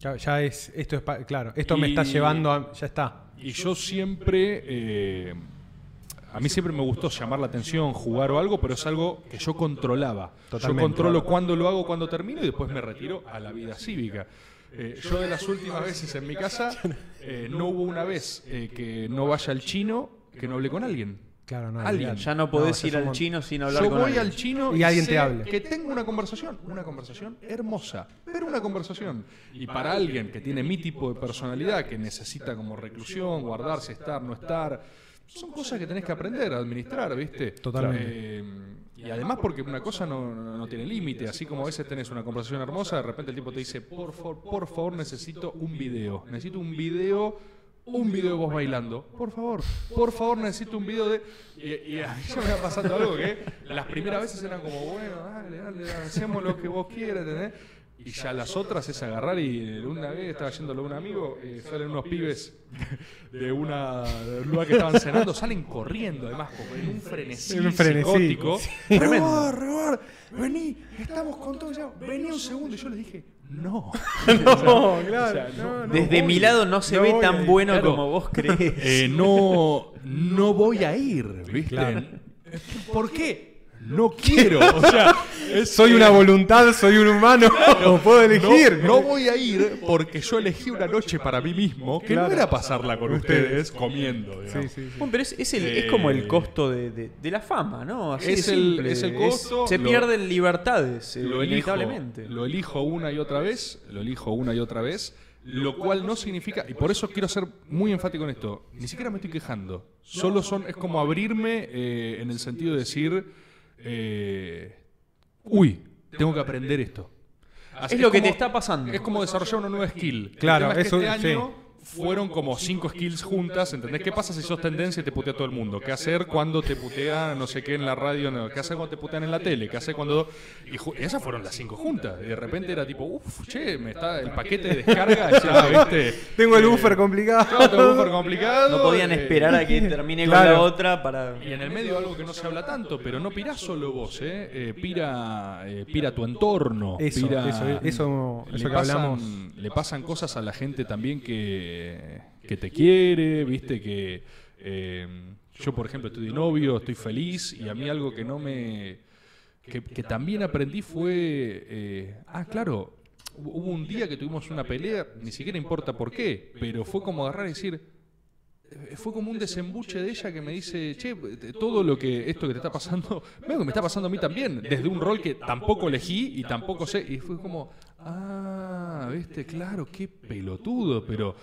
S1: Ya, ya es, esto es, pa- claro, esto me está llevando a, ya está.
S2: Y yo siempre, eh, a mí siempre me gustó llamar la atención, jugar o algo, pero es algo que yo controlaba.
S1: Totalmente.
S2: Yo controlo cuándo lo hago, cuándo termino y después me retiro a la vida cívica. Eh, yo de las últimas veces en mi casa, eh, no hubo una vez que no vaya al chino que no hable con alguien.
S1: Claro, no.
S2: Alguien.
S3: Ya no podés ir al
S1: somos-
S3: chino sin hablar
S2: Yo
S3: con
S2: voy
S3: alguien.
S2: al chino
S1: Y alguien
S2: sé
S1: te hable.
S2: Que tengo una conversación, una conversación hermosa, pero una conversación. Y para alguien que tiene mi tipo de personalidad, que necesita como reclusión, guardarse, estar, no estar, son cosas que tenés que aprender a administrar, ¿viste?
S1: Totalmente.
S2: Eh, y además porque una cosa no, no- no tiene límite, así como a veces tenés una conversación hermosa, de repente el tipo te dice, por favor, por favor, necesito un video, necesito un video un video de vos bailando. Por favor, por favor, necesito un video de. Y, y a mí ya me va pasando algo que las primeras veces eran como, bueno, dale, dale, dale, hacemos lo que vos quieras, ¿entendés? Y ya las otras es agarrar y una vez estaba yéndolo a un amigo, eh, salen unos pibes de, una, de un lugar que estaban cenando, salen corriendo además, como en un frenesí,
S1: En un frenesí.
S2: psicótico.
S1: Sí.
S2: Rebar, rebar, vení, estamos con todo ya, vení un segundo. Y yo les dije, no.
S1: No, claro.
S2: O sea, no-
S1: no,
S3: Desde
S2: voy.
S3: mi lado no se
S1: No
S3: ve tan bueno
S2: claro.
S3: como vos crees.
S2: Eh, no, no voy a ir, ¿viste?
S1: Claro.
S2: ¿Por qué? No quiero. O sea,
S1: Soy una
S2: eh,
S1: voluntad, soy un humano, no puedo elegir.
S2: No, no voy a ir porque yo elegí una noche para mí mismo que
S1: Claro.
S2: no era pasarla con
S1: Ustedes.
S2: comiendo. digamos.
S1: Sí, sí, sí.
S3: Bueno, pero es, es el-
S2: Eh,
S3: es como el costo de, de- de la fama, ¿no? Así
S2: Es el- es el costo,
S3: se
S2: lo-
S3: pierden libertades, eh,
S2: Lo elijo,
S3: inevitablemente.
S2: lo elijo una y otra vez, lo elijo una y otra vez, lo cual no significa, y por eso quiero ser muy enfático en esto, ni siquiera me estoy quejando, solo son, es como abrirme eh, en el sentido de decir, eh, uy, tengo que aprender esto.
S3: Es lo que
S2: como-
S3: te está pasando.
S2: Es como desarrollar una nueva skill.
S1: Claro,
S2: El tema es que
S1: eso-
S2: este año fueron como cinco skills juntas, ¿entendés? ¿Qué pasa si sos tendencia y te putea todo el mundo? ¿Qué hacer cuando te putea no sé qué en la radio? No? ¿Qué hacer cuando te putean en la tele? ¿Qué hacer cuando...? Y esas fueron las cinco juntas. Y de repente era tipo, uff, che, me está el paquete de descarga, ya, ¿viste?
S1: Tengo el
S2: Eh,
S1: buffer complicado.
S2: claro, tengo el buffer complicado.
S3: No podían
S2: eh,
S3: esperar a que termine con
S1: Claro.
S3: la otra para...
S2: y en el medio algo que no se habla tanto, pero no pirás solo vos, ¿eh? Eh, pira, eh, pira tu entorno.
S1: Eso,
S2: pira-
S1: eso, eso,
S2: le
S1: que
S2: pasan,
S1: hablamos.
S2: Le pasan cosas a la gente también que, que te quiere, viste, que eh, yo por ejemplo estoy de novio, estoy feliz y a mí algo que no me... que, que también aprendí fue... eh, ah, claro, hubo un día que tuvimos una pelea, ni siquiera importa por qué, pero fue como agarrar y decir, eh, fue como un desembuche de ella que me dice, che, eh, todo lo que esto que te está pasando, me está pasando a mí también, desde un rol que tampoco elegí y tampoco sé, y fue como, ah, viste, claro, qué pelotudo, pero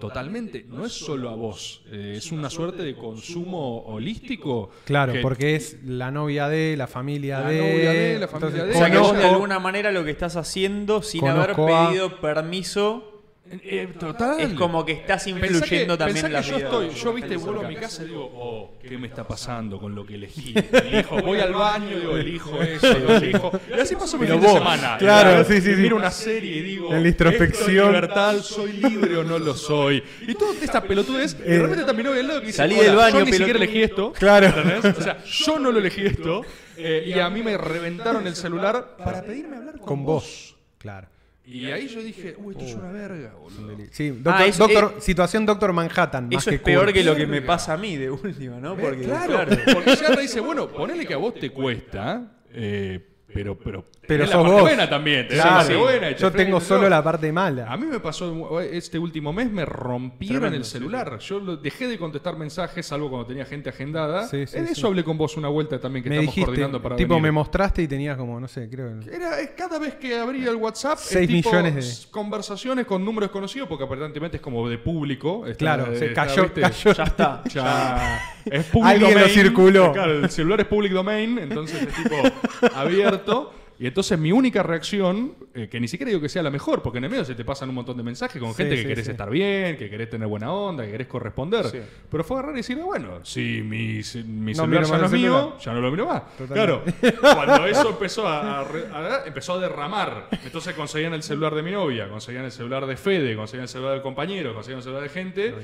S2: totalmente, no es solo a vos, eh, es una suerte de consumo holístico.
S1: Claro,
S2: que-
S1: porque es la novia de, la familia
S2: La
S1: de.
S2: novia de, la familia de.
S3: O sea que vos de alguna manera lo que estás haciendo sin haber
S1: Conozco a-
S3: pedido permiso
S2: Eh, total.
S3: es como que estás
S2: Pensá
S3: influyendo
S2: que-
S3: también
S2: pensá
S3: en la
S2: que yo
S3: vida.
S2: estoy, yo viste, vuelvo a mi casa y digo, oh, ¿qué me está pasando con lo que elegí? Elijo, voy al baño y digo, elijo eso, lo elijo. Y así pasó mi fin de semana.
S1: claro,
S2: Y
S1: sí, sí, sí.
S2: Miro una serie y digo,
S1: En la introspección.
S2: ¿esto es libertad? ¿Soy libre o no lo soy? Y toda esta pelotudez, y de repente está mi novia al lado que dice,
S3: Salí
S2: "Hola,
S3: del baño,
S2: yo ni siquiera
S3: pelotudo".
S2: elegí esto.
S1: Claro.
S2: ¿entendés? O sea, yo no lo elegí esto. eh, y a mí me reventaron el celular para pedirme hablar con,
S1: Con vos. Claro.
S2: Y ahí yo dije, uy, esto es una verga, boludo.
S1: Sí, doctor,
S3: Ah, eso-
S1: doctor- situación Doctor Manhattan. más
S3: Eso
S1: que
S3: es peor que lo que me pasa a mí de última, ¿no? Porque,
S2: claro,
S3: claro.
S2: porque ya te dice, bueno, ponele que a vos te cuesta, eh, pero, pero,
S1: Pero sos
S2: la parte
S1: vos.
S2: buena también. tenés
S1: Claro,
S2: la parte buena y te
S1: yo tengo solo la parte mala.
S2: A mí me pasó este último mes, me rompieron
S3: Tremendo,
S2: el
S3: sí,
S2: celular. Yo lo- dejé de contestar mensajes, salvo cuando tenía gente agendada.
S1: Sí, sí,
S2: en
S1: sí.
S2: eso hablé con vos una vuelta también que
S1: me
S2: estamos
S1: dijiste,
S2: coordinando para
S1: tipo,
S2: venir.
S1: me mostraste y tenías como, no sé, creo.
S2: Era cada vez que abría el WhatsApp, es
S1: Seis
S2: tipo
S1: millones de-
S2: s- conversaciones con números desconocidos, porque aparentemente es como de público. está-
S1: Claro, se
S2: está,
S1: cayó,
S2: ¿viste?
S1: cayó.
S3: Ya está.
S2: Ya es public
S1: Alguien lo circuló.
S2: Claro, el celular es public domain, entonces es tipo abierto momento y entonces mi única reacción, eh, que ni siquiera digo que sea la mejor, porque en el medio se te pasan un montón de mensajes con
S1: Sí,
S2: gente que
S1: sí,
S2: querés
S1: sí.
S2: estar bien, que querés tener buena onda, que querés corresponder.
S3: Sí.
S2: Pero fue agarrar y decir, bueno, si mi, si mi
S1: No
S2: celular ya no es mío, ya no lo miro más.
S1: Totalmente.
S2: Claro, cuando eso empezó a, a a- empezó a derramar, entonces conseguían el celular de mi novia, conseguían el celular de Fede, conseguían el celular del compañero, conseguían el celular de gente.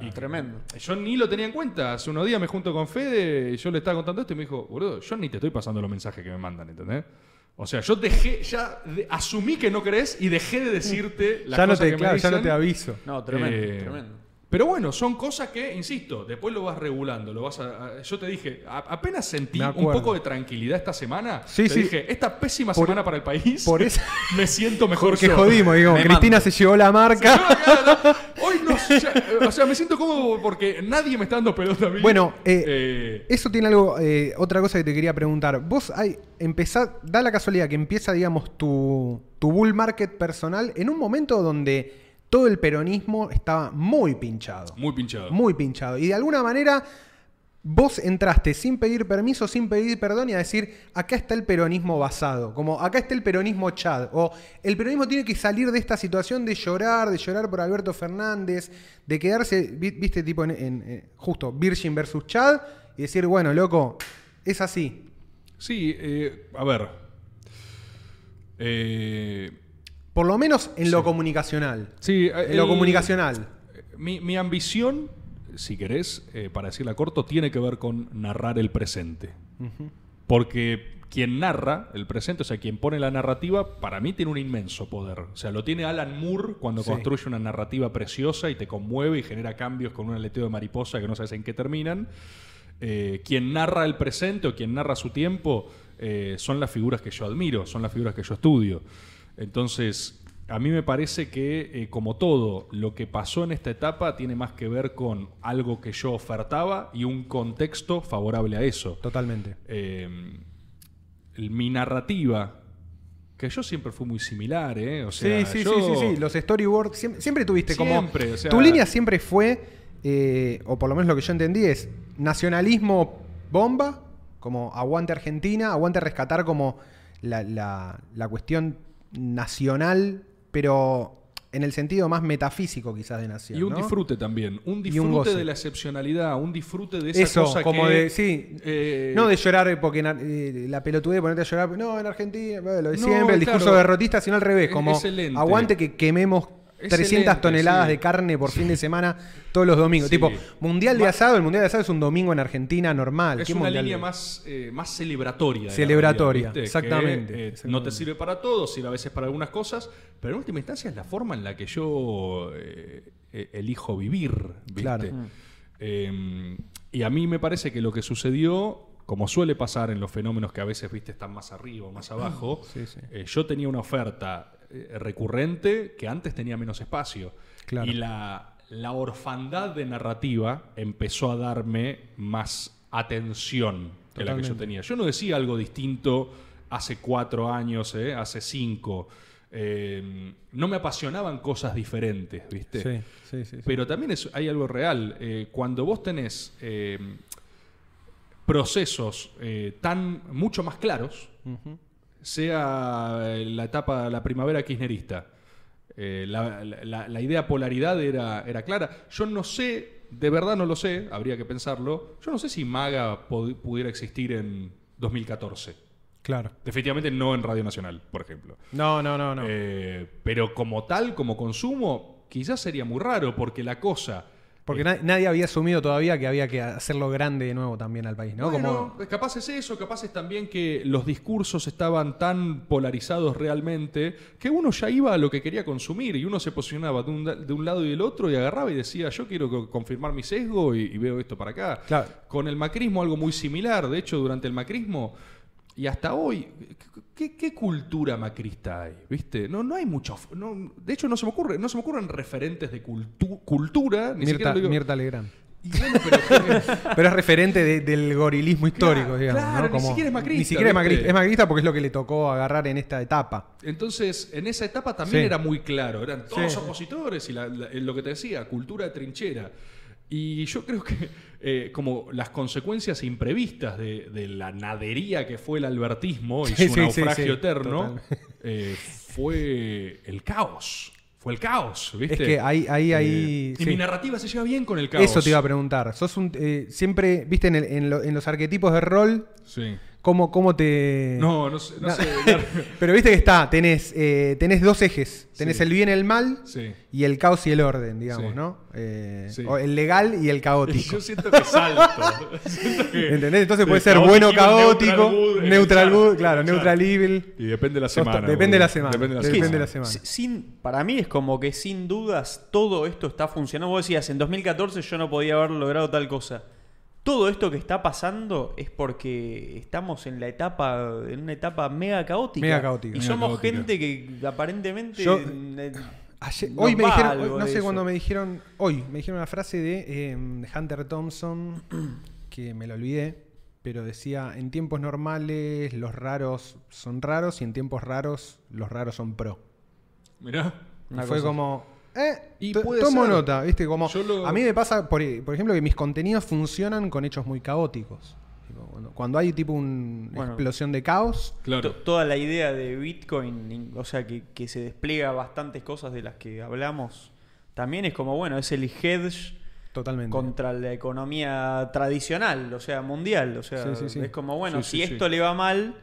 S2: Y
S3: Tremendo.
S2: yo ni lo tenía en cuenta. Hace unos días me junto con Fede y yo le estaba contando esto y me dijo, boludo, yo ni te estoy pasando los mensajes que me mandan, ¿entendés? O sea, yo dejé, ya de- asumí que no crees y dejé de decirte las
S1: Ya no
S2: cosas
S1: te,
S2: que
S1: claro,
S2: me
S1: ya no
S2: dicen.
S1: te aviso.
S3: No, tremendo,
S2: Eh,
S3: tremendo.
S2: Pero bueno, son cosas que, insisto, después lo vas regulando, lo vas a, a- yo te dije, a- apenas sentí un poco de tranquilidad esta semana,
S1: Sí,
S2: te
S1: sí.
S2: dije, esta pésima
S1: Por-
S2: semana para el país,
S1: por esa-
S2: me siento mejor
S1: Porque
S2: yo.
S1: jodimos, digo,
S3: Me
S1: Cristina
S3: mando.
S1: se llevó la marca.
S2: Hoy no, ya- o sea, me siento cómodo porque nadie me está dando pelota a mí.
S1: Bueno, eh,
S2: Eh,
S1: Eso tiene algo, eh, otra cosa que te quería preguntar. Vos hay, empezá, da la casualidad que empieza, digamos, tu, tu bull market personal en un momento donde todo el peronismo estaba muy pinchado.
S2: muy pinchado.
S1: Muy pinchado. Y de alguna manera vos entraste sin pedir permiso, sin pedir perdón y a decir, acá está el peronismo basado. Como acá está el peronismo Chad. O el peronismo tiene que salir de esta situación de llorar, de llorar por Alberto Fernández, de quedarse, vi- viste, tipo en, en- en- justo Virgin versus Chad y decir, bueno, loco, es así.
S2: Sí, eh, a ver. Eh,
S1: Por lo menos en
S2: Sí.
S1: lo comunicacional.
S2: sí,
S1: En lo comunicacional.
S2: Mi, mi ambición, si querés, eh, para decirla corto, tiene que ver con narrar el presente. Porque quien narra el presente, o sea, quien pone la narrativa, para mí tiene un inmenso poder. O sea, lo tiene Alan Moore cuando
S1: Sí.
S2: construye una narrativa preciosa y te conmueve y genera cambios con un aleteo de mariposa que no sabes en qué terminan. Eh, quien narra el presente o quien narra su tiempo eh, son las figuras que yo admiro, son las figuras que yo estudio. Entonces, a mí me parece que, eh, como todo, lo que pasó en esta etapa tiene más que ver con algo que yo ofertaba y un contexto favorable a eso.
S1: Totalmente.
S2: Eh, mi narrativa, que yo siempre fui muy similar, ¿eh? O sea,
S1: sí, sí,
S2: yo-
S1: sí, sí, sí. Los storyboards siempre, siempre tuviste
S2: Siempre,
S1: como.
S2: o sea-
S1: tu línea siempre fue, eh, o por lo menos lo que yo entendí, es nacionalismo bomba, como aguante Argentina, aguante rescatar como la, la- la cuestión nacional, pero en el sentido más metafísico quizás de nación.
S2: Y un
S1: ¿no?
S2: disfrute también, un disfrute de la excepcionalidad, un disfrute de esa
S1: Eso,
S2: cosa
S1: como
S2: que,
S1: de, sí,
S2: eh,
S1: no de llorar porque eh, la pelotudez de ponerte a llorar, no, en Argentina, lo de
S2: No,
S1: siempre, el discurso
S2: claro.
S1: derrotista, sino al revés, como
S2: excelente.
S1: aguante que quememos 300
S2: Excelente,
S1: toneladas
S2: sí.
S1: de carne por fin de semana todos los domingos.
S2: Sí.
S1: Tipo, mundial de
S2: Ma-
S1: asado, el mundial de asado es un domingo en Argentina normal.
S2: Es
S1: ¿Qué
S2: una
S1: mundial
S2: línea
S1: de-
S2: más, eh, más celebratoria.
S1: Celebratoria, exactamente,
S2: Que, eh,
S1: exactamente.
S2: no te sirve para todo, sirve a veces para algunas cosas, pero en última instancia es la forma en la que yo eh, eh, elijo vivir. ¿viste?
S1: Claro.
S2: Eh, y a mí me parece que lo que sucedió, como suele pasar en los fenómenos que a veces viste están más arriba o más abajo,
S1: Sí, sí.
S2: eh, yo tenía una oferta eh, recurrente que antes tenía menos espacio.
S1: Claro.
S2: Y la, la orfandad de narrativa empezó a darme más atención que la que yo tenía. Yo no decía algo distinto hace cuatro años, ¿eh? hace cinco. Eh, no me apasionaban cosas diferentes, ¿viste?
S1: Sí, sí, sí, sí.
S2: Pero también es- hay algo real. Eh, cuando vos tenés eh, procesos tan mucho más claros. Sea eh, la etapa, la primavera kirchnerista, eh, la, la- la idea polaridad era, era clara. Yo no sé, de verdad no lo sé, habría que pensarlo. Yo no sé si Maga pudiera existir en 2014.
S1: Claro.
S2: Definitivamente no en Radio Nacional, por ejemplo.
S1: No, no, no, no.
S2: Eh, pero como tal, como consumo, quizás sería muy raro, porque la cosa.
S1: Porque na- nadie había asumido todavía que había que hacerlo grande de nuevo también al país, ¿no?
S2: Bueno,
S1: Como,
S2: capaz es eso, capaz es también que los discursos estaban tan polarizados realmente que uno ya iba a lo que quería consumir y uno se posicionaba de un, de un lado y del otro y agarraba y decía, yo quiero co- confirmar mi sesgo y, y veo esto para acá.
S1: Claro.
S2: Con el macrismo algo muy similar, de hecho durante el macrismo y hasta hoy, ¿qué, qué cultura macrista hay? ¿Viste? No, no hay mucho... no- de hecho no se me ocurre, no se me ocurren referentes de cultu- cultura, ni
S1: Mirta,
S2: digo-
S1: Mirta Legrand.
S2: Bueno, pero-
S1: Pero es referente de- del gorilismo histórico,
S2: Claro,
S1: digamos.
S2: claro,
S1: ¿no?
S2: ni siquiera es macrista,
S1: Ni siquiera es macrista, es macrista porque es lo que le tocó agarrar en esta etapa.
S2: Entonces, en esa etapa también
S1: Sí.
S2: era muy claro, eran todos
S1: Sí.
S2: opositores y la- la- lo que te decía, cultura de trinchera. Y yo creo que eh, como las consecuencias imprevistas de, de la nadería que fue el albertismo y
S1: Sí,
S2: su
S1: sí,
S2: naufragio
S1: sí,
S2: eterno, eh, fue el caos. Fue el caos, ¿viste?
S1: Es que ahí, ahí, ahí.
S2: Eh, y mi narrativa se lleva bien con el caos.
S1: Eso te iba a preguntar. Sos un, eh, siempre, viste, en, el- en lo- en los arquetipos de rol,
S2: Sí.
S1: Cómo, cómo te...
S2: No, no sé. No
S1: No.
S2: sé claro.
S1: Pero viste que está, tenés, eh, tenés dos ejes. Tenés
S2: Sí.
S1: el bien y el mal
S2: Sí.
S1: y el caos y el orden, digamos,
S2: Sí.
S1: ¿no? Eh,
S2: Sí.
S1: o el legal y el caótico.
S2: Yo siento que salto. Siento que-
S1: ¿Entendés? Entonces
S2: de
S1: puede ser bueno caótico,
S2: neutral good,
S1: claro, neutral evil.
S2: Y depende de la semana.
S1: depende de la semana.
S2: Depende de la semana.
S1: depende de la semana.
S3: Si- Sin, para mí es como que sin dudas todo esto está funcionando. Vos decías, en 2014 yo no podía haber logrado tal cosa. Todo esto que está pasando es porque estamos en la etapa, en una etapa mega caótica.
S1: Mega caótica.
S3: Y
S2: Mega
S3: somos
S2: caótica.
S3: gente que aparentemente.
S1: Yo-
S3: eh,
S1: Ayer- hoy me dijeron, hoy- no sé cuándo me dijeron, hoy me dijeron una frase de eh, Hunter Thompson que me lo olvidé, pero decía, en tiempos normales los raros son raros y en tiempos raros los raros son pro.
S2: Mirá.
S3: Una
S1: fue
S3: cosa
S1: como, eh,
S2: Y
S1: tomo
S2: ser.
S1: nota, ¿viste? Como,
S2: lo-
S1: A mí me pasa, por, por ejemplo, que mis contenidos funcionan con hechos muy caóticos. Cuando, cuando hay tipo una
S3: Bueno.
S1: explosión de caos,
S2: Claro.
S3: Toda la idea de Bitcoin, in- o sea, que, que se despliega bastantes cosas de las que hablamos, también es como, bueno, es el hedge
S1: totalmente.
S3: contra la economía tradicional, o sea, mundial. O sea,
S1: Sí, sí, sí.
S3: es como, bueno,
S2: Sí,
S3: si
S2: sí, sí.
S3: esto le va mal,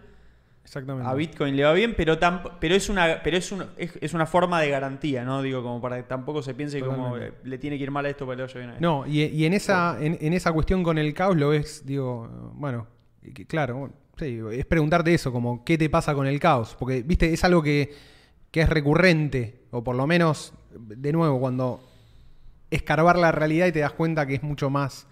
S1: Exactamente.
S3: a Bitcoin le va bien, pero pero es una pero es, un- es, es una forma de garantía, ¿no? Digo, como para que tampoco se piense como
S1: Totalmente.
S3: eh, le tiene que ir mal a esto para que le vaya bien a esto.
S1: No, y, y en, esa, en, en esa cuestión con el caos lo ves, digo, bueno, que- claro, sí, es preguntarte eso, como qué te pasa con el caos, porque, viste, es algo que, que es recurrente, o por lo menos, de nuevo, cuando escarbar la realidad y te das cuenta que es mucho más,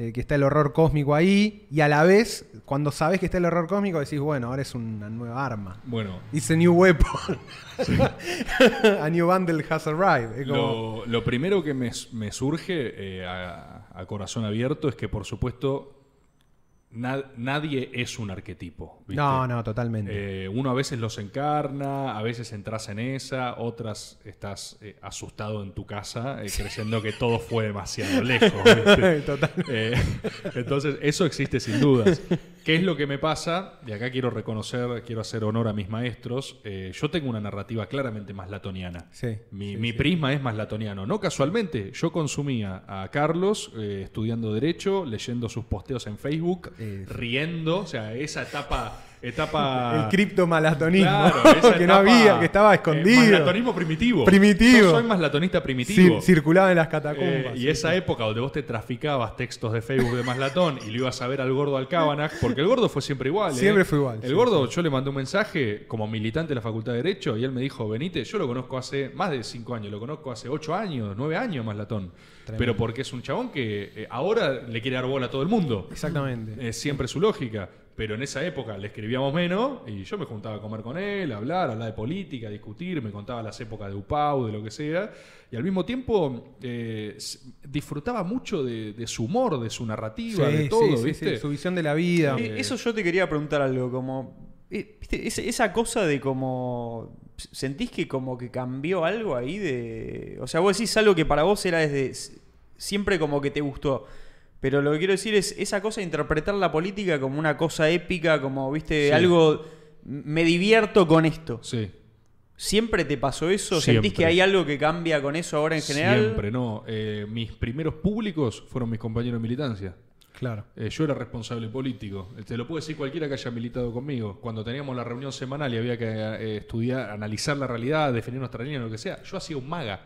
S1: eh, que está el horror cósmico ahí, y a la vez, cuando sabes que está el horror cósmico, decís, bueno, ahora es una nueva arma.
S2: Bueno,
S1: It's a new weapon. a new bundle has arrived. Como-
S2: Lo, lo primero que me, me surge eh, a, a corazón abierto es que, por supuesto, na- nadie es un arquetipo. ¿viste?
S1: No, no, totalmente.
S2: Eh, uno a veces los encarna, a veces entras en esa, otras estás eh, asustado en tu casa, eh, creyendo que todo fue demasiado lejos. Eh, entonces, eso existe sin dudas. ¿Qué es lo que me pasa? Y acá quiero reconocer, quiero hacer honor a mis maestros. Eh, yo tengo una narrativa claramente más latoniana.
S1: Sí,
S2: Mi,
S1: sí,
S2: mi
S1: sí.
S2: prisma es más latoniano. No casualmente, yo consumía a Carlos eh, estudiando Derecho, leyendo sus posteos en Facebook,
S1: Eh,
S2: riendo. O sea, esa etapa. Etapa
S1: El criptomalatonismo.
S2: Claro, esa
S1: que no había, que estaba
S2: eh,
S1: escondido.
S2: maslatonismo primitivo.
S1: Primitivo.
S2: Yo soy maslatonista primitivo.
S1: Cir- circulaba en las
S2: Eh,
S1: catacumbas.
S2: y
S1: sí,
S2: esa
S1: sí.
S2: época donde vos te traficabas textos de Facebook de Maslatón y lo ibas a ver al gordo Alcábanac, porque el gordo fue siempre igual. ¿eh?
S1: Siempre fue igual,
S2: El
S1: sí,
S2: gordo, yo le mandé un mensaje como militante de la Facultad de Derecho y él me dijo: Benite, yo lo conozco hace más de cinco años, lo conozco hace ocho años, nueve años Maslatón.
S1: Tremendo.
S2: Pero porque es un chabón que eh, ahora le quiere dar bola a todo el mundo.
S1: Exactamente.
S2: Es siempre su lógica. Pero en esa época le escribíamos menos y yo me juntaba a comer con él, a hablar, a hablar de política, a discutir, me contaba las épocas de UPAU, de lo que sea. Y al mismo tiempo eh, disfrutaba mucho de, de su humor, de su narrativa,
S1: Sí,
S2: de todo,
S1: sí,
S2: ¿viste?
S1: sí, su visión de la vida.
S3: Eh, Eso yo te quería preguntar algo, como. eh, ¿viste? Esa, esa cosa de como. ¿Sentís que como que cambió algo ahí de. O sea, vos decís algo que para vos era desde. Siempre como que te gustó. Pero lo que quiero decir es esa cosa de interpretar la política como una cosa épica, como, viste,
S2: Sí.
S3: algo. Me divierto con esto.
S2: Sí.
S3: ¿Siempre te pasó eso?
S2: Siempre.
S3: ¿Sentís que hay algo que cambia con eso ahora en general?
S2: Siempre, no. Eh, mis primeros públicos fueron mis compañeros de militancia.
S1: Claro.
S2: Eh, yo era responsable político. Eh, Te lo puede decir cualquiera que haya militado conmigo. Cuando teníamos la reunión semanal y había que eh, estudiar, analizar la realidad, definir nuestra línea, lo que sea, yo hacía un maga.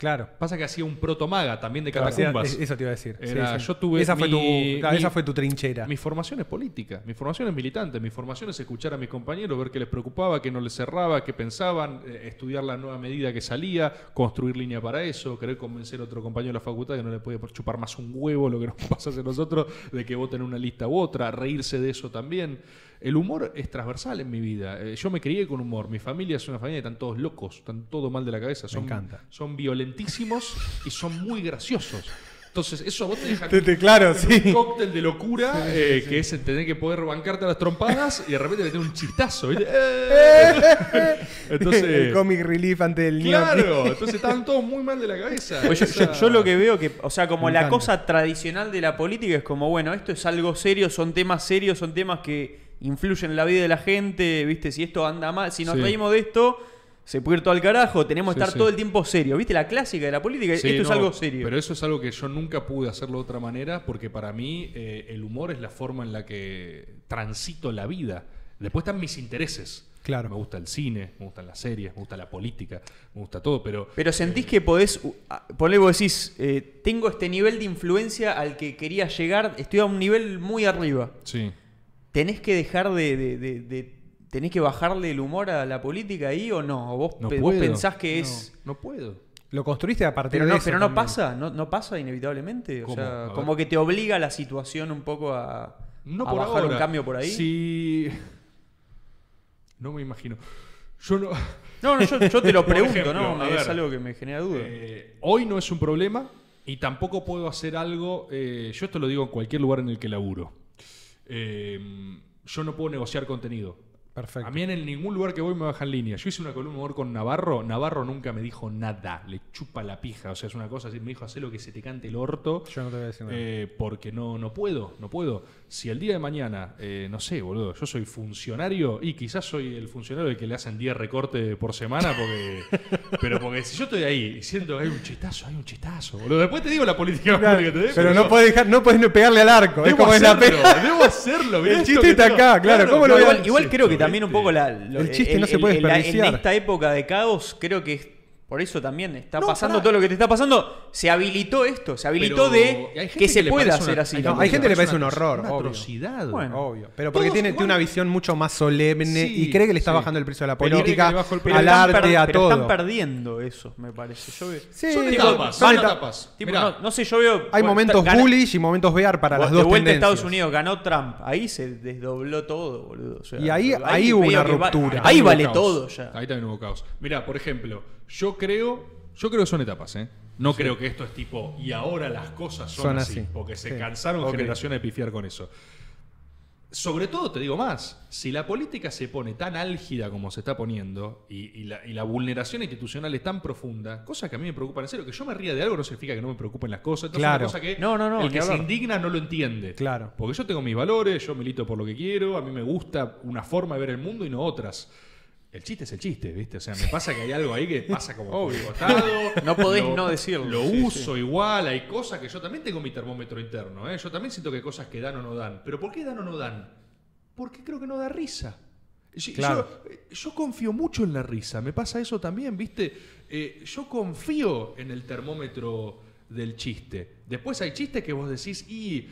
S1: Claro.
S2: Pasa que hacía un proto-maga también de
S1: Claro,
S2: catacumbas.
S1: Eso te iba a decir. Sí,
S2: Era-
S1: sí.
S2: yo tuve
S1: esa, fue tu,
S2: mi-
S1: claro,
S2: mi-
S1: esa fue tu trinchera.
S2: Mi formación es política, mi formación es militante, mi formación es escuchar a mis compañeros, ver qué les preocupaba, qué no les cerraba, qué pensaban, eh, estudiar la nueva medida que salía, construir línea para eso, querer convencer a otro compañero de la facultad que no le puede chupar más un huevo lo que nos pasa a nosotros, de que voten una lista u otra, reírse de eso también. El humor es transversal en mi vida. Eh, yo me crié con humor. Mi familia es una familia que están todos locos, están todo mal de la cabeza. Son,
S1: encanta.
S2: son violentísimos y son muy graciosos. Entonces, eso a vos te deja
S1: Te- te- claro,
S2: un
S1: sí.
S2: cóctel de locura eh, que es el tener que poder bancarte a las trompadas y de repente meter un chistazo. ¿viste? ¡Eh!
S1: el
S2: Entonces,
S1: comic relief ante el gnocchi.
S2: claro, entonces estaban todos muy mal de la cabeza.
S3: Pues yo,
S2: Esa-
S3: yo- yo lo que veo que, o sea, como
S1: Me
S3: la
S1: encanta.
S3: cosa tradicional de la política es como, bueno, esto es algo serio, son temas serios, son temas que influyen en la vida de la gente, ¿viste? Si esto anda mal, si nos
S2: Sí.
S3: reímos de esto, se puede ir todo al carajo, tenemos que
S2: Sí,
S3: estar
S2: sí.
S3: todo el tiempo serio. ¿Viste la clásica de la política?
S2: Sí,
S3: Esto es algo serio.
S2: Pero eso es algo que yo nunca pude hacerlo de otra manera porque para mí eh, el humor es la forma en la que transito la vida. Después están mis intereses.
S1: Claro.
S2: Me gusta el cine, me gustan las series, me gusta la política, me gusta todo, pero...
S3: Pero sentís que podés, ponle vos decís, eh, tengo este nivel de influencia al que quería llegar, estoy a un nivel muy arriba.
S2: Sí.
S3: ¿Tenés que dejar de, de- de- de- tenés que bajarle el humor a la política ahí o no? ¿O vos,
S2: No
S3: pe- vos
S2: puedo.
S3: pensás que
S2: No,
S3: es...
S2: No puedo.
S1: Lo construiste a partir
S3: Pero
S1: de
S3: no,
S1: eso
S3: pero no
S1: también.
S3: pasa, no, no pasa inevitablemente. O sea, como que te obliga la situación un poco a,
S2: No
S3: a
S2: por
S3: bajar
S2: ahora.
S3: un cambio por ahí.
S2: Sí. No me imagino. Yo no...
S3: No, no, yo, yo te lo pregunto,
S2: ejemplo,
S3: ¿no? es algo que me genera duda.
S2: Eh, hoy no es un problema y tampoco puedo hacer algo. eh, yo esto lo digo en cualquier lugar en el que laburo. Eh, yo no puedo negociar contenido.
S1: Perfecto.
S2: A mí en el- ningún lugar que voy me bajan línea. Yo hice una columna de humor con Navarro. Navarro nunca me dijo nada. Le chupa la pija. O sea, es una cosa así. Me dijo, haz lo que se te cante el orto.
S1: Yo no te voy a decir nada.
S2: Eh, porque no, no puedo, no puedo. Si el día de mañana, eh, no sé, boludo, yo soy funcionario y quizás soy el funcionario al que le hacen 10 recortes por semana, porque. pero porque si yo estoy ahí y siento que hay un chistazo, hay un chistazo, boludo. Después te digo la política
S1: Claro,
S2: que te dé,
S1: pero no puedes dejar, no puedes pegarle al arco. Es
S2: Debo
S1: como en la
S2: hacerlo,
S1: pega.
S2: debo hacerlo.
S1: El chiste está acá, claro, ¿cómo lo
S3: No, igual, igual creo que. También un poco la, lo-
S1: El chiste no se puede
S3: la- en esta época de caos, creo que por eso también está
S2: No,
S3: pasando
S2: pará.
S3: todo lo que te está pasando. Se habilitó esto, se habilitó
S2: Pero
S3: de que se pueda hacer
S2: una-
S3: así.
S2: hay
S1: No,
S2: gente
S1: hay
S2: que
S1: gente que le parece un horror,
S2: Una
S1: obvio.
S2: atrocidad.
S3: Bueno.
S1: Obvio. Pero porque
S2: Todos
S1: tiene,
S2: igual-
S1: tiene una visión mucho más solemne
S2: Sí,
S1: y cree que le está
S2: sí.
S1: bajando el precio a la política,
S2: el
S1: al
S3: están
S1: arte,
S3: per-
S1: a
S3: pero
S1: todo.
S3: están perdiendo eso, me parece. Yo veo-
S1: Sí,
S2: Son
S1: digo,
S2: etapas,
S1: son
S2: son
S1: eta-
S2: etapas.
S3: tipo,
S2: Mirá,
S3: no, no sé, yo veo.
S1: Hay
S3: bueno,
S1: momentos
S3: gana-
S1: bullish y momentos bear para las
S3: de
S1: dos
S3: vuelta a. Estados Unidos ganó Trump. Ahí se desdobló todo, boludo.
S1: Y ahí- hubo una ruptura.
S3: ahí vale todo ya.
S2: Ahí también hubo caos. Mira, por ejemplo, yo creo, yo creo que son etapas, ¿eh? No creo que esto es tipo, y ahora las cosas son,
S1: Son
S2: así,
S1: así.
S2: porque se
S1: Sí.
S2: cansaron
S1: Ok.
S2: generaciones de pifiar con eso. Sobre todo, te digo más, si la política se pone tan álgida como se está poniendo y, y la, y la vulneración institucional es tan profunda, cosa que a mí me preocupan en serio, que yo me ría de algo no significa que no me preocupen las cosas, Esto
S1: Claro.
S2: es una cosa que
S3: No, no, no,
S2: el
S3: ni
S2: que se indigna no lo entiende.
S1: Claro.
S2: Porque yo tengo mis valores, yo milito por lo que quiero, a mí me gusta una forma de ver el mundo y no otras. El chiste es el chiste, ¿viste? O sea, me pasa que hay algo ahí que pasa como costado.
S3: No podés no decirlo.
S2: Lo
S3: Sí,
S2: uso igual, hay cosas que yo también tengo mi termómetro interno, ¿eh? Yo también siento que hay cosas que dan o no dan. ¿Pero por qué dan o no dan? Porque creo que no da risa.
S1: Claro.
S2: yo- yo confío mucho en la risa, me pasa eso también, ¿viste? Eh, yo confío en el termómetro del chiste. Después hay chistes que vos decís, y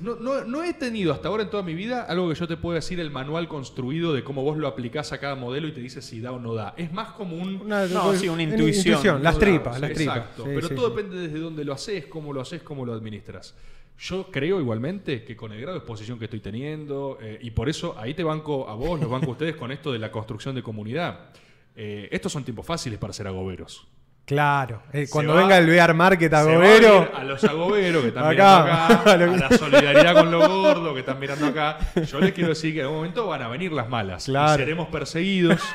S2: no, no- no he tenido hasta ahora en toda mi vida algo que yo te pueda decir el manual construido de cómo vos lo aplicás a cada modelo y te dice si da o no da. Es más como un...
S1: Una-
S3: No, sí, una intuición.
S1: Las
S3: No,
S1: tripas, las tripas.
S2: Exacto,
S1: Sí,
S2: pero
S1: sí,
S2: todo
S1: sí.
S2: depende desde dónde lo haces, cómo lo haces, cómo lo administras. Yo creo igualmente que con el grado de exposición que estoy teniendo, eh, y por eso ahí te banco a vos, los banco a ustedes con esto de la construcción de comunidad. Eh, estos son tiempos fáciles para ser agoberos.
S1: Claro. Eh, cuando
S2: va-
S1: venga el Bear Market
S2: a
S1: agobero.
S2: ir a los agoberos que están
S1: Acá.
S2: mirando acá, a
S1: Lo que-
S2: la solidaridad con los gordos que están mirando acá. Yo les quiero decir que en algún momento van a venir las malas.
S1: Claro.
S2: Y seremos perseguidos.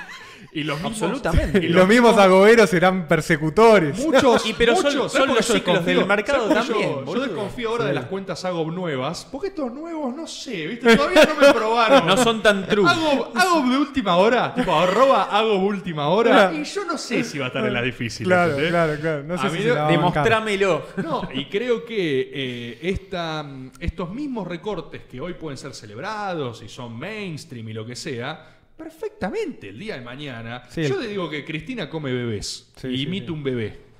S2: Y los mismos,
S3: Absolutamente.
S1: Y los mismos agoberos serán persecutores.
S2: Muchos,
S3: Y pero son-
S2: muchos,
S3: son
S2: ¿sabes por qué
S3: los ciclos del mercado
S2: ¿Sabes por qué
S3: también,
S2: Yo, desconfío ahora
S1: Sí.
S2: de las cuentas Agob nuevas, porque estos nuevos, no sé, ¿viste? Todavía no me probaron.
S3: No son tan true.
S2: Hago de última hora, tipo arroba hago última hora,
S1: Claro.
S2: y yo no sé si va a estar en la difícil.
S1: Claro,
S2: ¿entendés?
S1: claro, claro. No sé si.
S3: Demostrámelo.
S2: No, y creo que eh, esta, mm, estos mismos recortes que hoy pueden ser celebrados y son mainstream y lo que sea, perfectamente el día de mañana.
S1: Sí,
S2: yo
S1: el-
S2: te digo que Cristina come bebés
S1: Sí,
S2: y imita un bebé.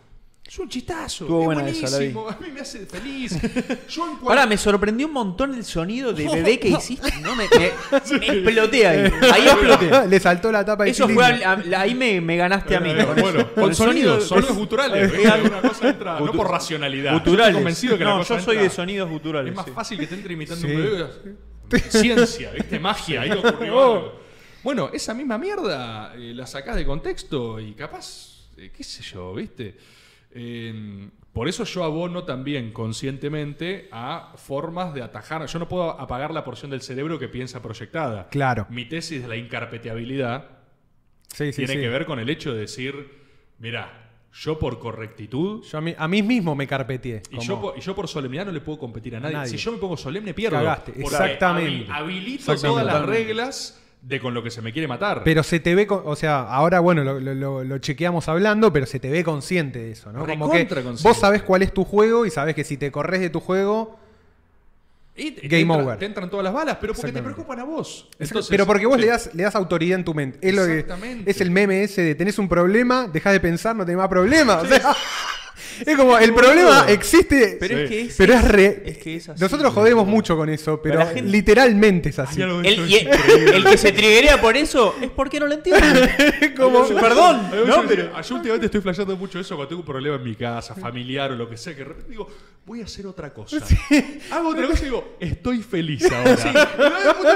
S2: Es un chistazo,
S3: Estuvo
S2: es
S3: buena esa,
S2: buenísimo, a mí me hace feliz. Yo en cual-
S3: Pará, me sorprendió un montón el sonido de bebé que hiciste. No, me, me- me exploté ahí. Ahí exploté.
S1: Le saltó la tapa de
S3: Eso fue al- ahí me, me ganaste a mí.
S2: Bueno,
S3: con
S2: bueno, sonidos,
S3: sonido-
S2: sonidos guturales. ¿ves? Una cosa entra, no por racionalidad. Yo
S3: Guturales.
S2: estoy convencido que la
S3: no,
S2: cosa
S3: yo soy
S2: entra-
S3: de sonidos guturales.
S2: Es más
S3: sí.
S2: fácil que te entre imitando
S1: Sí.
S2: un bebé. Ciencia, ¿viste? Magia, ahí ocurrió algo. Bueno, esa misma mierda eh, la sacás de contexto y capaz, eh, qué sé yo, ¿viste? Eh, por eso yo abono también conscientemente a formas de atajar. Yo no puedo apagar la porción del cerebro que piensa proyectada.
S1: Claro.
S2: Mi tesis de la incarpeteabilidad
S1: Sí, sí,
S2: tiene
S1: sí.
S2: que ver con el hecho de decir, mira, yo por correctitud
S1: Yo a, mí, a mí mismo me carpeteé.
S2: y yo, por, y yo por solemnidad no le puedo competir a nadie.
S1: nadie.
S2: Si yo me pongo solemne, pierdo.
S1: Cagaste, exactamente.
S2: habi- habilito
S1: Exactamente.
S2: todas las reglas de con lo que se me quiere matar.
S1: Pero se te ve, con- o sea, ahora bueno, lo, lo- lo- chequeamos hablando, pero se te ve consciente de eso, ¿no? Como que vos sabés cuál es tu juego y sabés que si te corres de tu juego,
S2: Y te- te
S1: Game
S2: entra-
S1: over.
S2: Te entran todas las balas, pero porque te preocupan a vos.
S1: pero porque vos le das, le das autoridad en tu mente. Es, lo que- es el meme ese de tenés un problema, dejás de pensar, no tenés más problema. O sea, es como el problema existe,
S3: Pero es que es,
S1: pero es re.
S3: es que es así,
S1: Nosotros jodemos mucho con eso, pero,
S3: Pero gente-
S1: literalmente es así.
S3: El,
S2: eso
S3: y el,
S2: increíble.
S3: el que se triguea por eso es porque no lo entiende.
S1: Como-
S3: Perdón,
S2: A mí
S3: ¿no?
S2: yo-
S3: Pero-
S2: Yo últimamente estoy flasheando mucho eso cuando tengo un problema en mi casa, familiar o lo que sea, que de repente digo, voy a hacer otra cosa. Hago otra cosa y digo, estoy feliz ahora.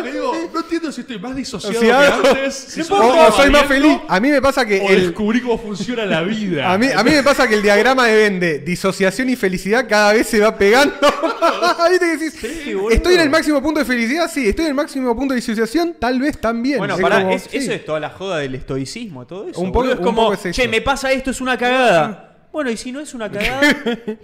S2: Que digo, no entiendo si estoy más disociado
S1: O sea,
S2: que antes, si
S1: o,
S2: soy
S1: o
S2: más
S1: soy más
S2: valiente,
S1: feliz. A mí me pasa que
S2: O
S1: el,
S2: descubrí cómo funciona la vida.
S1: A mí, a mí me pasa que el diagrama de Vende, disociación y felicidad, cada vez se va pegando. ¿Viste que decís,
S3: boludo.
S1: ¿Estoy en el máximo punto de felicidad? Sí. ¿Estoy en el máximo punto de disociación? Tal vez también.
S3: Bueno,
S1: Es
S3: pará,
S1: como,
S3: es-
S1: sí.
S3: eso es toda la joda del estoicismo, todo eso.
S1: Un poco-
S3: boludo. es
S1: un
S3: como,
S1: poco es eso.
S3: che, me pasa esto, es una cagada. Bueno, y si no es una cagada,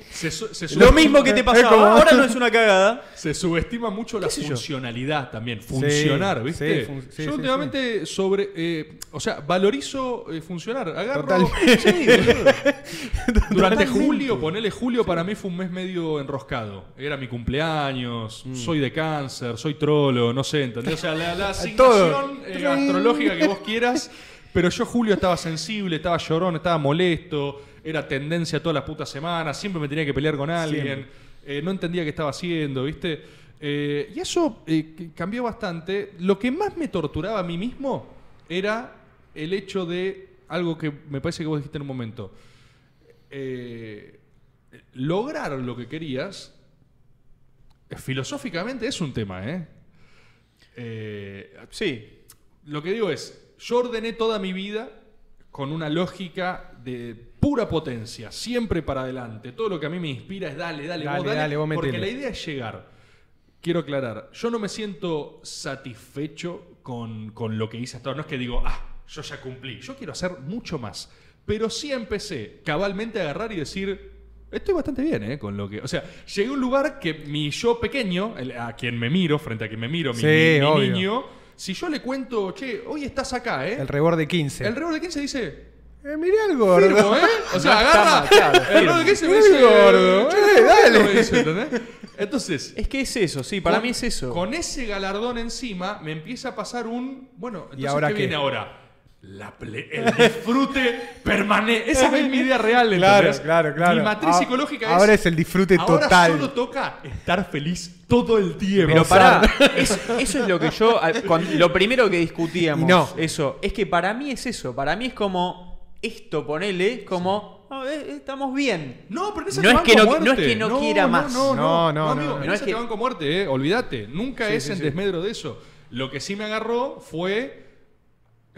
S2: Se, su- se
S3: lo mismo que te
S1: Es como-
S3: pasaba, ahora no es una cagada.
S2: Se subestima mucho la
S3: ¿Qué sé yo?
S2: funcionalidad también. Funcionar, ¿viste?
S1: sí, fun- sí,
S2: yo
S1: sí,
S2: últimamente sobre. eh, o sea, valorizo eh, funcionar. Agarro.
S1: Totalmente.
S2: Sí, boludo. Durante julio, ponele julio, para mí fue un mes medio enroscado. Era mi cumpleaños,
S1: Mm.
S2: soy de cáncer, soy trolo, no sé, ¿entendés? O sea, la, la asignación eh, astrológica que vos quieras. Pero yo, Julio, estaba sensible, estaba llorón, estaba molesto, era tendencia todas las putas semanas, siempre me tenía que pelear con alguien, eh, no entendía qué estaba haciendo, ¿viste? Eh, y eso eh, cambió bastante. Lo que más me torturaba a mí mismo era el hecho de algo que me parece que vos dijiste en un momento. Lograr lo que querías, filosóficamente es un tema, ¿eh? Eh,
S3: Sí.
S2: lo que digo es, yo ordené toda mi vida con una lógica de pura potencia, siempre para adelante. Todo lo que a mí me inspira es dale, dale,
S1: Dale,
S2: vos, dale,
S1: dale, vos
S2: porque la idea es llegar. Quiero aclarar, yo no me siento satisfecho con, con lo que hice hasta ahora. No es que digo, ah, yo ya cumplí. Yo quiero hacer mucho más. Pero sí empecé cabalmente a agarrar y decir, estoy bastante bien, ¿eh? Con lo que. O sea, llegué a un lugar que mi yo pequeño, el- a quien me miro, frente a quien me miro, mi,
S1: Sí,
S2: mi- mi
S1: obvio.
S2: niño, si yo le cuento, che, hoy estás acá, ¿eh?
S1: El rebord de 15.
S2: El rebord de 15 dice,
S1: Eh, mirá el gordo.
S2: firmo, ¿eh? O sea, agarra.
S3: claro,
S2: el rebord de 15 me dice,
S1: gordo, eh, dale.
S2: Entonces.
S3: Es que es eso, sí, para
S2: con-
S3: mí es eso.
S2: Con ese galardón encima me empieza a pasar un. Bueno, entonces,
S1: ahora
S2: ¿qué,
S1: qué?
S2: viene ahora? La ple- el disfrute permanente. Esa es mi idea real,
S1: Claro,
S2: ¿entendés?
S1: claro, claro.
S2: Mi matriz
S1: Ah,
S2: psicológica es.
S1: ahora es el disfrute
S2: ahora
S1: total.
S2: solo toca estar feliz todo el tiempo.
S3: Pero pará, es- eso es lo que yo, cuando- lo primero que discutíamos,
S1: Y no.
S3: eso, es que para mí es eso, para mí es como, esto ponele, como, "Ah, eh, eh, estamos bien.
S2: No, pero en esa
S3: No
S2: te
S3: es
S2: banco
S3: que no-
S2: muerte.
S3: no es que no quiera más.
S2: No, no,
S1: No,
S2: no,
S1: no,
S2: amigo,
S1: no,
S2: en
S3: no.
S2: esa
S3: es
S2: te
S3: que-
S2: banco muerte, eh, olvídate. Nunca
S1: Sí,
S2: es
S1: sí,
S2: en
S1: sí.
S2: desmedro de eso. Lo que sí me agarró fue.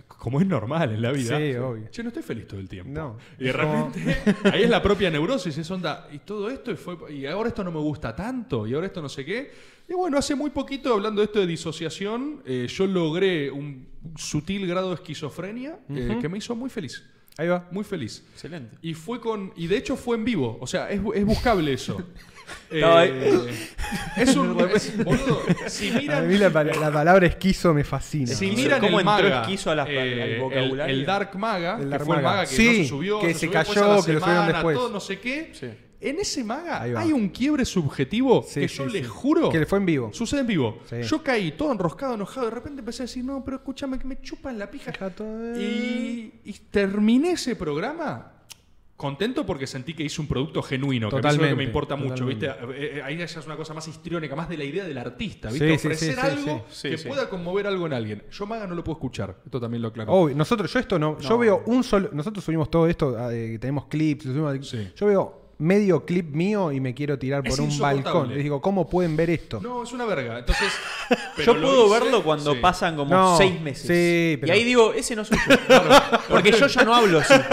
S2: Como es normal en la vida.
S1: Sí, obvio.
S2: Che, no estoy feliz todo el tiempo.
S1: No,
S2: Y de repente, ahí es la propia neurosis, es onda. Y todo esto, y, fue, y ahora esto no me gusta tanto, y ahora esto no sé qué. Y bueno, hace muy poquito, hablando de esto de disociación, eh, yo logré un sutil grado de esquizofrenia eh, que me hizo muy feliz.
S1: Ahí va.
S2: Muy feliz.
S3: Excelente.
S2: Y fue con. Y de hecho fue en vivo. O sea, es, es buscable eso. Eh, es un. es- boludo, si
S1: A
S2: miran.
S1: mí la, la palabra esquizo me fascina.
S2: Si miran
S3: ¿Cómo
S2: el
S3: entró
S2: maga,
S3: esquizo a las- al- al
S2: eh, el,
S3: vocabulario?
S2: el Dark Maga,
S1: El
S2: que
S1: Dark
S2: fue el
S1: Maga.
S2: maga que
S1: Sí,
S2: no se subió,
S1: que
S2: se subió después
S1: cayó,
S2: a la
S1: que lo subieron
S2: semana,
S1: después.
S2: todo no sé qué.
S3: Sí.
S2: En ese maga hay un quiebre subjetivo
S1: Sí,
S2: que
S1: sí,
S2: yo
S1: sí.
S2: le juro
S1: Que fue en vivo.
S2: sucede en vivo.
S1: Sí.
S2: Yo caí todo enroscado, enojado, de repente empecé a decir, no, pero escúchame que me chupan la pija. Y, y terminé ese programa contento porque sentí que hice un producto genuino, que a mí eso es lo que me
S1: Totalmente,
S2: importa mucho, ¿viste?
S1: totalmente.
S2: Eh, eh, Ahí ya es una cosa más histriónica, más de la idea del artista, ¿viste?
S1: sí,
S2: Ofrecer
S1: sí, sí,
S2: algo
S3: sí.
S2: que
S3: Sí, sí.
S2: pueda conmover algo en alguien. Yo Maga no lo puedo escuchar, esto también lo aclaro.
S1: Nosotros, yo esto no, yo veo un solo, nosotros subimos todo esto, eh, tenemos clips, subimos-
S2: Sí.
S1: yo veo medio clip mío y me quiero tirar
S2: Es
S1: por un balcón. Les digo, ¿cómo pueden ver esto?
S2: No, es una verga. Entonces, pero
S3: Yo puedo
S2: hice,
S3: verlo cuando
S2: sí.
S3: pasan como
S1: No,
S3: seis meses.
S1: sí, pero-
S3: Y ahí digo, ese no soy yo. Porque yo ya no hablo así.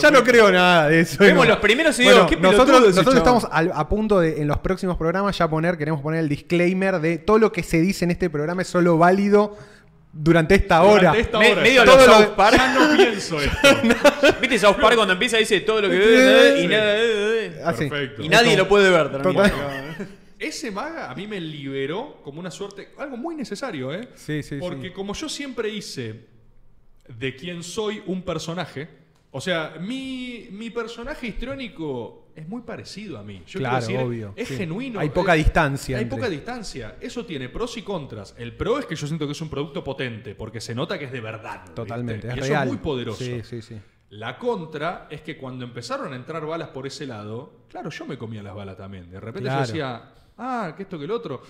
S1: Ya no creo nada de eso.
S3: Vemos
S1: No.
S3: los primeros y digo,
S1: Bueno,
S3: qué
S1: nosotros, nosotros estamos al- a punto de, en los próximos programas, ya poner, queremos poner el disclaimer de todo lo que se dice en este programa es solo válido durante esta hora.
S2: Durante esta
S3: Me-
S2: hora.
S3: medio
S2: Todo lo-
S3: South Park.
S2: Ya no pienso esto.
S3: ¿Viste South Park cuando empieza dice todo lo que
S1: Sí.
S3: y nada
S1: Así.
S2: Perfecto.
S3: y nadie lo puede ver?
S1: Total.
S2: ese maga a mí me liberó como una suerte, algo muy necesario, ¿eh?
S1: Sí, sí,
S2: Porque
S1: sí.
S2: como yo siempre hice de quien soy un personaje, o sea, mi, mi personaje histriónico es muy parecido a mí. Yo
S1: Claro,
S2: decir,
S1: obvio,
S2: Es
S1: sí.
S2: genuino.
S1: Hay poca
S2: es-
S1: distancia
S2: Hay
S1: entre-
S2: poca distancia. Eso tiene pros y contras. El pro es que yo siento que es un producto potente, porque se nota que es de verdad. ¿viste?
S1: Totalmente,
S2: Y
S1: es
S2: eso
S1: real.
S2: es muy poderoso.
S1: Sí, sí, sí.
S2: La contra es que cuando empezaron a entrar balas por ese lado, claro, yo me comía las balas también. De repente
S1: Claro.
S2: yo decía, ah, que esto, que el otro.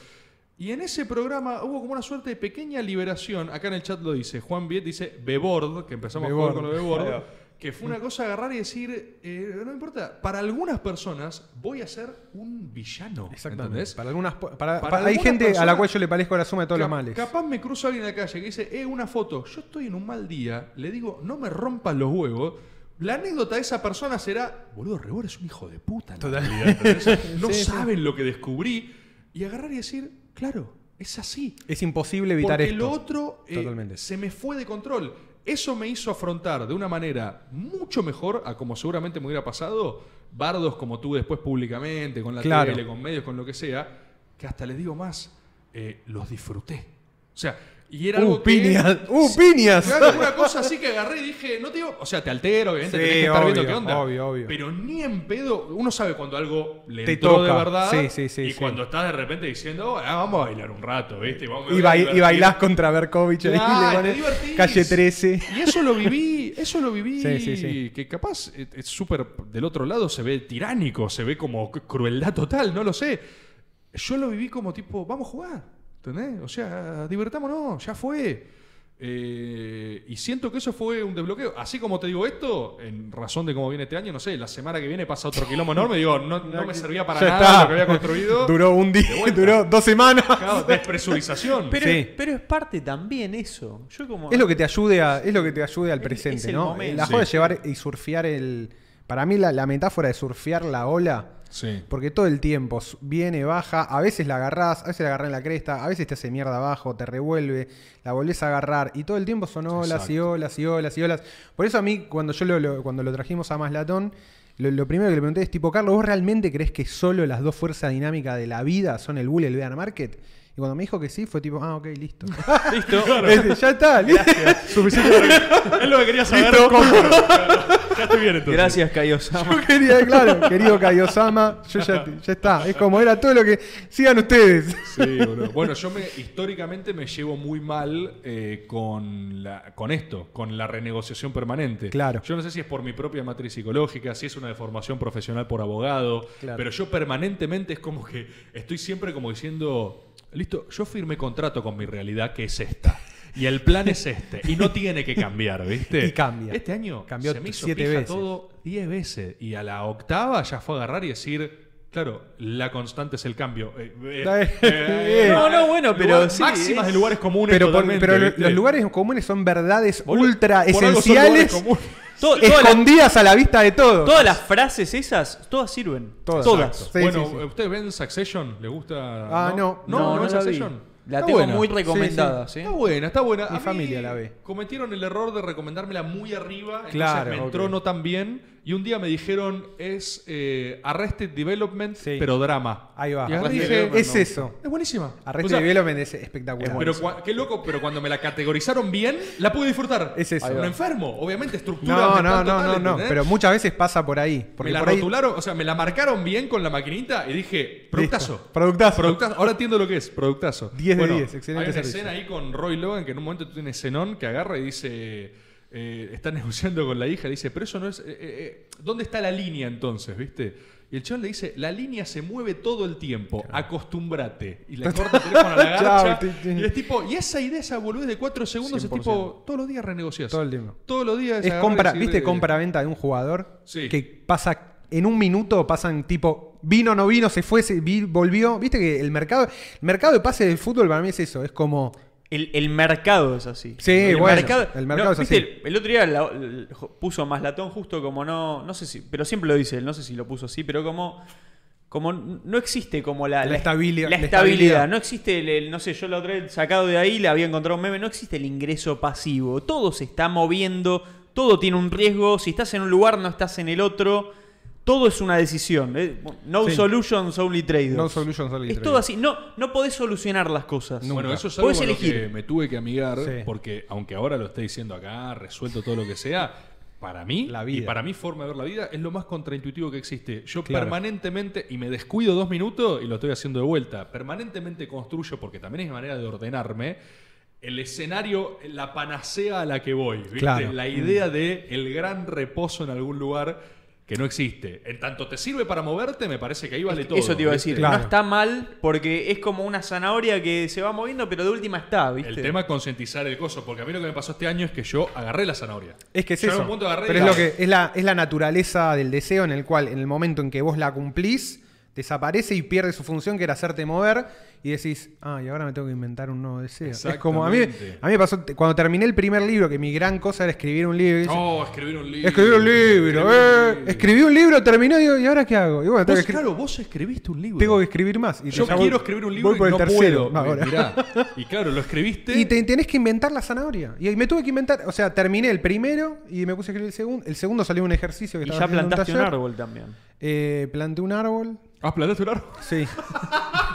S2: Y en ese programa hubo como una suerte de pequeña liberación. Acá en el chat lo dice. Juan Viet dice Beboard, que empezamos a jugar con lo de Beboard. Que fue una cosa agarrar y decir, eh, no importa, para algunas personas voy a ser un villano.
S1: Exactamente.
S2: ¿entendés?
S1: Para algunas, para,
S2: Para
S1: para- hay
S2: algunas
S1: gente a la cual yo le parezco la suma de todos los males.
S2: Capaz me cruzo a alguien en la calle que dice, eh, una foto. Yo estoy en un mal día, le digo, no me rompas los huevos. La anécdota de esa persona será, boludo, Rebor es un hijo de puta. en la
S1: Total.
S2: realidad", ¿entendés? no
S1: Sí, sí.
S2: saben lo que descubrí. Y agarrar y decir, claro, es así.
S1: Es imposible evitar
S2: Porque
S1: esto.
S2: lo otro eh, se me fue de control. Eso me hizo afrontar de una manera mucho mejor a como seguramente me hubiera pasado bardos como tuve después públicamente, con la
S1: Claro.
S2: tele, con medios, con lo que sea, que hasta les digo más, eh, los disfruté. O sea, y era algo
S1: ¡Uh,
S2: que-
S1: piñas! ¡Uh, piñas!
S2: Claro, una cosa así que agarré y dije, no te digo, o sea, te altero, obviamente,
S1: Sí,
S2: tenés que estar viendo
S1: obvio,
S2: qué onda.
S1: obvio, obvio.
S2: Pero ni en pedo, uno sabe cuando algo le
S1: Te
S2: entró de
S1: toca.
S2: verdad.
S1: Sí, sí, sí,
S2: y
S1: sí.
S2: cuando estás de repente diciendo, "Ah, vamos a bailar un rato, ¿viste? Vamos,
S1: Y,
S2: voy a
S1: bai- y
S2: divertir".
S1: bailás contra Berkovich ahí,
S2: te
S1: calle 13.
S2: Y eso lo viví, eso lo viví,
S1: Sí, sí, sí.
S2: que capaz es súper, del otro lado se ve tiránico, se ve como cru- crueldad total, no lo sé. Yo lo viví como tipo, vamos a jugar, ¿entendés? O sea, divertámonos, ya fue. Eh, y siento que eso fue un desbloqueo. Así como te digo esto, en razón de cómo viene este año, no sé, la semana que viene pasa otro quilombo enorme, digo, no, no me servía para
S1: Ya
S2: nada
S1: está.
S2: lo que había construido.
S1: Duró un día, duró dos semanas.
S2: Claro, despresurización.
S3: Pero,
S1: Sí.
S3: pero es parte también eso. Yo como.
S1: Es lo que te ayude a, es lo que te ayude al
S3: Es-
S1: presente,
S3: es el
S1: ¿no?
S3: momento.
S1: La
S2: Sí.
S1: joda de llevar y surfear el. Para mí la, la metáfora de surfear la ola.
S2: Sí.
S1: Porque todo el tiempo viene, baja, a veces la agarrás, a veces la agarrás en la cresta, a veces te hace mierda abajo, te revuelve, la volvés a agarrar y todo el tiempo son olas y
S2: Exacto.
S1: olas y olas y olas. Por eso a mí, cuando yo lo, lo- cuando lo trajimos a Maslatón, lo, lo primero que le pregunté es tipo, Carlos, ¿vos realmente crees que solo las dos fuerzas dinámicas de la vida son el bull y el bear market? Y cuando me dijo que sí, fue tipo, ah, ok, listo.
S3: Listo.
S1: Este, ya está, listo.
S2: Suficiente Es lo que quería saber.
S1: Listo.
S2: compro. Claro. Ya estoy bien entonces.
S3: Gracias, Kaiosama.
S1: Yo quería, claro, querido Kaiosama, yo ya, ya está. Es como era todo lo que. Sigan ustedes.
S2: Sí, boludo. Bueno, yo me, históricamente me llevo muy mal eh, con, la, con esto, con la renegociación permanente.
S1: Claro.
S2: Yo no sé si es por mi propia matriz psicológica, si es una deformación profesional por abogado,
S1: Claro.
S2: pero yo permanentemente es como que estoy siempre como diciendo, listo, yo firmé contrato con mi realidad que es esta. Y el plan es este. Y no tiene que cambiar, ¿viste?
S1: Y cambia.
S2: Este año
S1: Cambió
S2: se me hizo
S1: siete
S2: pija
S1: veces.
S2: todo 10 veces. Y a la octava ya fue a agarrar y decir, claro, la constante es el cambio. Eh, eh, eh,
S3: No, no, bueno, pero
S2: lugar-
S3: sí,
S2: Máximas
S3: es-
S2: de lugares comunes
S1: Pero, por- pero los lugares comunes son verdades ultra esenciales, escondidas a la vista de todos.
S3: todas las frases esas, todas sirven.
S1: Todas.
S3: Todas.
S1: Sí,
S2: bueno,
S1: sí, sí.
S2: ¿ustedes ven Succession? ¿Les gusta?
S1: Ah, no.
S2: No,
S3: No,
S2: no,
S3: no vi.
S2: Succession.
S3: La
S2: Está
S3: tengo
S2: buena.
S3: muy recomendada, ¿sí?
S2: Está buena, está buena.
S1: Mi
S2: A mí
S1: familia la ve.
S2: Cometieron el error de recomendármela muy arriba, entonces
S1: Claro,
S2: me entró
S1: ok.
S2: no tan bien. Y un día me dijeron, es eh, Arrested Development,
S1: Sí.
S2: pero drama.
S1: Ahí va.
S2: Y agarré y
S3: Arrested
S2: dije,
S3: Development
S1: Es eso.
S2: es buenísima.
S1: Arrested
S2: O sea,
S1: Development es espectacular.
S2: Pero cua- qué loco, pero cuando me la categorizaron bien, la pude disfrutar.
S1: Es eso. Ahí
S2: Un
S1: va.
S2: enfermo, obviamente, estructura
S1: no,
S2: mental
S1: no, no,
S2: total,
S1: no, no.
S2: ¿entendés?
S1: Pero muchas veces pasa por ahí. Porque
S2: me la
S1: por ahí,
S2: rotularon, o sea, me la marcaron bien con la maquinita y dije, productazo.
S1: Listo, productazo.
S2: Productazo. Ahora entiendo lo que es, productazo.
S1: 10 de 10, excelente
S2: Hay una
S1: servicio.
S2: escena ahí con Roy Logan que en un momento tú tienes Zenón que agarra y dice. Eh, está negociando con la hija, le dice, pero eso no es. eh, eh, ¿Dónde está la línea entonces, viste? Y el chabón le dice, la línea se mueve todo el tiempo, acostúmbrate. Y le corta el teléfono a la garcha. Y es tipo, y esa idea, esa boludez de 4 segundos es
S3: 100%.
S2: tipo, todos los días renegocias.
S1: Todo el tiempo.
S2: Todos los días
S1: Es compra,
S2: decir,
S1: ¿viste?
S2: eh,
S1: Compra-venta de un jugador
S2: Sí.
S1: que pasa en un minuto, pasan tipo, vino, no vino, se fue, se vi- volvió. Viste que el mercado, el mercado de pase del fútbol para mí es eso, es como.
S3: El, el mercado es así.
S1: Sí,
S3: el
S1: bueno,
S3: mercado,
S1: el mercado es así.
S3: El, el otro día la- el- puso más latón justo como no, no sé si, pero siempre lo dice él, no sé si lo puso así, pero como, como no existe como la,
S1: La estabilidad-
S3: la estabilidad, no existe el, el- no sé, yo lo otra vez sacado de ahí, le había encontrado un meme, no existe el ingreso pasivo, todo se está moviendo, todo tiene un riesgo, si estás en un lugar no estás en el otro, todo es una decisión. eh, No
S1: Sí.
S3: solutions, only trade
S1: No solutions, only
S3: Es
S1: trade-offs.
S3: todo así. No, no podés solucionar las cosas.
S1: Nunca.
S2: Bueno, eso es algo
S3: Podés
S2: con lo
S3: elegir.
S2: que me tuve que amigar,
S1: Sí.
S2: porque aunque ahora lo esté diciendo acá, resuelto todo lo que sea, para mí,
S1: La
S2: y
S1: vida.
S2: para mi forma de ver la vida, es lo más contraintuitivo que existe. Yo
S1: Claro.
S2: permanentemente, y me descuido dos minutos y lo estoy haciendo de vuelta, permanentemente construyo, porque también es manera de ordenarme, el escenario, la panacea a la que voy. ¿viste?
S1: Claro.
S2: La idea de el gran reposo en algún lugar que no existe. En tanto te sirve para moverte, me parece que ahí vale todo.
S3: Eso te iba a decir.
S1: Claro.
S3: No está mal porque es como una zanahoria que se va moviendo, pero de última está, ¿viste?
S2: El tema es concientizar el coso, porque a mí lo que me pasó este año es que yo agarré la zanahoria.
S1: Es que es
S2: Yo en
S1: eso.
S2: un punto agarré y
S1: Pero es, lo que, es, la, es la naturaleza del deseo en el cual, en el momento en que vos la cumplís, desaparece y pierde su función, que era hacerte mover, y decís, ah, y ahora me tengo que inventar un nuevo deseo. Es como a mí, a mí me pasó, cuando terminé el primer libro, que mi gran cosa era escribir un libro. y dices,
S2: Oh, escribir un libro.
S1: escribir un libro,
S2: escribir
S1: eh.
S2: un libro.
S1: Escribí un libro, terminó, y digo, ¿y ahora qué hago? Y bueno,
S2: Vos, claro, vos escribiste un libro.
S1: tengo que escribir más. Y
S2: Yo quiero
S1: voy-
S2: escribir un libro
S1: voy por
S2: y
S1: el
S2: no
S1: tercero.
S2: puedo.
S1: ahora.
S2: Mirá. Y claro, lo escribiste.
S1: Y te, tenés que inventar la zanahoria. Y me tuve que inventar, o sea, terminé el primero y me puse a escribir el segundo. El segundo salió un ejercicio que
S3: y
S1: estaba
S3: ya plantaste un
S1: taller.
S3: árbol también.
S1: Eh, planté un árbol.
S2: ¿Has plantado un árbol?
S1: Sí.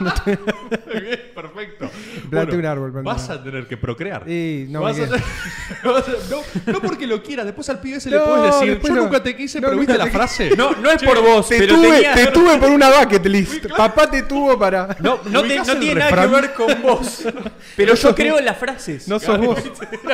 S2: Bien, Perfecto.
S1: Planté un árbol, planté
S2: Vas
S1: un
S2: a tener que procrear.
S1: Y no
S2: Vas
S1: me
S2: a
S1: queda.
S2: tener- vas a- no, no porque lo quieras, después al pibe se le
S1: No,
S2: puedes decir,
S1: después
S2: yo
S1: no.
S2: nunca te quise,
S1: No,
S2: pero
S1: nunca
S2: viste la
S1: te
S2: frase.
S3: No, no es por vos,
S1: Te
S3: pero
S1: tuve,
S3: tenía-
S1: te tuve por una bucket list. Papá te tuvo para.
S3: No, no, te-
S2: ubicás
S3: no
S2: el
S3: tiene nada que
S2: refrán?
S3: ver con vos. Pero yo creo en las frases.
S1: No sos vos.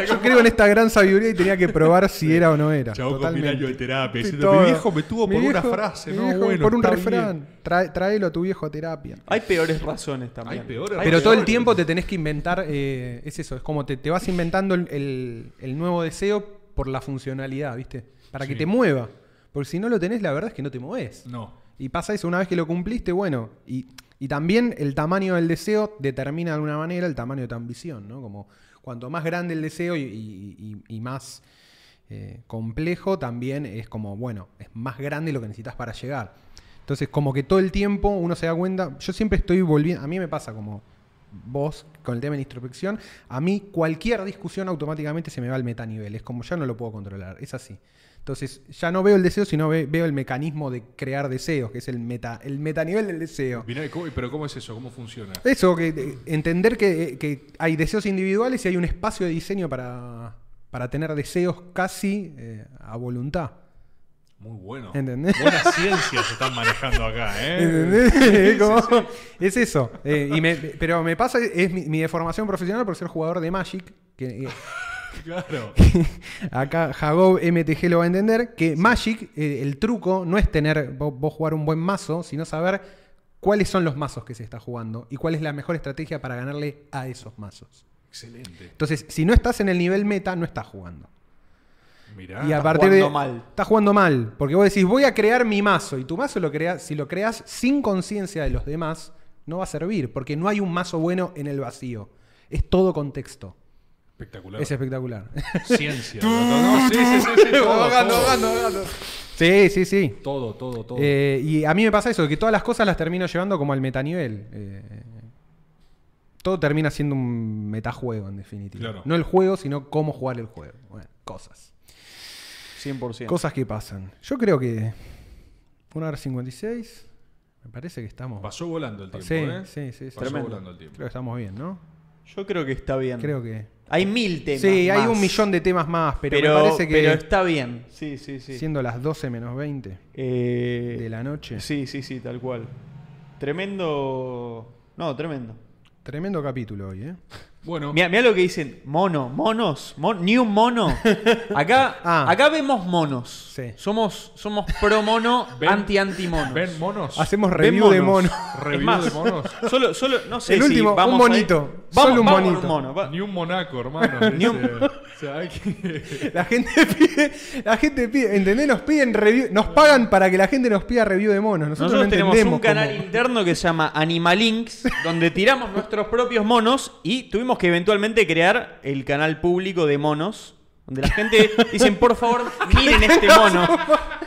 S1: Yo creo en esta gran sabiduría y tenía que probar si era o no era.
S2: Chavo con
S1: Totalmente.
S2: mil años de terapia,
S1: Sí,
S2: diciendo,
S1: todo.
S2: mi viejo me tuvo
S1: Mi
S2: por una
S1: viejo-
S2: frase,
S1: mi
S2: no,
S1: viejo
S2: bueno,
S1: por un
S2: está
S1: refrán.
S2: bien.
S1: Trae- tráelo a tu viejo a terapia.
S3: Hay peores razones también.
S2: Hay peores
S1: Pero todo el tiempo te tenés que inventar, eh, es eso, es como te, te vas inventando el, el- el nuevo deseo por la funcionalidad, ¿viste? Para que te mueva. Porque si no lo tenés, la verdad es que no te mueves.
S2: No.
S1: Y pasa eso, una vez que lo cumpliste, bueno, y, y también el tamaño del deseo determina de alguna manera el tamaño de tu ambición, ¿no? Como cuanto más grande el deseo y, y- y- y más eh, complejo, también es como, bueno, es más grande lo que necesitas para llegar. Entonces, como que todo el tiempo uno se da cuenta, yo siempre estoy volviendo, a mí me pasa como vos con el tema de la introspección, a mí cualquier discusión automáticamente se me va al metanivel, es como ya no lo puedo controlar, es así. Entonces, ya no veo el deseo, sino ve- veo el mecanismo de crear deseos, que es el meta, el metanivel del deseo.
S2: Mirá, ¿y cómo- pero ¿cómo es eso? ¿Cómo funciona?
S1: Eso, que entender que, que hay deseos individuales y hay un espacio de diseño para, para tener deseos casi eh, a voluntad.
S2: Muy bueno.
S1: ¿Entendés?
S2: Buenas ciencias se están manejando acá, ¿eh?
S1: ¿Entendés? Es eso. Eh, y me- pero me pasa, es mi, mi deformación profesional por ser jugador de Magic, que eh,
S2: Claro.
S1: acá Jagob MTG lo va a entender, que Magic, eh, el truco no es tener vos, vos jugar un buen mazo, sino saber cuáles son los mazos que se está jugando y cuál es la mejor estrategia para ganarle a esos mazos.
S2: Excelente.
S1: Entonces, si no estás en el nivel meta, no estás jugando.
S2: Mirá.
S1: y a partir de
S3: mal.
S1: estás jugando mal, porque vos decís, voy a crear mi mazo y tu mazo lo creas, si lo creas sin conciencia de los demás, no va a servir, porque no hay un mazo bueno en el vacío. Es todo contexto.
S2: Espectacular.
S1: Es espectacular.
S2: Ciencia. No, sí, sí, sí, sí, todo, todo.
S1: Sí, sí, sí.
S2: Todo, todo, todo.
S1: Eh, y a mí me pasa eso, que todas las cosas las termino llevando como al metanivel. Eh, todo termina siendo un metajuego, en definitiva.
S2: Claro.
S1: No el juego, sino cómo jugar el juego. Bueno, cosas.
S3: 100%.
S1: Cosas que pasan. Yo creo que. Una hora 56. Me parece que estamos.
S2: Pasó volando el tiempo,
S1: sí,
S2: ¿eh?
S1: sí, sí, sí.
S2: Pasó
S3: Tremendo.
S2: volando el tiempo.
S1: Creo que estamos bien, ¿no?
S3: Yo creo que está bien.
S1: Creo que.
S3: Hay mil temas.
S1: Sí, hay
S3: más.
S1: un millón de temas más, pero,
S3: Pero,
S1: me parece que.
S3: pero está bien. Sí, sí, sí.
S1: Siendo las 12 menos 20
S3: Eh,
S1: de la noche.
S3: Sí, sí, sí, tal cual. Tremendo. No, tremendo.
S1: Tremendo capítulo hoy, ¿eh?
S2: Bueno,
S3: Mira, lo que dicen, mono, monos, mon- ni un mono. Acá,
S1: Ah.
S3: acá vemos monos.
S1: Sí.
S3: Somos, somos pro mono,
S2: Ven-
S3: anti anti mono.
S2: ¿ven monos?
S1: Hacemos
S3: Ven
S1: review de
S3: monos.
S1: mono.
S2: Review
S3: Es más,
S2: de monos.
S3: Solo, solo, no sé
S1: El
S3: si
S1: último, un
S3: vamos
S1: monito.
S3: ahí- Vamos,
S1: Solo un
S3: vamos
S1: monito.
S3: mono. va-
S2: Ni un monaco, hermano.
S3: Ni un-
S2: O sea, hay que...
S1: La gente pide, la gente pide, ¿entendés? Nos piden review, nos pagan para que la gente nos pida review de monos. Nosotros,
S3: Nosotros
S1: no
S3: tenemos
S1: entendemos
S3: un canal
S1: cómo-
S3: interno que se llama Animalinks, donde tiramos nuestros propios monos y tuvimos que eventualmente crear el canal público de monos, donde la gente dicen, por favor, miren este mono.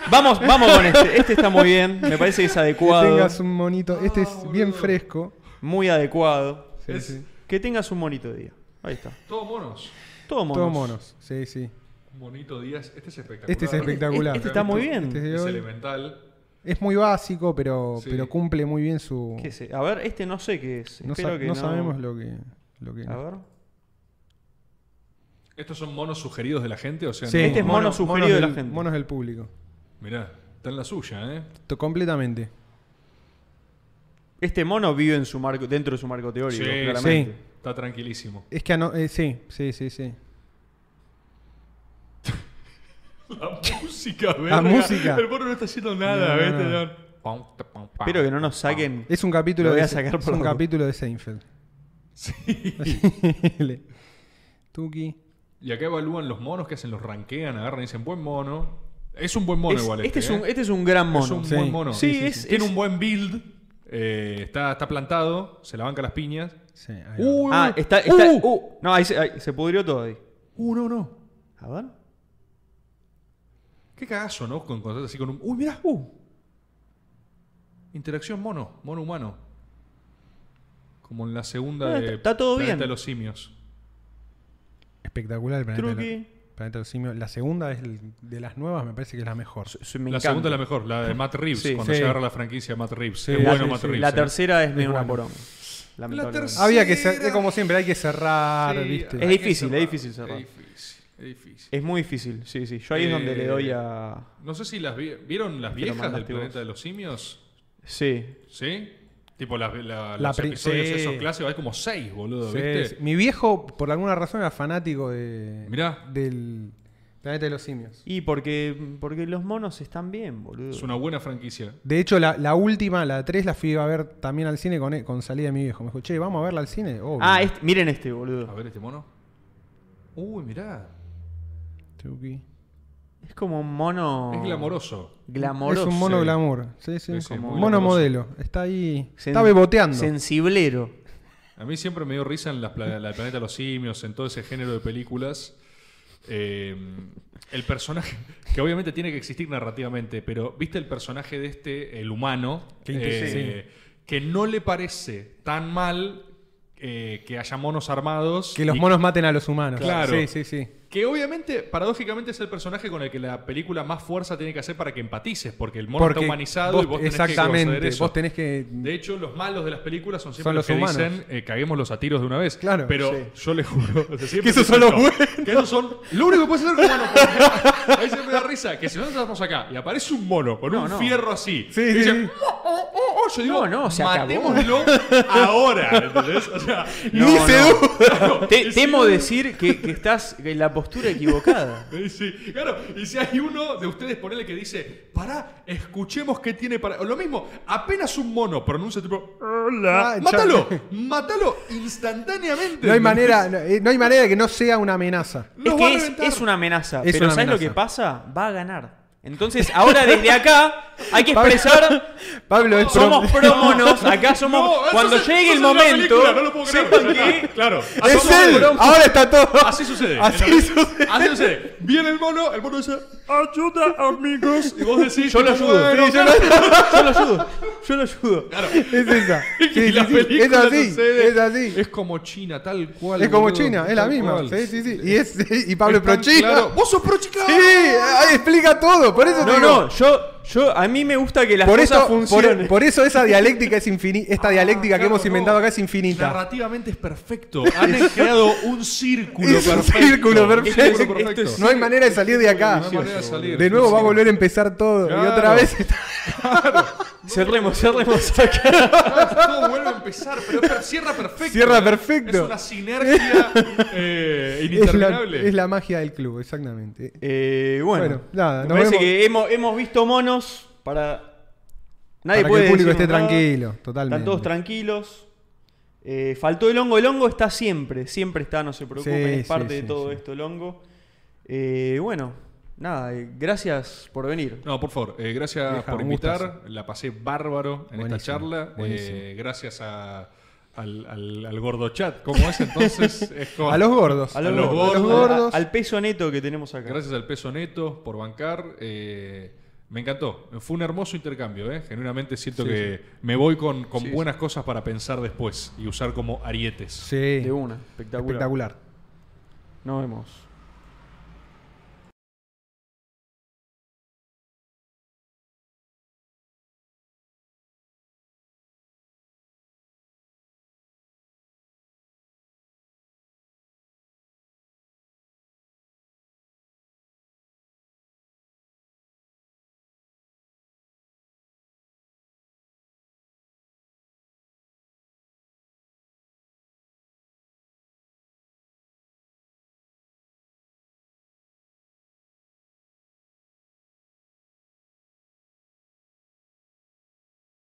S3: Vamos, vamos con este. Este está muy bien, me parece que es
S1: que
S3: adecuado.
S1: tengas un monito. Este es bien fresco.
S3: Muy adecuado.
S1: Sí,
S2: Es-
S1: sí.
S3: Que tengas un bonito día. Ahí está.
S2: Todos monos.
S3: Todo monos.
S1: Todos monos. Sí, sí.
S2: Un bonito día. Este es espectacular.
S1: Este es espectacular.
S3: Este está muy bien.
S1: Este es
S2: elemental.
S1: Es muy básico, pero,
S2: Sí.
S1: pero cumple muy bien su.
S3: ¿Qué sé? A ver, este no sé qué es.
S1: No,
S3: Espero
S1: sa-
S3: que
S1: no
S3: no
S1: sabemos lo que. Lo que
S3: A ver.
S2: ¿Estos son monos sugeridos de la gente? O sea,
S1: Sí,
S2: no-
S3: Este es mono sugerido de la
S1: del-
S3: gente.
S1: Monos del público.
S2: Mirá, está en la suya, ¿eh?
S1: To- completamente.
S3: Este mono vive en su marco, dentro de su marco teórico,
S2: Sí,
S3: claramente.
S2: Está tranquilísimo.
S1: Es que ano- eh, sí, sí, sí, sí.
S2: La música,
S1: La música.
S2: El mono no está haciendo nada,
S1: No, no,
S3: Espero que no nos saquen.
S1: Es un capítulo
S3: Lo voy
S1: de
S3: a sacar
S1: es
S3: por
S1: un
S3: la-
S1: capítulo de Seinfeld.
S2: Sí.
S1: Le- Tuki.
S2: Y acá evalúan los monos que hacen, los ranquean, agarran y dicen, buen mono. Es un buen mono
S3: Es-
S2: igual.
S3: este,
S2: Este,
S3: es un,
S2: ¿eh?
S3: este es un gran mono.
S2: Es un
S1: Sí.
S2: buen mono.
S3: Sí,
S1: sí,
S3: es,
S2: Tiene
S3: es-
S2: un buen build. eh, está, está plantado. Se la banca las piñas.
S1: Sí, ahí va.
S2: Uh,
S3: Ah, está. está
S2: uh,
S3: uh, no, ahí se, ahí se pudrió todo ahí.
S2: uh, no, no.
S3: A ver.
S2: Qué cagazo, ¿no? Con cosas así con un. Uy, mirá. Uh. Interacción mono, mono humano. Como en la segunda
S3: Ah,
S2: de
S3: está- está todo
S2: Planeta
S3: bien.
S2: de los simios.
S1: Espectacular el planeta, de
S3: Truqui.
S1: los- planeta de los simios. La segunda es el- de las nuevas, me parece que es la mejor.
S3: Se- me
S2: la
S3: encanta.
S2: segunda es la mejor, la de Matt Reeves,
S3: Sí.
S2: cuando
S1: Sí.
S2: se agarra la franquicia de Matt Reeves.
S1: Sí,
S2: es
S1: la-
S2: bueno
S1: sí,
S2: Matt
S1: sí.
S2: Reeves.
S3: La
S2: ¿eh?
S3: tercera es medio una poronga. Lamentablemente.
S1: Había que es como siempre, hay que cerrar,
S2: Sí,
S1: ¿viste?
S3: Es difícil,
S2: cerrar.
S3: es difícil cerrar.
S2: Es difícil, es difícil.
S3: Es muy difícil, sí, sí. Yo ahí es donde
S2: Eh,
S3: le doy a.
S2: No sé si las vi- vieron las viejas del planeta
S3: vos.
S2: de los simios.
S3: Sí.
S2: ¿Sí? Tipo la, la-
S1: La
S2: los episodios
S1: sí.
S2: esos clásicos, hay como seis, boludo,
S1: Sí,
S2: ¿viste?
S1: sí. Mi viejo, por alguna razón, era fanático de,
S2: Mirá.
S1: del planeta de los simios.
S3: Y porque, porque los monos están bien, boludo.
S2: Es una buena franquicia.
S1: De hecho, la, la última, la 3, la fui a ver también al cine con, con salida de mi viejo. Me dijo, che, vamos a verla al cine. Obvio.
S3: Ah, este- miren este,
S2: A
S3: boludo.
S2: ver este mono. Uy, mirá.
S1: Tuki.
S3: Es como un mono.
S2: Es glamoroso.
S3: Glamoroso.
S1: Es un mono
S2: sí.
S1: glamour. Sí, sí.
S2: Sí, sí,
S3: muy
S1: mono
S2: glamoroso.
S1: modelo. Está ahí.
S3: Sen-
S1: está beboteando.
S3: Sensiblero.
S2: A mí siempre me dio risa en la planeta de los simios, en todo ese género de películas. Eh, el personaje, que obviamente tiene que existir narrativamente, pero viste el personaje de este, el humano, eh, que no le parece tan mal eh, que haya monos armados.
S1: Que los
S2: y-
S1: monos maten a los humanos.
S2: Claro.
S1: Sí, sí, sí.
S2: Que obviamente, paradójicamente, es el personaje con el que la película más fuerza tiene que hacer para que empatices, porque el mono está humanizado
S1: vos-
S2: y vos tenés que
S1: Exactamente.
S2: conceder eso.
S1: vos tenés que.
S2: De hecho, los malos de las películas son siempre
S1: Son
S2: los,
S1: los
S2: que
S1: humanos.
S2: dicen eh, caguémoslos a tiros de una vez.
S1: Claro,
S2: Pero
S1: sí.
S2: yo les juro. o sea, siempre
S1: Que esos
S2: dicen
S1: son los buenos.
S2: Que esos son. Lo único que puede ser humano. Ahí se me da risa. Que si nosotros estamos acá y aparece un mono con
S3: No,
S2: un
S3: no.
S2: fierro así.
S1: Sí,
S2: y
S1: sí,
S2: dice,
S1: sí.
S2: "Oh, oh, oh, oh", yo digo,
S3: No, no, se acabó.
S2: matémoslo ahora. ¿Entendés? O sea,
S3: No,
S1: Ni se
S3: Te- temo decir que, que estás en la postura equivocada.
S2: Sí, claro. Y si hay uno de ustedes, ponele que dice, pará, escuchemos qué tiene para. Lo mismo, apenas un mono pronuncia tipo, hola.
S1: Ah,
S2: mátalo, mátalo instantáneamente.
S1: No hay manera, no, eh, no hay manera de que no sea una amenaza.
S2: Los
S3: es que es, una amenaza.
S1: Es
S3: pero
S1: una
S3: ¿sabes lo que pasa? Va a ganar. Entonces, ahora desde acá hay que expresar.
S1: Pablo, es
S3: Somos pro monos. Acá somos.
S2: No,
S3: cuando
S2: es-
S3: llegue el momento.
S2: no
S3: sepan que
S2: Claro.
S1: Es él. Ahora está todo.
S2: Así sucede.
S1: Así sucede.
S2: Así sucede. Viene el mono, el mono dice, ayuda amigos. Y vos decís,
S3: Yo lo ayudo. Sí, yo, lo, yo lo ayudo. Yo lo ayudo.
S2: Claro.
S1: Es esa. Sí,
S2: Y
S1: sí,
S2: la
S1: sí.
S2: película
S1: Es así.
S2: sucede.
S1: Es así.
S2: Es como China, tal cual.
S1: Es como
S2: boludo,
S1: China, es la misma.
S2: cual.
S1: Sí, sí, sí. Y, es, y Pablo es pro China.
S2: claro. Vos sos pro China.
S1: Sí, ahí explica todo. Por eso te
S3: No,
S1: digo,
S3: no. Yo, yo, a mí me gusta que las
S1: Por
S3: cosas
S1: eso,
S3: funcionen.
S1: por, por eso esa dialéctica es infinita. Esta dialéctica que
S2: Claro,
S1: hemos inventado
S2: no.
S1: acá es infinita.
S2: Narrativamente es perfecto. Han creado un círculo
S1: Es un
S2: perfecto.
S1: círculo perfecto.
S2: círculo
S3: Esto
S2: perfecto.
S3: es-
S1: No hay manera de salir de acá.
S2: No hay manera de salir.
S1: De nuevo va a volver a empezar todo. Y
S2: Claro.
S1: otra vez.
S3: Cerremos, cerremos acá.
S2: Todo vuelve a empezar, pero per- cierra perfecto.
S1: Cierra perfecto.
S2: Es una sinergia eh,
S1: Es la,
S2: ininterminable.
S1: es la magia del club, exactamente.
S3: Eh, bueno,
S1: Bueno, nada,
S3: me
S1: nos
S3: parece
S1: vemos.
S3: que hemos, hemos visto monos para. Nadie
S1: Para que
S3: puede
S1: el público esté
S3: nada.
S1: tranquilo, totalmente.
S3: Están todos tranquilos. Eh, faltó el hongo. El hongo está siempre. Siempre está, no se preocupen.
S1: Sí,
S3: es parte
S1: sí,
S3: de
S1: sí,
S3: todo
S1: sí.
S3: esto el hongo. Eh, bueno, nada. eh, gracias por venir.
S2: No, por favor, eh, gracias por invitar. La pasé bárbaro en
S1: Buenísimo,
S2: esta charla. Eh, gracias a- al, al- al gordo chat. ¿Cómo es entonces? Es como-
S1: A los gordos.
S3: A los,
S2: A los
S3: gordos.
S1: A los
S2: gordos.
S1: gordos.
S3: A- al peso neto que tenemos acá.
S2: Gracias al peso neto por bancar. eh, me encantó. Fue un hermoso intercambio. ¿eh? Genuinamente siento
S1: Sí,
S2: que me voy con, con
S3: Sí,
S2: buenas cosas para pensar después y usar como arietes.
S1: Sí.
S3: De una. Espectacular.
S1: Espectacular.
S3: Nos vemos.